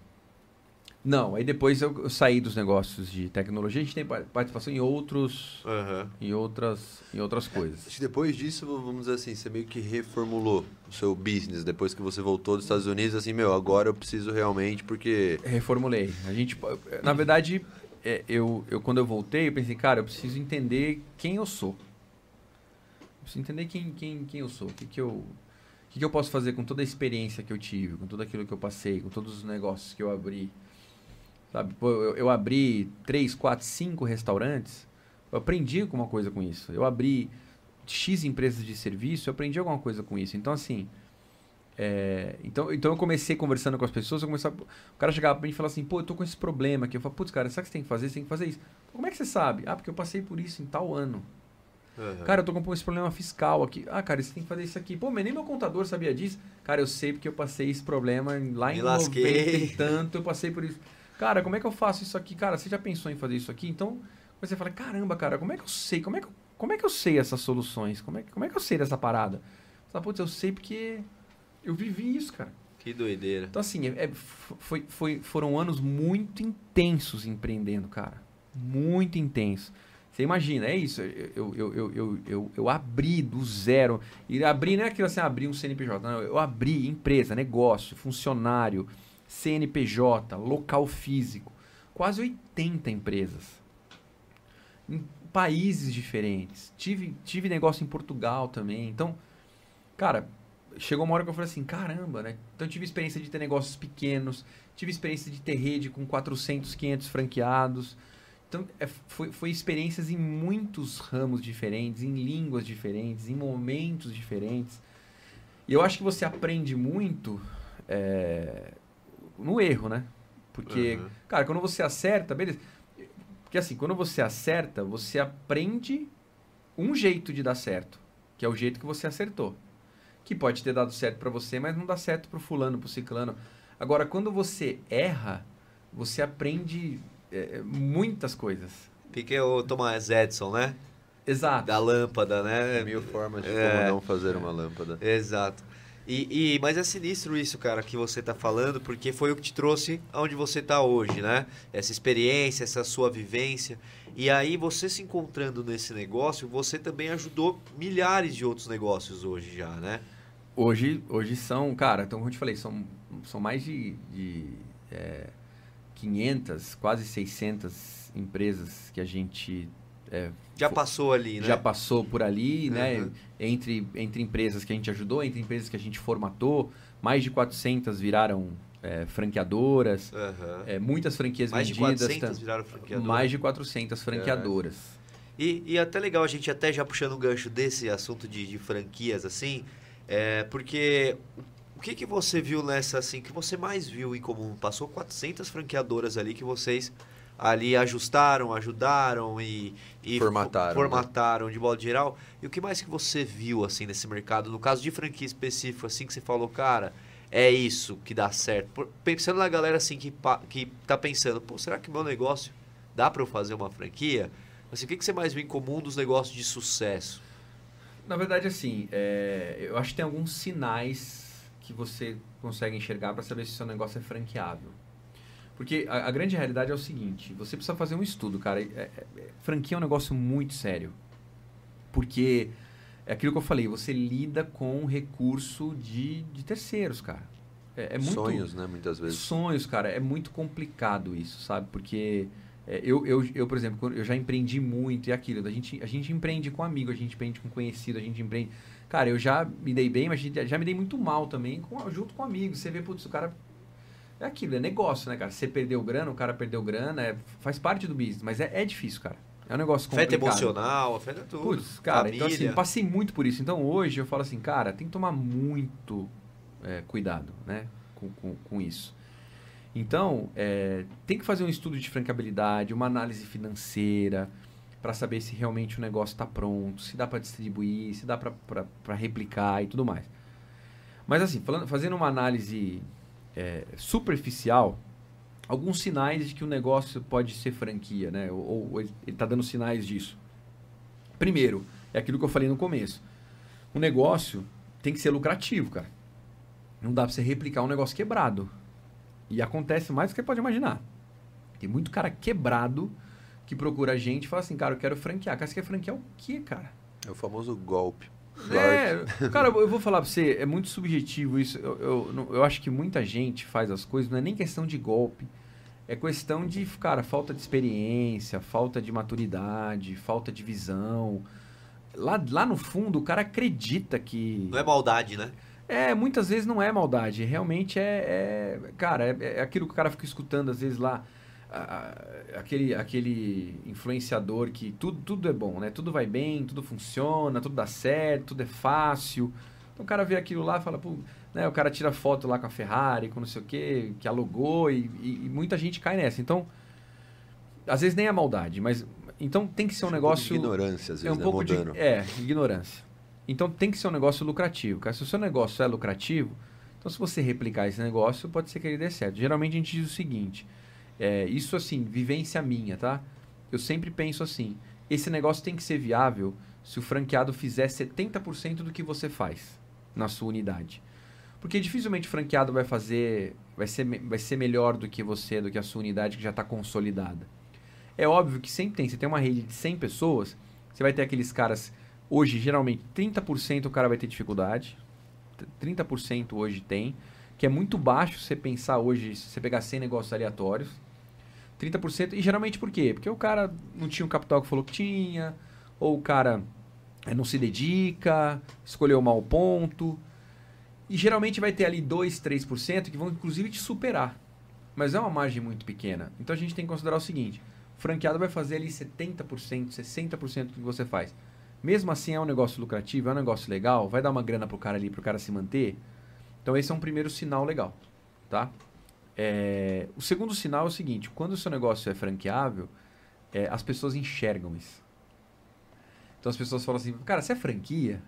Não, aí depois eu, eu saí dos negócios de tecnologia. A gente tem pa- participação em outros, Aham. em outras, em outras coisas. Acho que depois disso, vamos dizer assim, você meio que reformulou o seu business depois que você voltou dos Estados Unidos, assim, meu, agora eu preciso realmente, porque. Reformulei. A gente, na verdade, é, eu, eu quando eu voltei, eu pensei, cara, eu preciso entender quem eu sou. Preciso entender quem, quem, quem eu sou, o que, que eu, o que, que eu posso fazer com toda a experiência que eu tive, com tudo aquilo que eu passei, com todos os negócios que eu abri. Sabe, eu, eu abri três, quatro, cinco restaurantes, eu aprendi alguma coisa com isso. Eu abri X empresas de serviço, eu aprendi alguma coisa com isso. Então, assim, é, então, então eu comecei conversando com as pessoas, eu comecei a- o cara chegava pra mim e falava assim, pô, eu tô com esse problema aqui. Eu falava, putz, cara, sabe o que você tem que fazer? Você tem que fazer isso. Como é que você sabe? Ah, porque eu passei por isso em tal ano. Aham. Cara, eu tô com esse problema fiscal aqui. Ah, cara, você tem que fazer isso aqui. Pô, mas nem meu contador sabia disso. Cara, eu sei porque eu passei esse problema em- lá Me em lasquei. 90 e tanto, eu passei por isso. Cara, como é que eu faço isso aqui? Cara, você já pensou em fazer isso aqui? Então, você fala, caramba, cara, como é que eu sei? Como é que eu, como é que eu sei essas soluções? Como é, que- como é que eu sei dessa parada? Você fala, putz, eu sei porque eu vivi isso, cara. Que doideira. Então, assim, é- é- foi, foi- foram anos muito intensos empreendendo, cara. Muito intenso. Você imagina, é isso. Eu, eu, eu, eu, eu, eu abri do zero. E abrir não é aquilo assim, abrir um CNPJ. Não, eu abri empresa, negócio, funcionário, CNPJ, local físico. Quase 80 empresas. Em países diferentes. Tive, tive negócio em Portugal também. Então, cara, chegou uma hora que eu falei assim, caramba, né? Então eu tive experiência de ter negócios pequenos, tive experiência de ter rede com 400, 500 franqueados. Então é, foi, foi experiências em muitos ramos diferentes, em línguas diferentes, em momentos diferentes. E eu acho que você aprende muito é, no erro, né? Porque, Aham. cara, quando você acerta, beleza. Porque assim, quando você acerta, você aprende um jeito de dar certo, que é o jeito que você acertou. Que pode ter dado certo para você, mas não dá certo pro fulano, pro ciclano. Agora, quando você erra, você aprende é, muitas coisas. Fica o Thomas Edison, né? Exato. Da lâmpada, né? Mil formas de É. como não fazer uma lâmpada. Exato. E, e- mas é sinistro isso, cara, que você tá falando, porque foi o que te trouxe aonde você tá hoje, né? Essa experiência, essa sua vivência. E aí, você se encontrando nesse negócio, você também ajudou milhares de outros negócios hoje já, né? Hoje, hoje são, cara, então como eu te falei, são, são mais de, de é, 500, quase 600 empresas que a gente é, Já passou ali, né? já passou por ali, né? Uhum. Entre, entre empresas que a gente ajudou, entre empresas que a gente formatou, mais de 400 viraram é, franqueadoras, Aham. é, muitas franquias Mais de vendidas. 400 tá? viraram franqueador. mais de 400 franqueadoras. E, e até legal a gente até já puxando um gancho desse assunto de, de franquias assim, é, porque o que que você viu nessa assim que você mais viu em comum? Passou 400 franqueadoras ali que vocês ali ajustaram, ajudaram e, e Formataram, fo- formataram de modo geral. E o que mais que você viu assim nesse mercado? No caso de franquia específica assim que você falou, cara, é isso que dá certo. Por- pensando na galera assim que que tá pensando, pô, será que meu negócio dá para eu fazer uma franquia? Assim, o que, que você mais vê em comum dos negócios de sucesso? Na verdade, assim, é, eu acho que tem alguns sinais que você consegue enxergar para saber se o seu negócio é franqueável. Porque a, a grande realidade é o seguinte: você precisa fazer um estudo, cara. É- é- é- franquia é um negócio muito sério. Porque é aquilo que eu falei, você lida com recurso de, de terceiros, cara. É, é muito, Sonhos, né? Muitas vezes. Sonhos, cara, é muito complicado isso, sabe? Porque é, eu, eu, eu, por exemplo, eu já empreendi muito e aquilo. A gente, a gente empreende com amigo, a gente empreende com conhecido, a gente empreende. Cara, eu já me dei bem, mas já me dei muito mal também com, junto com amigos. Você vê, putz, o cara. É aquilo, é negócio, né, cara? Você perdeu grana, o cara perdeu grana, é- faz parte do business, mas é, é difícil, cara. É um negócio complicado. Afeta emocional, afeta tudo. Putz, cara, então Família. assim, passei muito por isso. Então hoje eu falo assim, cara, tem que tomar muito é, cuidado, né? Com, com, com isso. Então, é, tem que fazer um estudo de franqueabilidade, uma análise financeira, para saber se realmente o negócio está pronto, se dá para distribuir, se dá para replicar e tudo mais. Mas assim, falando, fazendo uma análise é, superficial, alguns sinais de que o negócio pode ser franquia, né? Ou, ou ele está dando sinais disso. Primeiro, é aquilo que eu falei no começo. O negócio tem que ser lucrativo, cara. Não dá para você replicar um negócio quebrado. E acontece mais do que pode imaginar. Tem muito cara quebrado que procura a gente e fala assim, cara, eu quero franquear. Cara, você quer franquear o quê, cara? É o famoso golpe. É, (laughs) cara, eu vou falar pra você, é muito subjetivo isso. Eu, eu, eu acho que muita gente faz as coisas, não é nem questão de golpe. É questão de, cara, falta de experiência, falta de maturidade, falta de visão. Lá, lá no fundo, o cara acredita que. Não é maldade, né? É, muitas vezes não é maldade. Realmente é. é cara, é, é aquilo que o cara fica escutando, às vezes lá aquele, aquele influenciador que tudo, tudo é bom, né? Tudo vai bem, tudo funciona, tudo dá certo, tudo é fácil. Então o cara vê aquilo lá e fala, pô, né? O cara tira foto lá com a Ferrari, com não sei o que, que alugou e, e, e, muita gente cai nessa. Então, às vezes nem é maldade, mas então tem que ser um, um negócio. ignorância, às vezes, é um né? pouco Mudando. de é ignorância. Então tem que ser um negócio lucrativo, cara. Se o seu negócio é lucrativo, então se você replicar esse negócio, pode ser que ele dê certo. Geralmente a gente diz o seguinte: é, isso assim, vivência minha, tá? Eu sempre penso assim: esse negócio tem que ser viável se o franqueado fizer 70% do que você faz na sua unidade. Porque dificilmente o franqueado vai fazer, vai ser, vai ser melhor do que você, do que a sua unidade que já está consolidada. É óbvio que sempre tem, você tem uma rede de 100 pessoas, você vai ter aqueles caras, hoje geralmente 30% o cara vai ter dificuldade, 30% hoje tem, que é muito baixo você pensar hoje, se você pegar 100 negócios aleatórios, 30%. E geralmente por quê? Porque o cara não tinha o capital que falou que tinha, ou o cara eh, não se dedica, escolheu mal ponto. E geralmente vai ter ali 2, 3% que vão inclusive te superar. Mas é uma margem muito pequena. Então a gente tem que considerar o seguinte: o franqueado vai fazer ali 70%, 60% do que você faz. Mesmo assim é um negócio lucrativo, é um negócio legal, vai dar uma grana pro cara ali, pro cara se manter. Então esse é um primeiro sinal legal, tá? É, o segundo sinal é o seguinte: quando o seu negócio é franqueável, é, as pessoas enxergam isso. Então as pessoas falam assim, cara, você é franquia?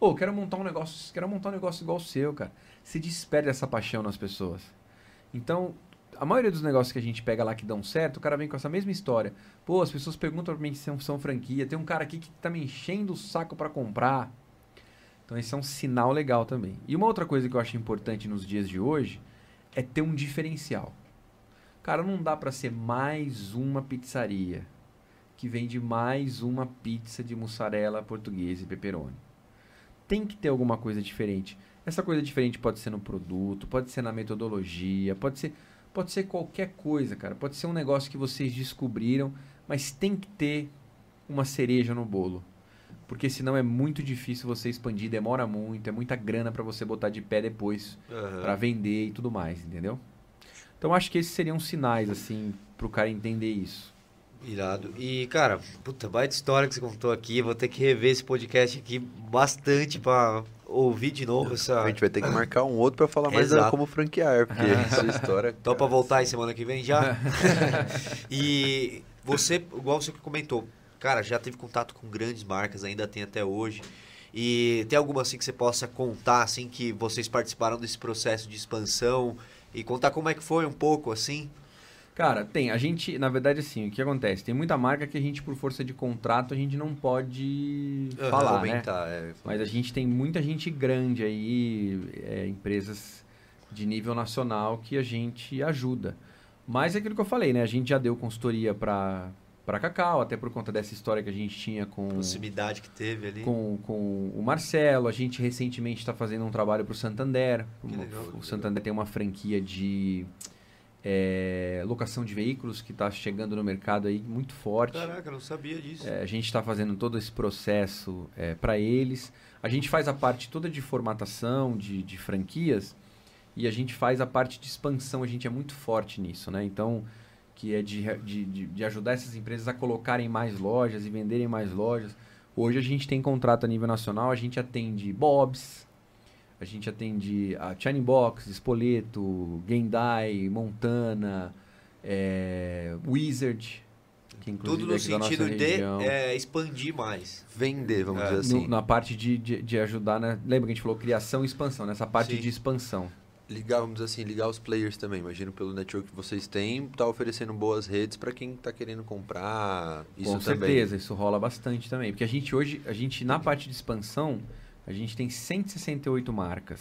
Ou oh, quero montar um negócio, quero montar um negócio igual o seu, cara. Se despede essa paixão nas pessoas. Então, a maioria dos negócios que a gente pega lá que dão certo, o cara vem com essa mesma história. Pô, as pessoas perguntam pra mim se são, são franquia. Tem um cara aqui que tá me enchendo o saco para comprar. Então, esse é um sinal legal também. E uma outra coisa que eu acho importante nos dias de hoje é ter um diferencial. Cara, não dá para ser mais uma pizzaria que vende mais uma pizza de mussarela portuguesa e pepperoni. Tem que ter alguma coisa diferente. Essa coisa diferente pode ser no produto, pode ser na metodologia, pode ser, pode ser qualquer coisa, cara. Pode ser um negócio que vocês descobriram, mas tem que ter uma cereja no bolo. Porque senão é muito difícil você expandir, demora muito, é muita grana para você botar de pé depois uhum. para vender e tudo mais, entendeu? Então acho que esses seriam sinais, assim, pro cara entender isso. Irado. E, cara, puta, baita história que você contou aqui. Vou ter que rever esse podcast aqui bastante pra ouvir de novo essa... A gente vai ter que marcar um outro pra falar mais Exato. como franquear, porque (laughs) essa história... Tô pra voltar aí semana que vem já? (laughs) e você, igual você comentou, cara, já teve contato com grandes marcas, ainda tem até hoje. E tem alguma assim que você possa contar, assim, que vocês participaram desse processo de expansão e contar como é que foi um pouco, assim? Cara, tem. A gente, na verdade, assim, o que acontece? Tem muita marca que a gente, por força de contrato, a gente não pode uhum, falar, aumentar, né? É, Mas a gente tem muita gente grande aí, é, empresas de nível nacional que a gente ajuda. Mas é aquilo que eu falei, né? A gente já deu consultoria para para Cacau, até por conta dessa história que a gente tinha com... Proximidade que teve ali. Com, com o Marcelo. A gente recentemente está fazendo um trabalho para o Santander. o Santander tem uma franquia de é, locação de veículos que está chegando no mercado aí muito forte. Caraca, não sabia disso. É, a gente está fazendo todo esse processo é, para eles. A gente faz a parte toda de formatação, de, de franquias, e a gente faz a parte de expansão. A gente é muito forte nisso, né? Então que é de, de, de, ajudar essas empresas a colocarem mais lojas e venderem mais lojas. Hoje a gente tem contrato a nível nacional, a gente atende Bob's, a gente atende a China Box, Spoleto, Gendai, Montana, é, Wizard, Tudo no é sentido de é, expandir mais. Vender, vamos É, dizer assim. No- na parte de, de, de ajudar, né? Lembra que a gente falou criação e expansão, nessa parte Sim. de expansão. Ligar, vamos dizer assim, ligar os players também. Imagino pelo network que vocês têm, tá oferecendo boas redes para quem tá querendo comprar. Isso Com também. certeza, isso rola bastante também. Porque a gente hoje, a gente na parte de expansão, a gente tem 168 marcas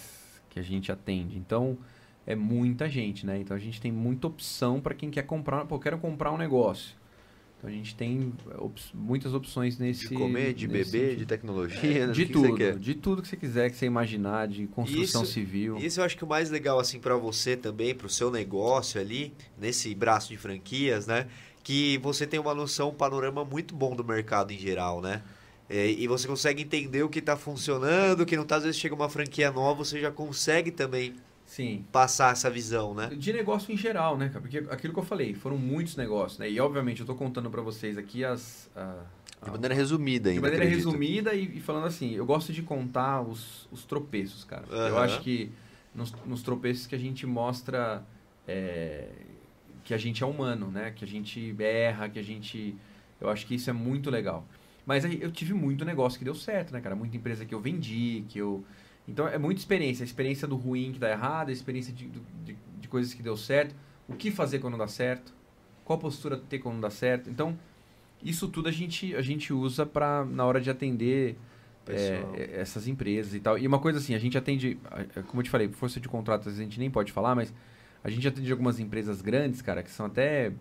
que a gente atende. Então, é muita gente, né? Então a gente tem muita opção para quem quer comprar. Pô, quero comprar um negócio. Então a gente tem op- muitas opções nesse. De comer, de nesse beber, de tecnologia, de o que que tudo, quer. de tudo que você quiser, que você imaginar, de construção Isso- civil. Isso eu acho que o mais legal assim para você também, para o seu negócio ali, nesse braço de franquias, né? Que você tem uma noção, um panorama muito bom do mercado em geral, né? É, e você consegue entender o que está funcionando, o que não está. Às vezes chega uma franquia nova, você já consegue também Sim. passar essa visão, né? De negócio em geral, né, cara? Porque aquilo que eu falei, foram muitos negócios, né? E obviamente eu tô contando para vocês aqui as. a- De a- maneira resumida ainda. de maneira acredito. resumida e, e falando assim, eu gosto de contar os, os tropeços, cara. Eu Aham. acho que nos, nos tropeços que a gente mostra é, que a gente é humano, né? Que a gente erra, que a gente. Eu acho que isso é muito legal. Mas aí eu tive muito negócio que deu certo, né, cara? Muita empresa que eu vendi, que eu. Então é muita experiência. A experiência do ruim que dá errado, a experiência de, de, de coisas que deu certo, o que fazer quando não dá certo, qual postura ter quando não dá certo. Então, isso tudo a gente, a gente usa para na hora de atender Pessoal. é, essas empresas e tal. E uma coisa assim, a gente atende, é, como eu te falei, força de contratos a gente nem pode falar, mas a gente atende algumas empresas grandes, cara, que são até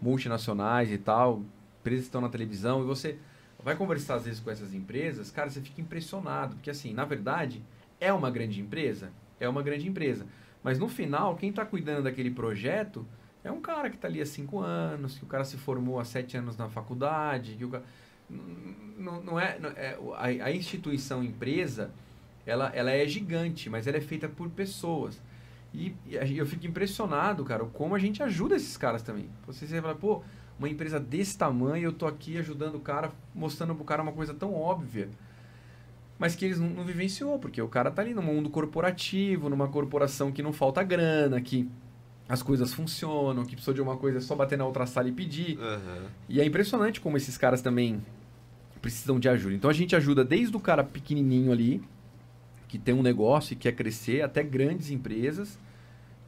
multinacionais e tal, empresas que estão na televisão, e você vai conversar às vezes com essas empresas, cara, você fica impressionado, porque assim, na verdade, é uma grande empresa, é uma grande empresa, mas no final, quem está cuidando daquele projeto é um cara que está ali há cinco anos, que o cara se formou há sete anos na faculdade, que o cara... Não, não é, não é a, a instituição empresa, ela, ela é gigante, mas ela é feita por pessoas. E, e eu fico impressionado, cara, como a gente ajuda esses caras também. Você, você fala, pô, uma empresa desse tamanho, eu tô aqui ajudando o cara, mostrando pro cara uma coisa tão óbvia. Mas que eles não, não vivenciou, porque o cara tá ali no mundo corporativo, numa corporação que não falta grana, que as coisas funcionam, que precisou de uma coisa é só bater na outra sala e pedir. Aham. E é impressionante como esses caras também precisam de ajuda. Então a gente ajuda desde o cara pequenininho ali, que tem um negócio e quer crescer, até grandes empresas.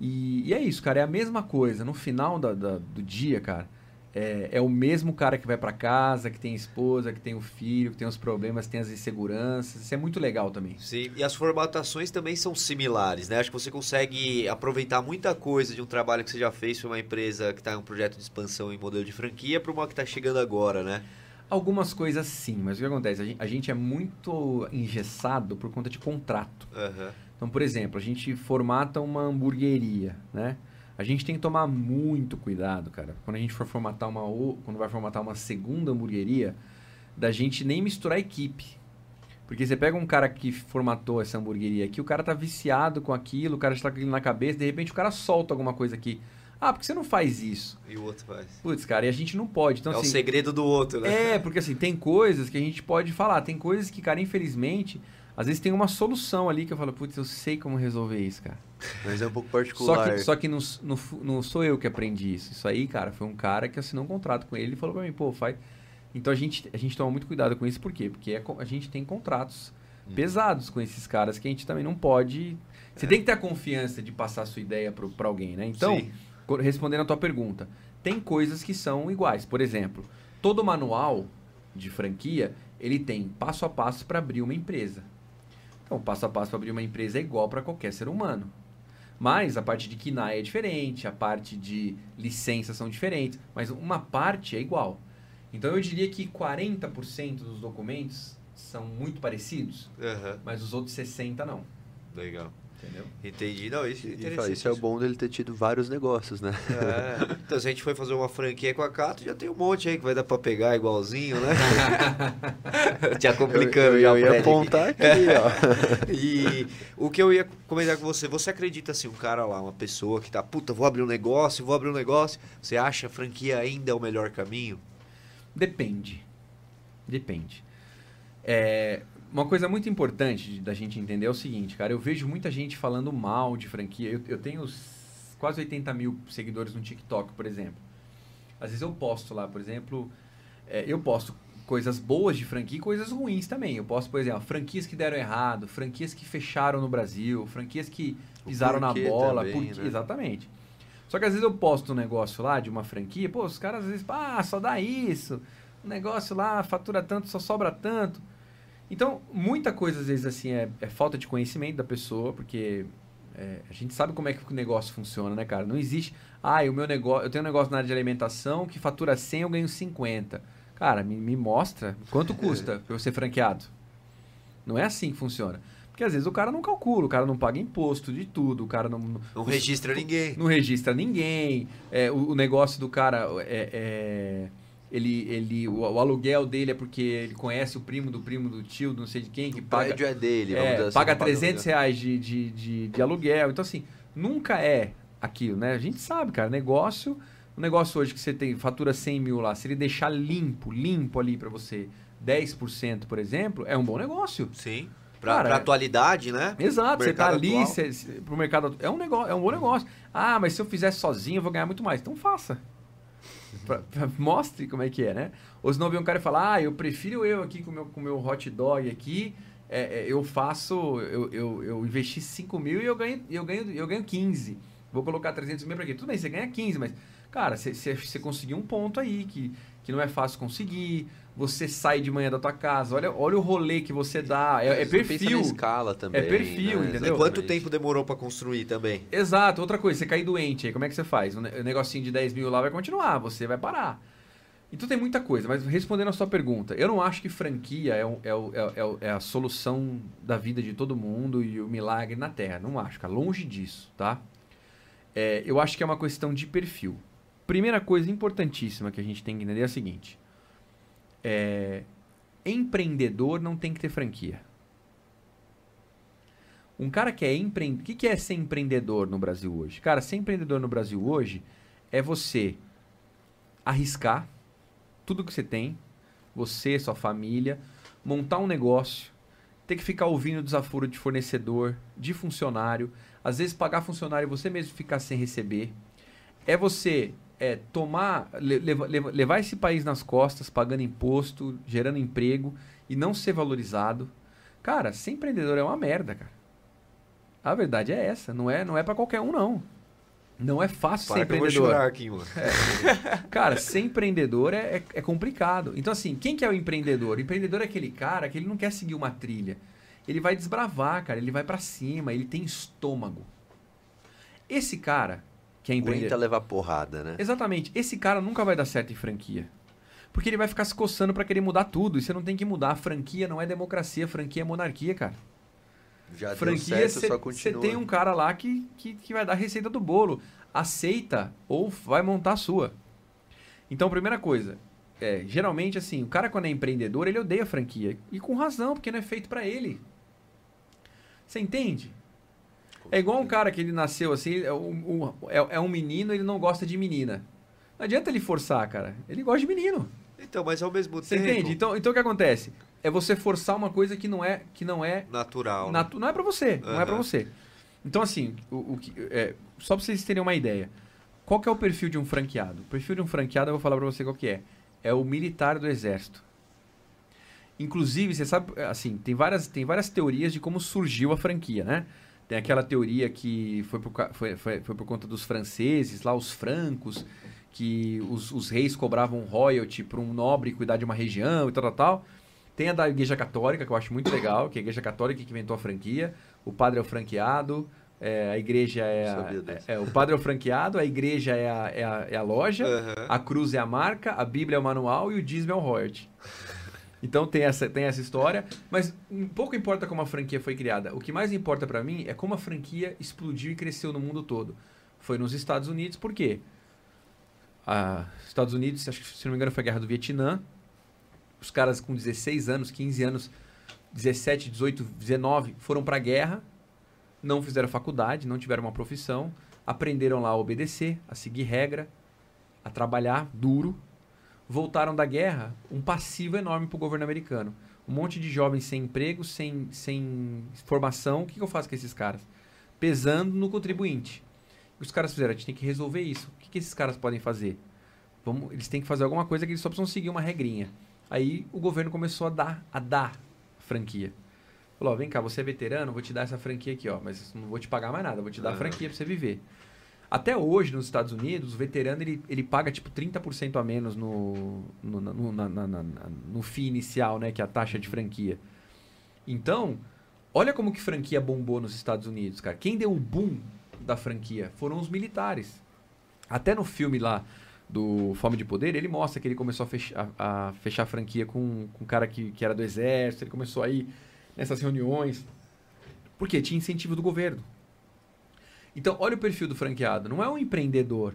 E, e é isso, cara, é a mesma coisa. No final da, da- do dia, cara, é, é o mesmo cara que vai pra casa, que tem esposa, que tem o filho, que tem os problemas, tem as inseguranças. Isso é muito legal também. Sim, e as formatações também são similares, né? Acho que você consegue aproveitar muita coisa de um trabalho que você já fez para uma empresa que está em um projeto de expansão em modelo de franquia para uma que está chegando agora, né? Algumas coisas sim, mas o que acontece? A gente, a gente é muito engessado por conta de contrato. Aham. Então, por exemplo, a gente formata uma hamburgueria, né? A gente tem que tomar muito cuidado, cara. Quando a gente for formatar uma o- quando vai formatar uma segunda hamburgueria, da gente nem misturar equipe. Porque você pega um cara que formatou essa hamburgueria aqui, o cara tá viciado com aquilo, o cara está com aquilo na cabeça, de repente o cara solta alguma coisa aqui. Ah, por que você não faz isso? E o outro faz. Putz, cara, e a gente não pode. Então, é o assim, segredo do outro, né? é, porque assim, tem coisas que a gente pode falar, tem coisas que, cara, infelizmente, às vezes tem uma solução ali que eu falo, putz, eu sei como resolver isso, cara. Mas é um pouco Só particular. que, só que não, não, não sou eu que aprendi isso. Isso aí, cara, foi um cara que assinou um contrato com ele e falou pra mim, pô, faz. Então a gente, a gente toma muito cuidado com isso, por quê? Porque é a gente tem contratos Uhum. pesados com esses caras que a gente também não pode. Você tem que ter a confiança de passar a sua ideia pra alguém, né? Então, Sim. respondendo a tua pergunta, tem coisas que são iguais. Por exemplo, todo manual de franquia, ele tem passo a passo para abrir uma empresa. Então, passo a passo para abrir uma empresa é igual para qualquer ser humano. Mas a parte de KINAI é diferente, a parte de licenças são diferentes, mas uma parte é igual. Então eu diria que 40% dos documentos são muito parecidos, Aham. mas os outros 60 não, Legal. Entendeu? Entendi. Não, isso é E, isso é o bom dele ter tido vários negócios, né? É. (laughs) Então, se a gente for fazer uma franquia com a Cato, já tem um monte aí que vai dar pra pegar igualzinho, né? (laughs) já complicando eu, já eu o ia apontar aqui, ó. (laughs) E o que eu ia comentar com você, você acredita assim, um cara lá, uma pessoa que tá, puta, vou abrir um negócio, vou abrir um negócio, você acha a franquia ainda é o melhor caminho? Depende. Depende. É, uma coisa muito importante da gente entender é o seguinte, cara. Eu vejo muita gente falando mal de franquia. Eu, eu tenho quase 80 mil seguidores no TikTok, por exemplo. Às vezes eu posto lá, por exemplo, é, eu posto coisas boas de franquia e coisas ruins também. Eu posto, por exemplo, franquias que deram errado, franquias que fecharam no Brasil, franquias que pisaram na bola. Também, porque, né? Exatamente. Só que às vezes eu posto um negócio lá de uma franquia, pô, os caras às vezes, ah, só dá isso. O negócio lá fatura tanto, só sobra tanto. Então, muita coisa às vezes assim é, é falta de conhecimento da pessoa, porque é, a gente sabe como é que o negócio funciona, né, cara? Não existe, ah, o meu negócio, eu tenho um negócio na área de alimentação que fatura 100, eu ganho 50. Cara, me, me mostra quanto custa para eu ser franqueado. Não é assim que funciona. Porque às vezes o cara não calcula, o cara não paga imposto de tudo, o cara não. Não, não registra ninguém. Não registra ninguém. É, o, o negócio do cara é, é ele, ele o, o, aluguel dele é porque ele conhece o primo do primo do tio, não sei de quem, que o paga. prédio é dele, é, assim, paga 300 reais de, de, de, de, aluguel. Então, assim, nunca é aquilo, né? A gente sabe, cara, negócio. O negócio hoje que você tem, fatura 100 mil lá, se ele deixar limpo, limpo ali para você, 10%, por exemplo, é um bom negócio. Sim. Pra, Cara, pra atualidade, né? Exato, você tá ali cê, pro mercado. É um, negócio, é um bom negócio. Ah, mas se eu fizer sozinho, eu vou ganhar muito mais. Então faça. Pra, pra, mostre como é que é, né? Ou senão vem um cara e fala, ah, eu prefiro eu aqui com meu, o com meu hot dog aqui, é, é, eu faço, eu, eu, eu investi 5 mil e eu ganho, eu, ganho, eu ganho 15. Vou colocar 300 mil para quê? Tudo bem, você ganha 15, mas, cara, você conseguiu um ponto aí que, que não é fácil conseguir, você sai de manhã da tua casa, olha, olha o rolê que você dá. É, é perfil. escala também. É perfil, né? entendeu? E quanto tempo demorou para construir também? Exato. Outra coisa, você cair doente aí, como é que você faz? O negocinho de 10 mil lá vai continuar, você vai parar. Então tem muita coisa, mas respondendo a sua pergunta, eu não acho que franquia é, o, é, o, é, o, é, a solução da vida de todo mundo e o milagre na Terra. Não acho, cara. Longe disso, tá? É, eu acho que é uma questão de perfil. Primeira coisa importantíssima que a gente tem que entender é a seguinte é, empreendedor não tem que ter franquia. Um cara que é empreendedor. O que, que é ser empreendedor no Brasil hoje? Cara, ser empreendedor no Brasil hoje é você arriscar tudo que você tem, você, sua família, montar um negócio, ter que ficar ouvindo desaforo de fornecedor, de funcionário, às vezes pagar funcionário e você mesmo ficar sem receber. É você é tomar, levar, levar esse país nas costas, pagando imposto, gerando emprego e não ser valorizado. Cara, ser empreendedor é uma merda, cara. A verdade é essa, não é, não é para qualquer um não. Não é fácil Para ser empreendedor. Eu vou aqui, mano. É. Cara, ser empreendedor é, é, é, complicado. Então, assim, quem que é o empreendedor? O empreendedor é aquele cara que ele não quer seguir uma trilha. Ele vai desbravar, cara. Ele vai para cima. Ele tem estômago. Esse cara, que é empreender. Aguenta levar porrada, né? Exatamente. Esse cara nunca vai dar certo em franquia. Porque ele vai ficar se coçando para querer mudar tudo. E você não tem que mudar. A franquia não é democracia, franquia é monarquia, cara. Já franquia, Você tem um cara lá que, que, que vai dar a receita do bolo. Aceita ou vai montar a sua. Então, primeira coisa, é, geralmente assim, o cara quando é empreendedor, ele odeia a franquia. E com razão, porque não é feito para ele. Você entende? É igual um cara que ele nasceu assim, é um, é, é um menino ele não gosta de menina. Não adianta ele forçar, cara. Ele gosta de menino. Então, mas ao mesmo tempo. Você entende? Então, então o que acontece? É você forçar uma coisa que não é que não é natural. Né? Natu né? Não é para você, uhum. não é para você. Então assim, o, o é, só para vocês terem uma ideia, qual que é o perfil de um franqueado? O perfil de um franqueado eu vou falar para você qual que é. É o militar do exército. Inclusive, você sabe, assim, tem várias, tem várias teorias de como surgiu a franquia, né? Tem aquela teoria que foi por, foi, foi, foi por conta dos franceses, lá os francos, que os, os reis cobravam royalty para um nobre cuidar de uma região e tal, tal, tal. Tem a da Igreja Católica, que eu acho muito legal, que é a Igreja Católica que inventou a franquia. O padre é o franqueado, é, a igreja é, a, é, é, O padre é o franqueado, a igreja é a, é a, é a loja, uhum. a cruz é a marca, a Bíblia é o manual e o dízimo é o royalty. Então tem essa, tem essa história, mas pouco importa como a franquia foi criada. O que mais importa para mim é como a franquia explodiu e cresceu no mundo todo. Foi nos Estados Unidos, por quê? Ah, Estados Unidos, acho que se não me engano foi a Guerra do Vietnã. Os caras com 16 anos, 15 anos, 17, 18, 19 foram para a guerra, não fizeram faculdade, não tiveram uma profissão, aprenderam lá a obedecer, a seguir regra, a trabalhar duro voltaram da guerra, um passivo enorme para o governo americano. Um monte de jovens sem emprego, sem, sem formação. O que, que eu faço com esses caras? Pesando no contribuinte. Os caras fizeram, a gente tem que resolver isso. O que, que esses caras podem fazer? Vamos, eles têm que fazer alguma coisa que eles só precisam seguir uma regrinha. Aí o governo começou a dar, a dar franquia. Falou, ó, vem cá, você é veterano, vou te dar essa franquia aqui, ó, mas não vou te pagar mais nada, vou te dar a franquia para você viver. Até hoje, nos Estados Unidos, o veterano ele, ele paga tipo 30% a menos no, no, no, na, na, na, no FII inicial, né? Que é a taxa de franquia. Então, olha como que franquia bombou nos Estados Unidos, cara. Quem deu o boom da franquia foram os militares. Até no filme lá do Fome de Poder, ele mostra que ele começou a fechar a, fechar a franquia com, com um cara que, que era do exército, ele começou a ir nessas reuniões. Porque tinha incentivo do governo. Então, olha o perfil do franqueado. Não é um empreendedor.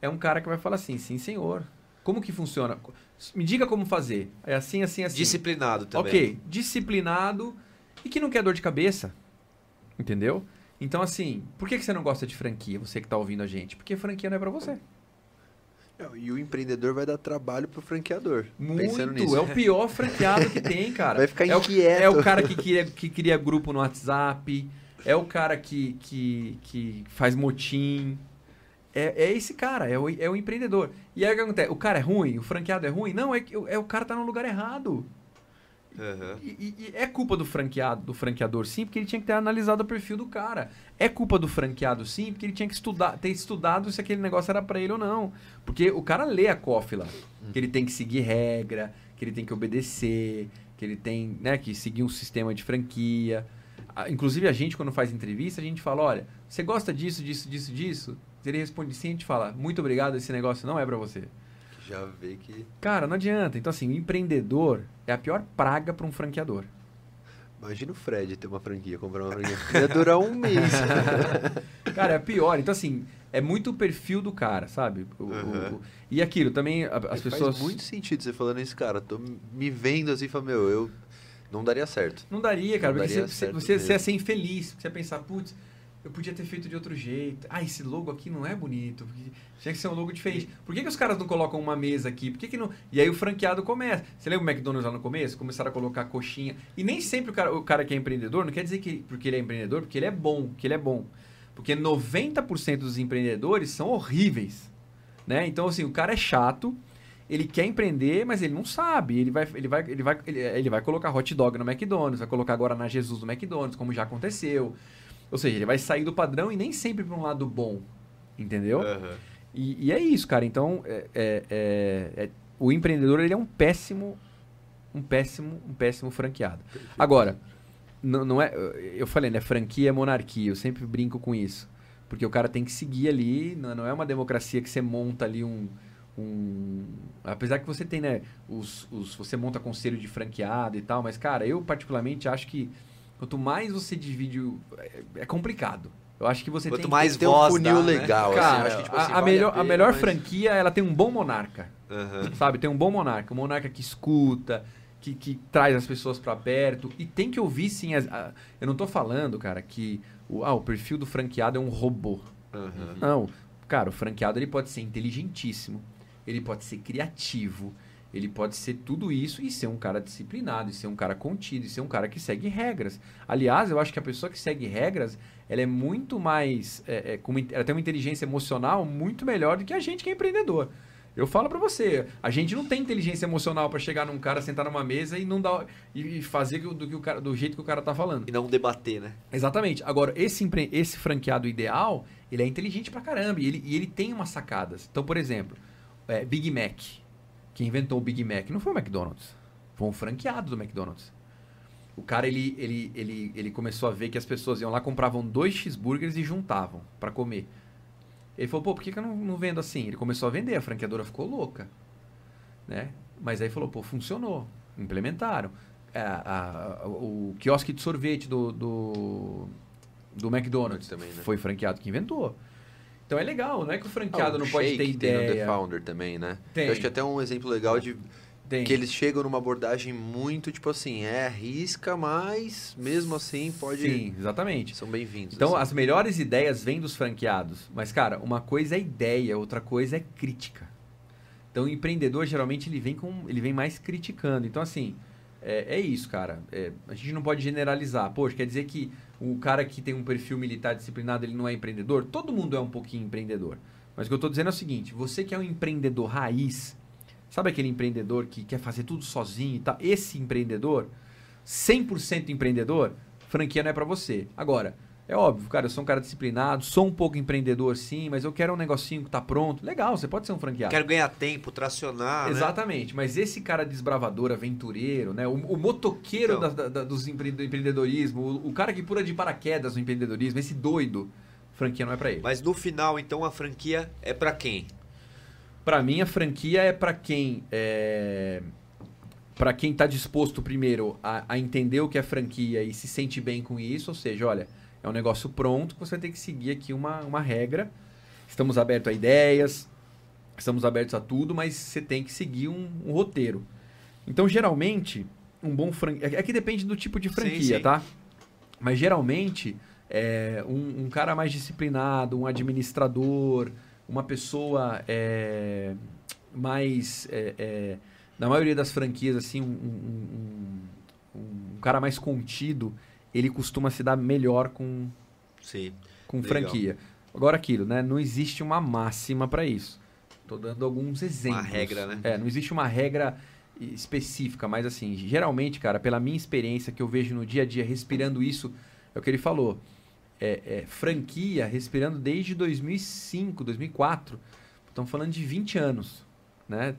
É um cara que vai falar assim, sim, senhor. Como que funciona? Me diga como fazer. É assim, assim, assim. Disciplinado também. Ok, disciplinado e que não quer dor de cabeça. Entendeu? Então, assim, por que você não gosta de franquia, você que está ouvindo a gente? Porque franquia não é para você. É, e o empreendedor vai dar trabalho pro franqueador. Muito, pensando nisso. é o pior franqueado que tem, cara. (laughs) Vai ficar é inquieto. O, é o cara que cria, que cria grupo no WhatsApp, é o cara que, que, que faz motim. É, é esse cara, é o, é o empreendedor. E aí o que acontece? O cara é ruim? O franqueado é ruim? Não, é, é o cara tá no lugar errado. Uhum. E, e, é culpa do franqueado, do franqueador, sim, porque ele tinha que ter analisado o perfil do cara. É culpa do franqueado, sim, porque ele tinha que estudar, ter estudado se aquele negócio era para ele ou não. Porque o cara lê a COF lá, uhum. que ele tem que seguir regra, que ele tem que obedecer, que ele tem né, que seguir um sistema de franquia. Inclusive, a gente, quando faz entrevista, a gente fala: olha, você gosta disso, disso, disso, disso? Ele responde sim, a gente fala: muito obrigado, esse negócio não é para você. Já vê que. Cara, não adianta. Então, assim, o empreendedor é a pior praga para um franqueador. Imagina o Fred ter uma franquia, comprar uma franquia. Ia durar um mês. (laughs) cara, é pior. Então, assim, é muito o perfil do cara, sabe? O, uhum. o, e aquilo, também as pessoas. Faz muito sentido você falando isso, cara. Tô me vendo assim e falando, meu, eu não daria certo. Não daria, cara. Não daria você, você, você ia ser infeliz. Você ia pensar, putz, eu podia ter feito de outro jeito. Ah, esse logo aqui não é bonito. Tinha que ser um logo diferente. Por que, que os caras não colocam uma mesa aqui? Por que, que não. E aí o franqueado começa. Você lembra o McDonald's lá no começo? Começaram a colocar coxinha. E nem sempre o cara, o cara que é empreendedor não quer dizer que porque ele é empreendedor, porque ele é bom, que ele é bom. Porque 90% dos empreendedores são horríveis. Né? Então, assim, o cara é chato, ele quer empreender, mas ele não sabe. Ele vai, ele vai, ele vai, ele, ele vai colocar hot dog no McDonald's, vai colocar agora na Jesus no McDonald's, como já aconteceu. Ou seja, ele vai sair do padrão e nem sempre para um lado bom. Entendeu? Uhum. E, e, é isso, cara. Então, é, é, é, é, o empreendedor ele é um péssimo, um péssimo, um péssimo franqueado. Perfeito. Agora, não, não é, eu falei, né? Franquia é monarquia. Eu sempre brinco com isso, porque o cara tem que seguir ali. Não, não é uma democracia que você monta ali um um. Apesar que você tem, né? Os, os, você monta conselho de franqueado e tal, mas, cara, eu particularmente acho que quanto mais você divide. É, é complicado. Eu acho que você Quanto tem mais que ter um funil né? legal. Assim, Cara, assim, que, tipo, assim, a, a, melhor, a, a melhor mas... franquia, ela tem um bom monarca. Uhum. Sabe? Tem um bom monarca. Um monarca que escuta, que, que traz as pessoas para perto. E tem que ouvir, sim. As, a, eu não tô falando, cara, que o, ah, o perfil do franqueado é um robô. Uhum. Não. Cara, o franqueado ele pode ser inteligentíssimo ele pode ser criativo, ele pode ser tudo isso e ser um cara disciplinado, e ser um cara contido, e ser um cara que segue regras. Aliás, eu acho que a pessoa que segue regras, ela é muito mais. É, é, com, ela tem uma inteligência emocional muito melhor do que a gente que é empreendedor. Eu falo para você, a gente não tem inteligência emocional para chegar num cara, sentar numa mesa e não dar e fazer do, que o cara, do jeito que o cara tá falando. E não debater, né? Exatamente. Agora, esse, esse franqueado ideal, ele é inteligente pra caramba e ele, e ele tem umas sacadas. Então, por exemplo, é, Big Mac. Quem inventou o Big Mac não foi o McDonald's. Foi um franqueado do McDonald's. O cara, ele, ele, ele, ele começou a ver que as pessoas iam lá, compravam dois cheeseburgers e juntavam para comer. Ele falou, pô, por que, que eu não, não vendo assim? Ele começou a vender, a franqueadora ficou louca. Né? Mas aí falou, pô, funcionou. Implementaram. É, a, a, o quiosque de sorvete do, do, do McDonald's também, né? foi franqueado que inventou. Então é legal, não é que o franqueado oh, não pode ter ideia. Tem no The Founder também, né? Tem. Eu acho que até um exemplo legal de tem. que eles chegam numa abordagem muito tipo assim, é risca, mas mesmo assim pode. Sim, exatamente. São bem-vindos. Então assim. as melhores ideias vêm dos franqueados, mas cara, uma coisa é ideia, outra coisa é crítica. Então, o empreendedor, geralmente, ele vem, com, ele vem mais criticando. Então, assim, é, é isso, cara. É, a gente não pode generalizar. Poxa, quer dizer que o cara que tem um perfil militar disciplinado, ele não é empreendedor? Todo mundo é um pouquinho empreendedor. Mas o que eu estou dizendo é o seguinte, você que é um empreendedor raiz, sabe aquele empreendedor que quer fazer tudo sozinho e tal? Esse empreendedor, 100% empreendedor, franquia não é para você. Agora, é óbvio, cara, eu sou um cara disciplinado, sou um pouco empreendedor sim, mas eu quero um negocinho que tá pronto. Legal, você pode ser um franqueado. Quero ganhar tempo, tracionar, né? Exatamente, né? mas esse cara desbravador, aventureiro, né? O, o motoqueiro então. da, da, dos empre, do empreendedorismo, o, o, cara que pula de paraquedas no empreendedorismo, esse doido, franquia não é para ele. Mas no final, então, a franquia é para quem? Para mim, a franquia é para quem é para quem está disposto primeiro a, a entender o que é franquia e se sente bem com isso, ou seja, olha, é um negócio pronto que você vai ter que seguir aqui uma, uma regra. Estamos abertos a ideias, estamos abertos a tudo, mas você tem que seguir um, um roteiro. Então, geralmente, um bom franquia. É, é que depende do tipo de franquia, sim, sim. tá? Mas geralmente, é, um, um, cara mais disciplinado, um administrador, uma pessoa é, mais. É, é na maioria das franquias, assim, um, um, um cara mais contido ele costuma se dar melhor com, Sim, com franquia. Agora aquilo, né? Não existe uma máxima para isso. Estou dando alguns exemplos. Uma regra, né? É, não existe uma regra específica, mas assim, geralmente, cara, pela minha experiência que eu vejo no dia a dia respirando isso, é o que ele falou. É, é, franquia respirando desde 2005, 2004. Estamos falando de 20 anos, né?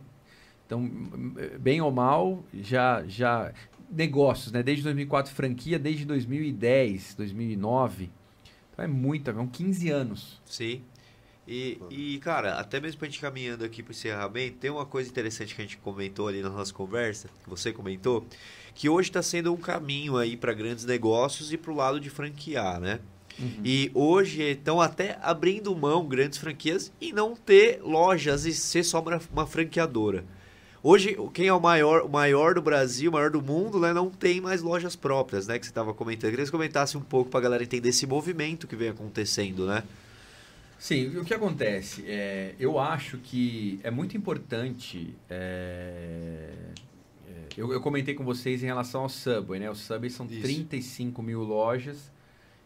Então, bem ou mal, já já negócios, né? Desde 2004 franquia, desde 2010, 2009. Então é muita, são 15 anos. Sim. E, e, cara, até mesmo pra gente caminhando aqui pro encerramento, tem uma coisa interessante que a gente comentou ali na nossa conversa, que você comentou, que hoje está sendo um caminho aí para grandes negócios e pro lado de franquear, né? Uhum. E hoje estão até abrindo mão grandes franquias e não ter lojas e ser só uma, uma franqueadora. Hoje, quem é o maior, o maior do Brasil, o maior do mundo, né, não tem mais lojas próprias, né? Que você estava comentando. Eu queria que você comentasse um pouco para a galera entender esse movimento que vem acontecendo, né? Sim, o que acontece? É, eu acho que é muito importante. É, é, eu, eu, comentei com vocês em relação ao Subway, né? O Subway são Isso. 35 mil lojas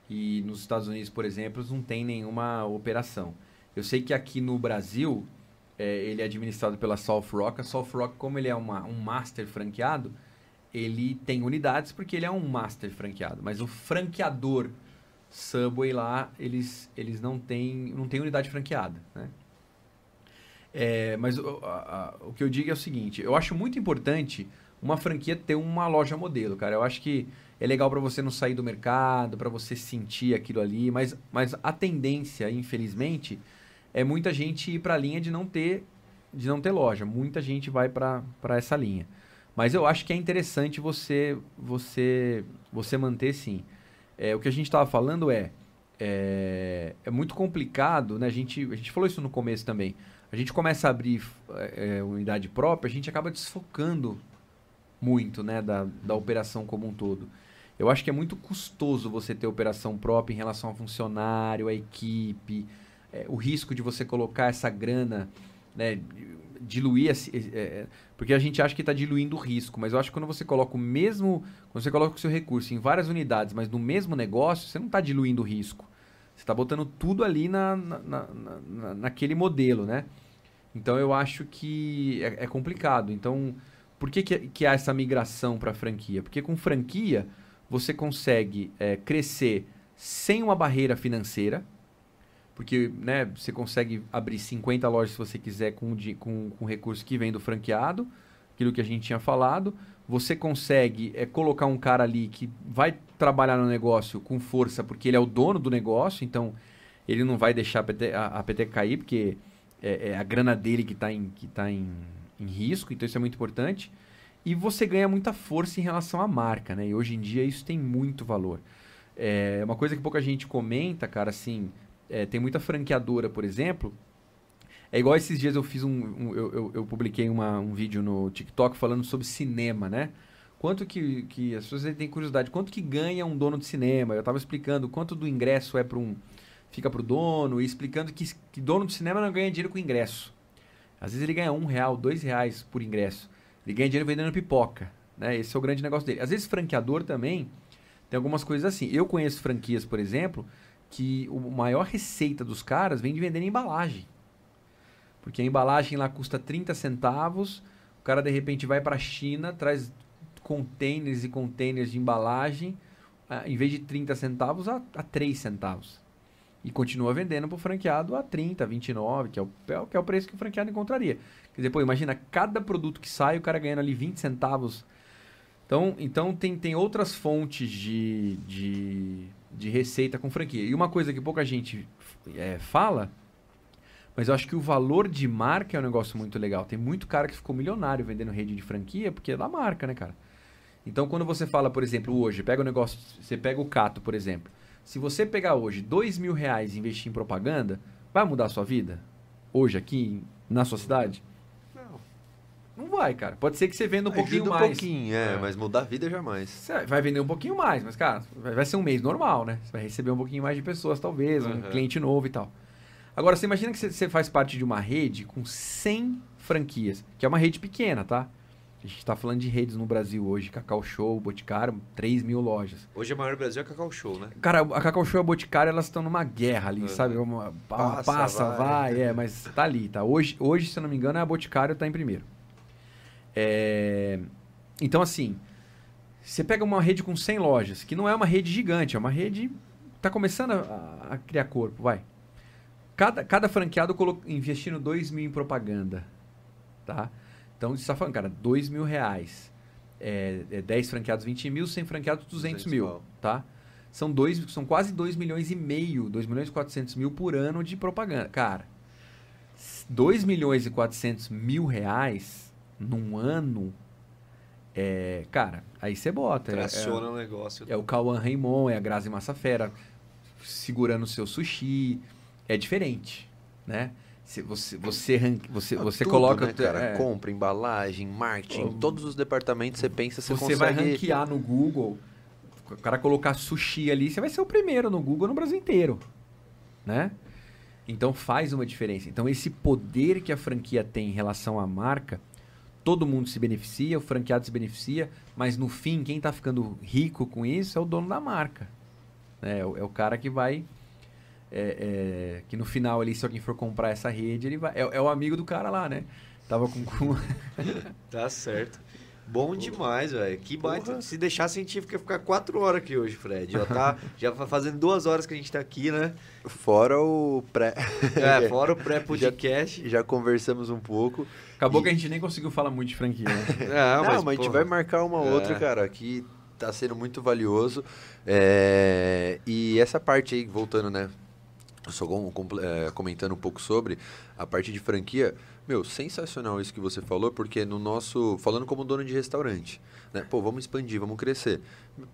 e nos Estados Unidos, por exemplo, não tem nenhuma operação. Eu sei que aqui no Brasil é, ele é administrado pela South Rock. A South Rock, como ele é uma, um master franqueado, ele tem unidades porque ele é um master franqueado. Mas o franqueador Subway lá, eles, eles não têm não tem unidade franqueada, né? É, mas o, a, a, o que eu digo é o seguinte, eu acho muito importante uma franquia ter uma loja modelo, cara. Eu acho que é legal para você não sair do mercado, para você sentir aquilo ali, mas, mas a tendência, infelizmente, é muita gente ir para a linha de não ter de não ter loja. Muita gente vai para essa linha. Mas eu acho que é interessante você você você manter sim. É, o que a gente estava falando é, é, é muito complicado, né? A gente a gente falou isso no começo também. A gente começa a abrir é, é unidade própria, a gente acaba desfocando muito, né, da, da operação como um todo. Eu acho que é muito custoso você ter operação própria em relação ao funcionário, à equipe, é, o risco de você colocar essa grana, né, diluir, é, porque a gente acha que está diluindo o risco, mas eu acho que quando você coloca o mesmo, quando você coloca o seu recurso em várias unidades, mas no mesmo negócio, você não está diluindo o risco. Você está botando tudo ali na, na, na, na, naquele modelo, né? Então eu acho que é, é complicado. Então, por que, que, que há essa migração para franquia? Porque com franquia você consegue é, crescer sem uma barreira financeira, porque né, você consegue abrir 50 lojas se você quiser com, com, com recurso que vem do franqueado, aquilo que a gente tinha falado. Você consegue é, colocar um cara ali que vai trabalhar no negócio com força, porque ele é o dono do negócio, então ele não vai deixar a PT, a, a PT cair, porque é, é, a grana dele que está em, que tá em, em risco, então isso é muito importante. E você ganha muita força em relação à marca, né? E hoje em dia isso tem muito valor. É uma coisa que pouca gente comenta, cara, assim, é, tem muita franqueadora, por exemplo. É igual esses dias eu fiz um. um eu, eu, eu, publiquei uma, um vídeo no TikTok falando sobre cinema, né? Quanto que, que as pessoas têm curiosidade, quanto que ganha um dono de cinema? Eu estava explicando quanto do ingresso é para um. fica para o dono, e explicando que, que dono de cinema não ganha dinheiro com ingresso. Às vezes ele ganha um real, dois reais por ingresso. Ele ganha dinheiro vendendo pipoca. Né? Esse é o grande negócio dele. Às vezes franqueador também tem algumas coisas assim. Eu conheço franquias, por exemplo, que o maior receita dos caras vem de vender embalagem. Porque a embalagem lá custa 30 centavos, o cara de repente vai para a China, traz containers e containers de embalagem, ah, em vez de 30 centavos, a, a 3 centavos. E continua vendendo para o franqueado a 30, 29, que é, o, é que é o preço que o franqueado encontraria. Quer dizer, pô, imagina, cada produto que sai, o cara ganhando ali 20 centavos. Então, então tem, tem outras fontes de, de, de receita com franquia. E uma coisa que pouca gente é, fala, mas eu acho que o valor de marca é um negócio muito legal. Tem muito cara que ficou milionário vendendo rede de franquia porque é da marca, né, cara? Então, quando você fala, por exemplo, hoje, pega o negócio, você pega o Cato, por exemplo. Se você pegar hoje dois mil reais e investir em propaganda, vai mudar a sua vida? Hoje, aqui, na sua cidade? Não. Vai, cara. Pode ser que você venda um Ajuda pouquinho um mais. pouquinho, é, É. mas mudar a vida jamais. Você vai vender um pouquinho mais, mas, cara, vai ser um mês normal, né? Você vai receber um pouquinho mais de pessoas, talvez, um Uhum. cliente novo e tal. Agora, você imagina que você- faz parte de uma rede com 100 franquias, que é uma rede pequena, tá? A gente tá falando de redes no Brasil hoje, Cacau Show, Boticário, 3 mil lojas. Hoje a maior do Brasil é Cacau Show, né? Cara, a Cacau Show e a Boticário, elas estão numa guerra ali, Uhum. sabe? Uma, passa, Passa, vai. vai. é, (laughs) mas tá ali, tá? Hoje, hoje, se eu não me engano, a Boticário tá em primeiro. É, Então, assim, você pega uma rede com 100 lojas, que não é uma rede gigante, é uma rede... Tá começando a, a criar corpo, vai. Cada, cada franqueado colo... investindo 2 mil em propaganda, tá? Então, você tá falando, cara, 2 mil reais. É, é 10 franqueados, 20 mil, 100 franqueados, 200, 200 mil, tá? São, dois, são quase 2 milhões e meio, 2 milhões e 400 mil por ano de propaganda. Cara, 2 milhões e 400 mil reais num ano, é, cara, aí você bota. é- Traciona o negócio. é, é o Cauã Raymond, é a Grazi Massafera segurando o seu sushi. É diferente, né? Se você, você, ranque- você, você Tudo, coloca... né, cara? é, Compra, embalagem, marketing, todos os departamentos você pensa, você, você vai consegue... ranquear no Google, o cara colocar sushi ali, você vai ser o primeiro no Google no Brasil inteiro, né? Então faz uma diferença. Então esse poder que a franquia tem em relação à marca, todo mundo se beneficia, o franqueado se beneficia, mas no fim quem está ficando rico com isso é o dono da marca. né? É, o, é o cara que vai é, é, que no final ali, se alguém for comprar essa rede, ele vai. É, é o amigo do cara lá, né? Tava com, com- (laughs) Tá certo. Bom demais, velho. Que baita. Porra. Se deixar científico, ia ficar quatro horas aqui hoje, Fred. Já tá (laughs) já tá fazendo duas horas que a gente tá aqui, né? Fora o pré... É, (laughs) fora o pré-podcast. Já conversamos um pouco. Acabou E- que a gente nem conseguiu falar muito de franquia, né? (laughs) Não, Não, mas, a gente vai marcar uma É. outra, cara, que tá sendo muito valioso. É, E essa parte aí, voltando, né? Só com- com- é, comentando um pouco sobre a parte de franquia. Meu, sensacional isso que você falou, porque no nosso. Falando como dono de restaurante, né? Pô, vamos expandir, vamos crescer.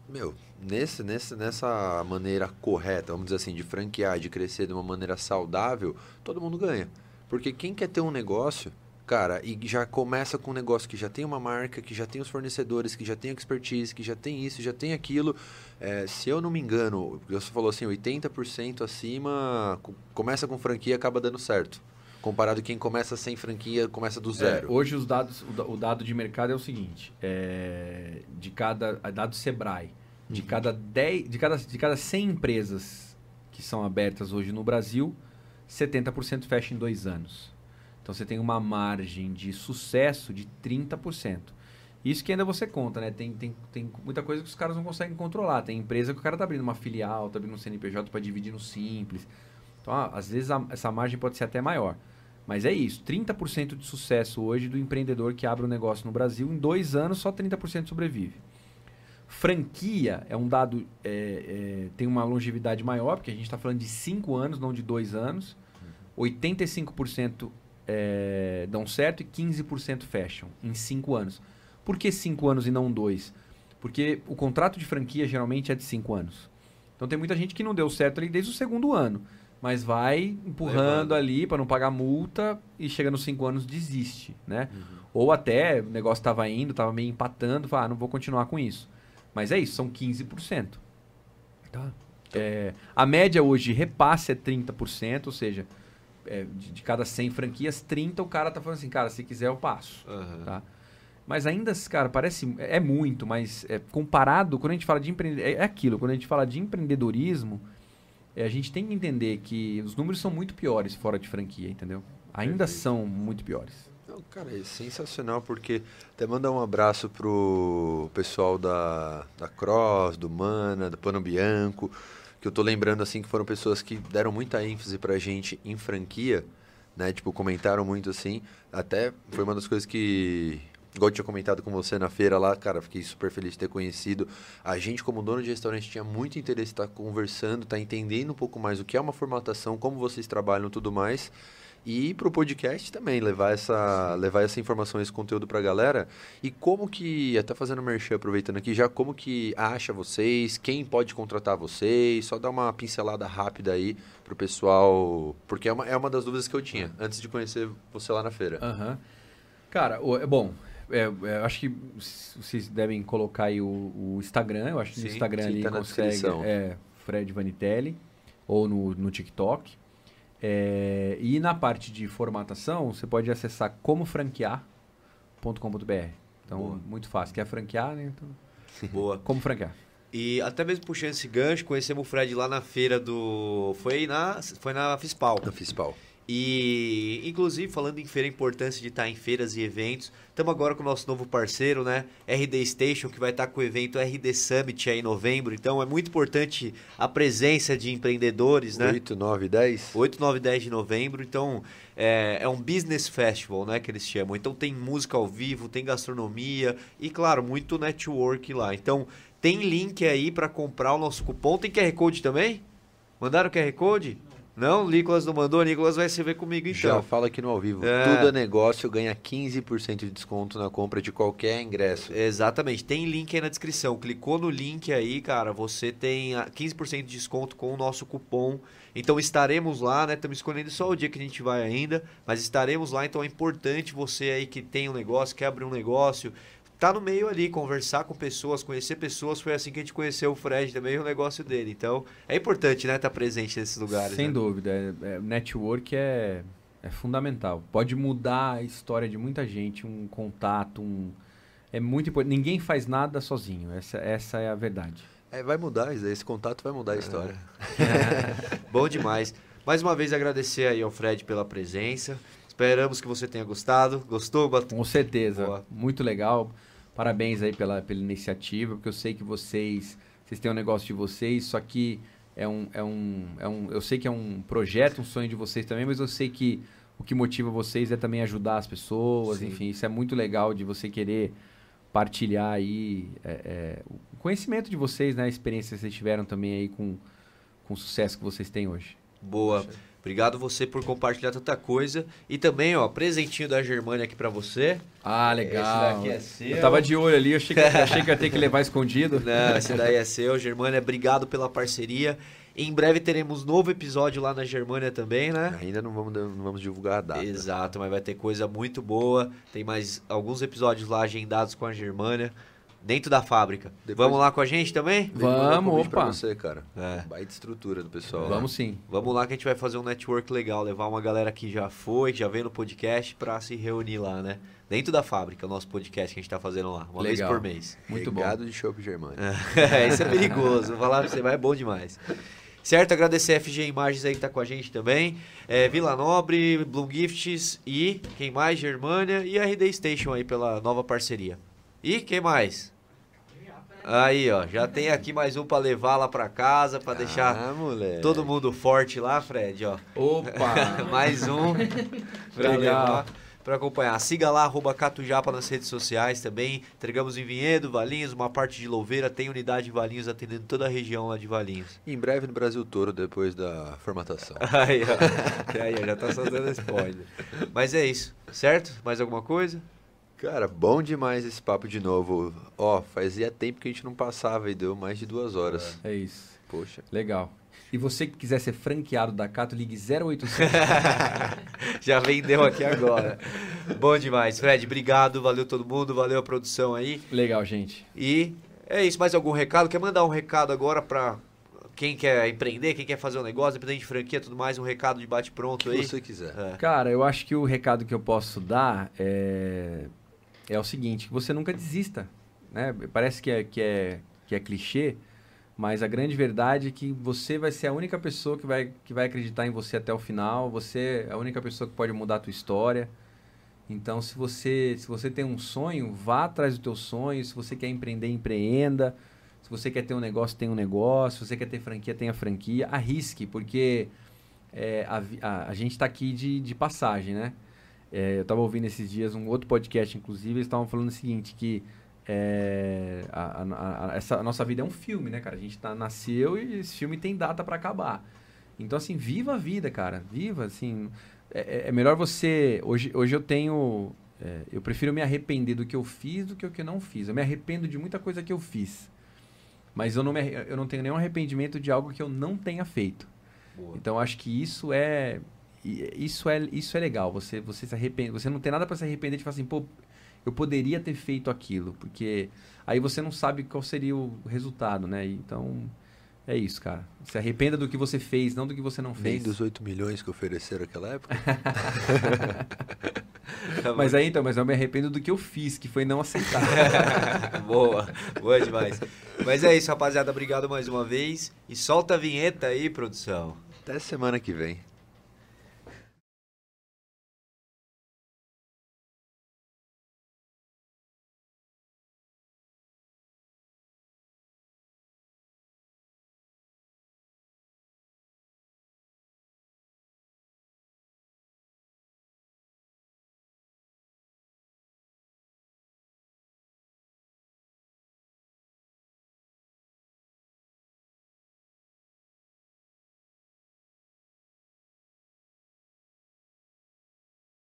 Meu, nesse, nesse, nessa maneira correta, vamos dizer assim, de franquear, de crescer de uma maneira saudável, todo mundo ganha. Porque quem quer ter um negócio, cara, e já começa com um negócio que já tem uma marca, que já tem os fornecedores, que já tem expertise, que já tem isso, já tem aquilo. É, se eu não me engano, você falou assim, 80% acima co- começa com franquia e acaba dando certo. Comparado quem começa sem franquia, começa do É, zero. hoje os dados, o, o dado de mercado é o seguinte: é, de cada é dado Sebrae, de cada 10, de cada de cada 100 empresas que são abertas hoje no Brasil, 70% fecha em dois anos. Então você tem uma margem de sucesso de 30%. Isso que ainda você conta, né? Tem, tem, tem muita coisa que os caras não conseguem controlar. Tem empresa que o cara tá abrindo uma filial, tá abrindo um CNPJ para dividir no simples. Então, ah, às vezes a- essa margem pode ser até maior. Mas é isso, 30% de sucesso hoje do empreendedor que abre um negócio no Brasil, em dois anos só 30% sobrevive. Franquia é um dado, é, é, tem uma longevidade maior, porque a gente está falando de 5 anos, não de 2 anos. 85% é, dão certo e 15% fecham em 5 anos. Por que 5 anos e não 2? Porque o contrato de franquia geralmente é de 5 anos. Então tem muita gente que não deu certo ali desde o segundo ano, mas vai empurrando Levando. ali para não pagar multa e chega nos 5 anos desiste, né? Ou até o negócio estava indo, estava meio empatando, fala, ah, não vou continuar com isso. Mas é isso, são 15%. Tá? É, a média hoje repasse é 30%, ou seja, é, de, de cada 100 franquias, 30 o cara tá falando assim, cara, se quiser eu passo. Aham. Tá? Mas ainda, cara, parece. É muito, mas é, comparado, quando a gente fala de empreendedorismo. É, é aquilo, quando a gente fala de empreendedorismo, é, a gente tem que entender que os números são muito piores fora de franquia, entendeu? Ainda Perfeito. são muito piores. Não, cara, é sensacional porque até mandar um abraço pro pessoal da, da Cross, do Mana, do Pano Bianco, que eu tô lembrando assim que foram pessoas que deram muita ênfase pra gente em franquia, né? Tipo, comentaram muito assim. Até foi uma das coisas que Igual eu tinha comentado com você na feira lá, cara, fiquei super feliz de ter conhecido. A gente, como dono de restaurante, tinha muito interesse em estar conversando, estar entendendo um pouco mais o que é uma formatação, como vocês trabalham tudo mais. E pro podcast também, levar essa, levar essa informação, esse conteúdo pra galera. E como que, até fazendo merchan, aproveitando aqui, já como que acha vocês, quem pode contratar vocês, só dar uma pincelada rápida aí pro pessoal, porque é uma, é uma das dúvidas que eu tinha, antes de conhecer você lá na feira. Aham. Cara, o- é bom. É, é, eu acho que vocês devem colocar aí o, o Instagram. Eu acho que no Sim, Instagram sim, ali tá na consegue. descrição. É, Fred Vanitelli. Ou no, no TikTok. É, e na parte de formatação, você pode acessar comofranquear.com.br. Então, Boa. muito fácil. Quer franquear, né? Então, Boa. como franquear? E até mesmo puxando esse gancho, conhecemos o Fred lá na feira do. Foi na, foi na Fispal. Da Fispal. E, inclusive, falando em feira, a importância de estar em feiras e eventos. Estamos agora com o nosso novo parceiro, né? RD Station, que vai estar com o evento RD Summit aí em novembro. Então, é muito importante a presença de empreendedores, né? 8, 9, 10? 8, 9 e 10 de novembro. Então, é, é um business festival, né? Que eles chamam. Então, tem música ao vivo, tem gastronomia e, claro, muito network lá. Então, tem link aí para comprar o nosso cupom. Tem QR Code também? Mandaram QR Code? Não, o Nicolas não mandou. O Nicolas vai se ver comigo então. Já fala aqui no ao vivo. É. Tudo é negócio, ganha 15% de desconto na compra de qualquer ingresso. Exatamente, tem link aí na descrição. Clicou no link aí, cara, você tem ah, 15% de desconto com o nosso cupom. Então estaremos lá, né? Estamos escolhendo só o dia que a gente vai ainda, mas estaremos lá. Então é importante você aí que tem um negócio, quer abrir um negócio, tá no meio ali, conversar com pessoas, conhecer pessoas. Foi assim que a gente conheceu o Fred também, o negócio dele. Então é importante, né? Estar presente nesses lugares. Sem né? dúvida. É, é, network é, é fundamental. Pode mudar a história de muita gente, um contato, um... É muito importante. Ninguém faz nada sozinho. Essa, essa é a verdade. É, vai mudar, esse contato vai mudar a história. (laughs) Bom demais. Mais uma vez agradecer aí ao Fred pela presença. Esperamos que você tenha gostado. Gostou? Com certeza. Boa. Muito legal. Parabéns aí pela, pela iniciativa, porque eu sei que vocês, vocês têm um negócio de vocês, só que é um, é um, é um, eu sei que é um projeto, um sonho de vocês também, mas eu sei que o que motiva vocês é também ajudar as pessoas, Sim. enfim, isso é muito legal de você querer partilhar aí é, é, o conhecimento de vocês, né, a experiência que vocês tiveram também aí com, com o sucesso que vocês têm hoje. Boa. Obrigado você por compartilhar tanta coisa. E também, ó, presentinho da Germânia aqui pra você. Ah, legal. daqui é seu. Eu tava de olho ali, eu achei que, achei que ia ter que levar escondido. (laughs) Não, esse daí é seu. Germânia, obrigado pela parceria. Em breve teremos novo episódio lá na Germânia também, né? Ainda não vamos, não vamos divulgar a data. Exato, mas vai ter coisa muito boa. Tem mais alguns episódios lá agendados com a Germânia. Dentro da fábrica. Depois- Vamos lá com a gente também? Vamos, convite pra opa. você, cara. É. Baita estrutura do pessoal. lá. Vamos sim. Vamos lá que a gente vai fazer um network legal, levar uma galera que já foi, que já veio no podcast pra se reunir lá, né? Dentro da fábrica, o nosso podcast que a gente tá fazendo lá, uma vez Legal. por mês. Muito bom. Regado de chopp Germânia. (laughs) É, isso é perigoso, vou falar pra você, mas é bom demais. Certo, agradecer a FG Imagens aí que tá com a gente também. É, Vila Nobre, Bloom Gifts e quem mais? Germânia e a RD Station aí pela nova parceria. E quem mais? Aí, ó, já tem aqui mais um pra levar lá pra casa, pra deixar Ah, moleque. todo mundo forte lá, Fred, ó. Opa! (laughs) Mais um (laughs) pra Legal. levar, pra acompanhar. Siga lá, arroba Catujapa nas redes sociais também. Entregamos em Vinhedo, Valinhos, uma parte de Louveira. Tem unidade de Valinhos atendendo toda a região lá de Valinhos. Em breve no Brasil todo, depois da formatação. (laughs) Aí, ó. Aí, ó, já tá só dando spoiler. Mas é isso, certo? Mais alguma coisa? Cara, bom demais esse papo de novo. Ó, fazia tempo que a gente não passava e deu mais de duas horas. É isso. Poxa. Legal. E você que quiser ser franqueado da Cato, ligue 0800. (laughs) Já vendeu aqui agora. Bom demais. Fred, obrigado. Valeu todo mundo. Valeu a produção aí. Legal, gente. E é isso. Mais algum recado? Quer mandar um recado agora pra quem quer empreender, quem quer fazer um negócio, independente de franquia tudo mais, um recado de bate-pronto aí? Se você quiser. É. Cara, eu acho que o recado que eu posso dar é, é o seguinte, que você nunca desista. Né? Parece que é, que, é, que é clichê, mas a grande verdade é que você vai ser a única pessoa que vai, que vai acreditar em você até o final, você é a única pessoa que pode mudar a tua história. Então, se você, se você tem um sonho, vá atrás do teu sonho. Se você quer empreender, empreenda. Se você quer ter um negócio, tenha um negócio. Se você quer ter franquia, tenha franquia. Arrisque, porque é, a, a, a, gente está aqui de, de passagem, né? É, eu estava ouvindo esses dias um outro podcast, inclusive, eles estavam falando o seguinte, que é, a, a, essa a nossa vida é um filme, né, cara? A gente tá, nasceu e esse filme tem data para acabar. Então, assim, viva a vida, cara. Viva, assim... É, é, é melhor você... Hoje, hoje eu tenho... É, eu prefiro me arrepender do que eu fiz do que o que eu não fiz. Eu me arrependo de muita coisa que eu fiz. Mas eu não, me, eu não tenho nenhum arrependimento de algo que eu não tenha feito. Boa. Então acho que isso é isso é isso é legal. Você você se arrepende, você não tem nada para se arrepender de falar assim, pô, eu poderia ter feito aquilo, porque aí você não sabe qual seria o resultado, né? Então é isso, cara. Se arrependa do que você fez, não do que você não fez. Nem dos 8 milhões que ofereceram naquela época. (laughs) mas aí então, mas eu me arrependo do que eu fiz, que foi não aceitar. (laughs) boa, boa demais. Mas é isso, rapaziada. Obrigado mais uma vez. E solta a vinheta aí, produção. Até semana que vem.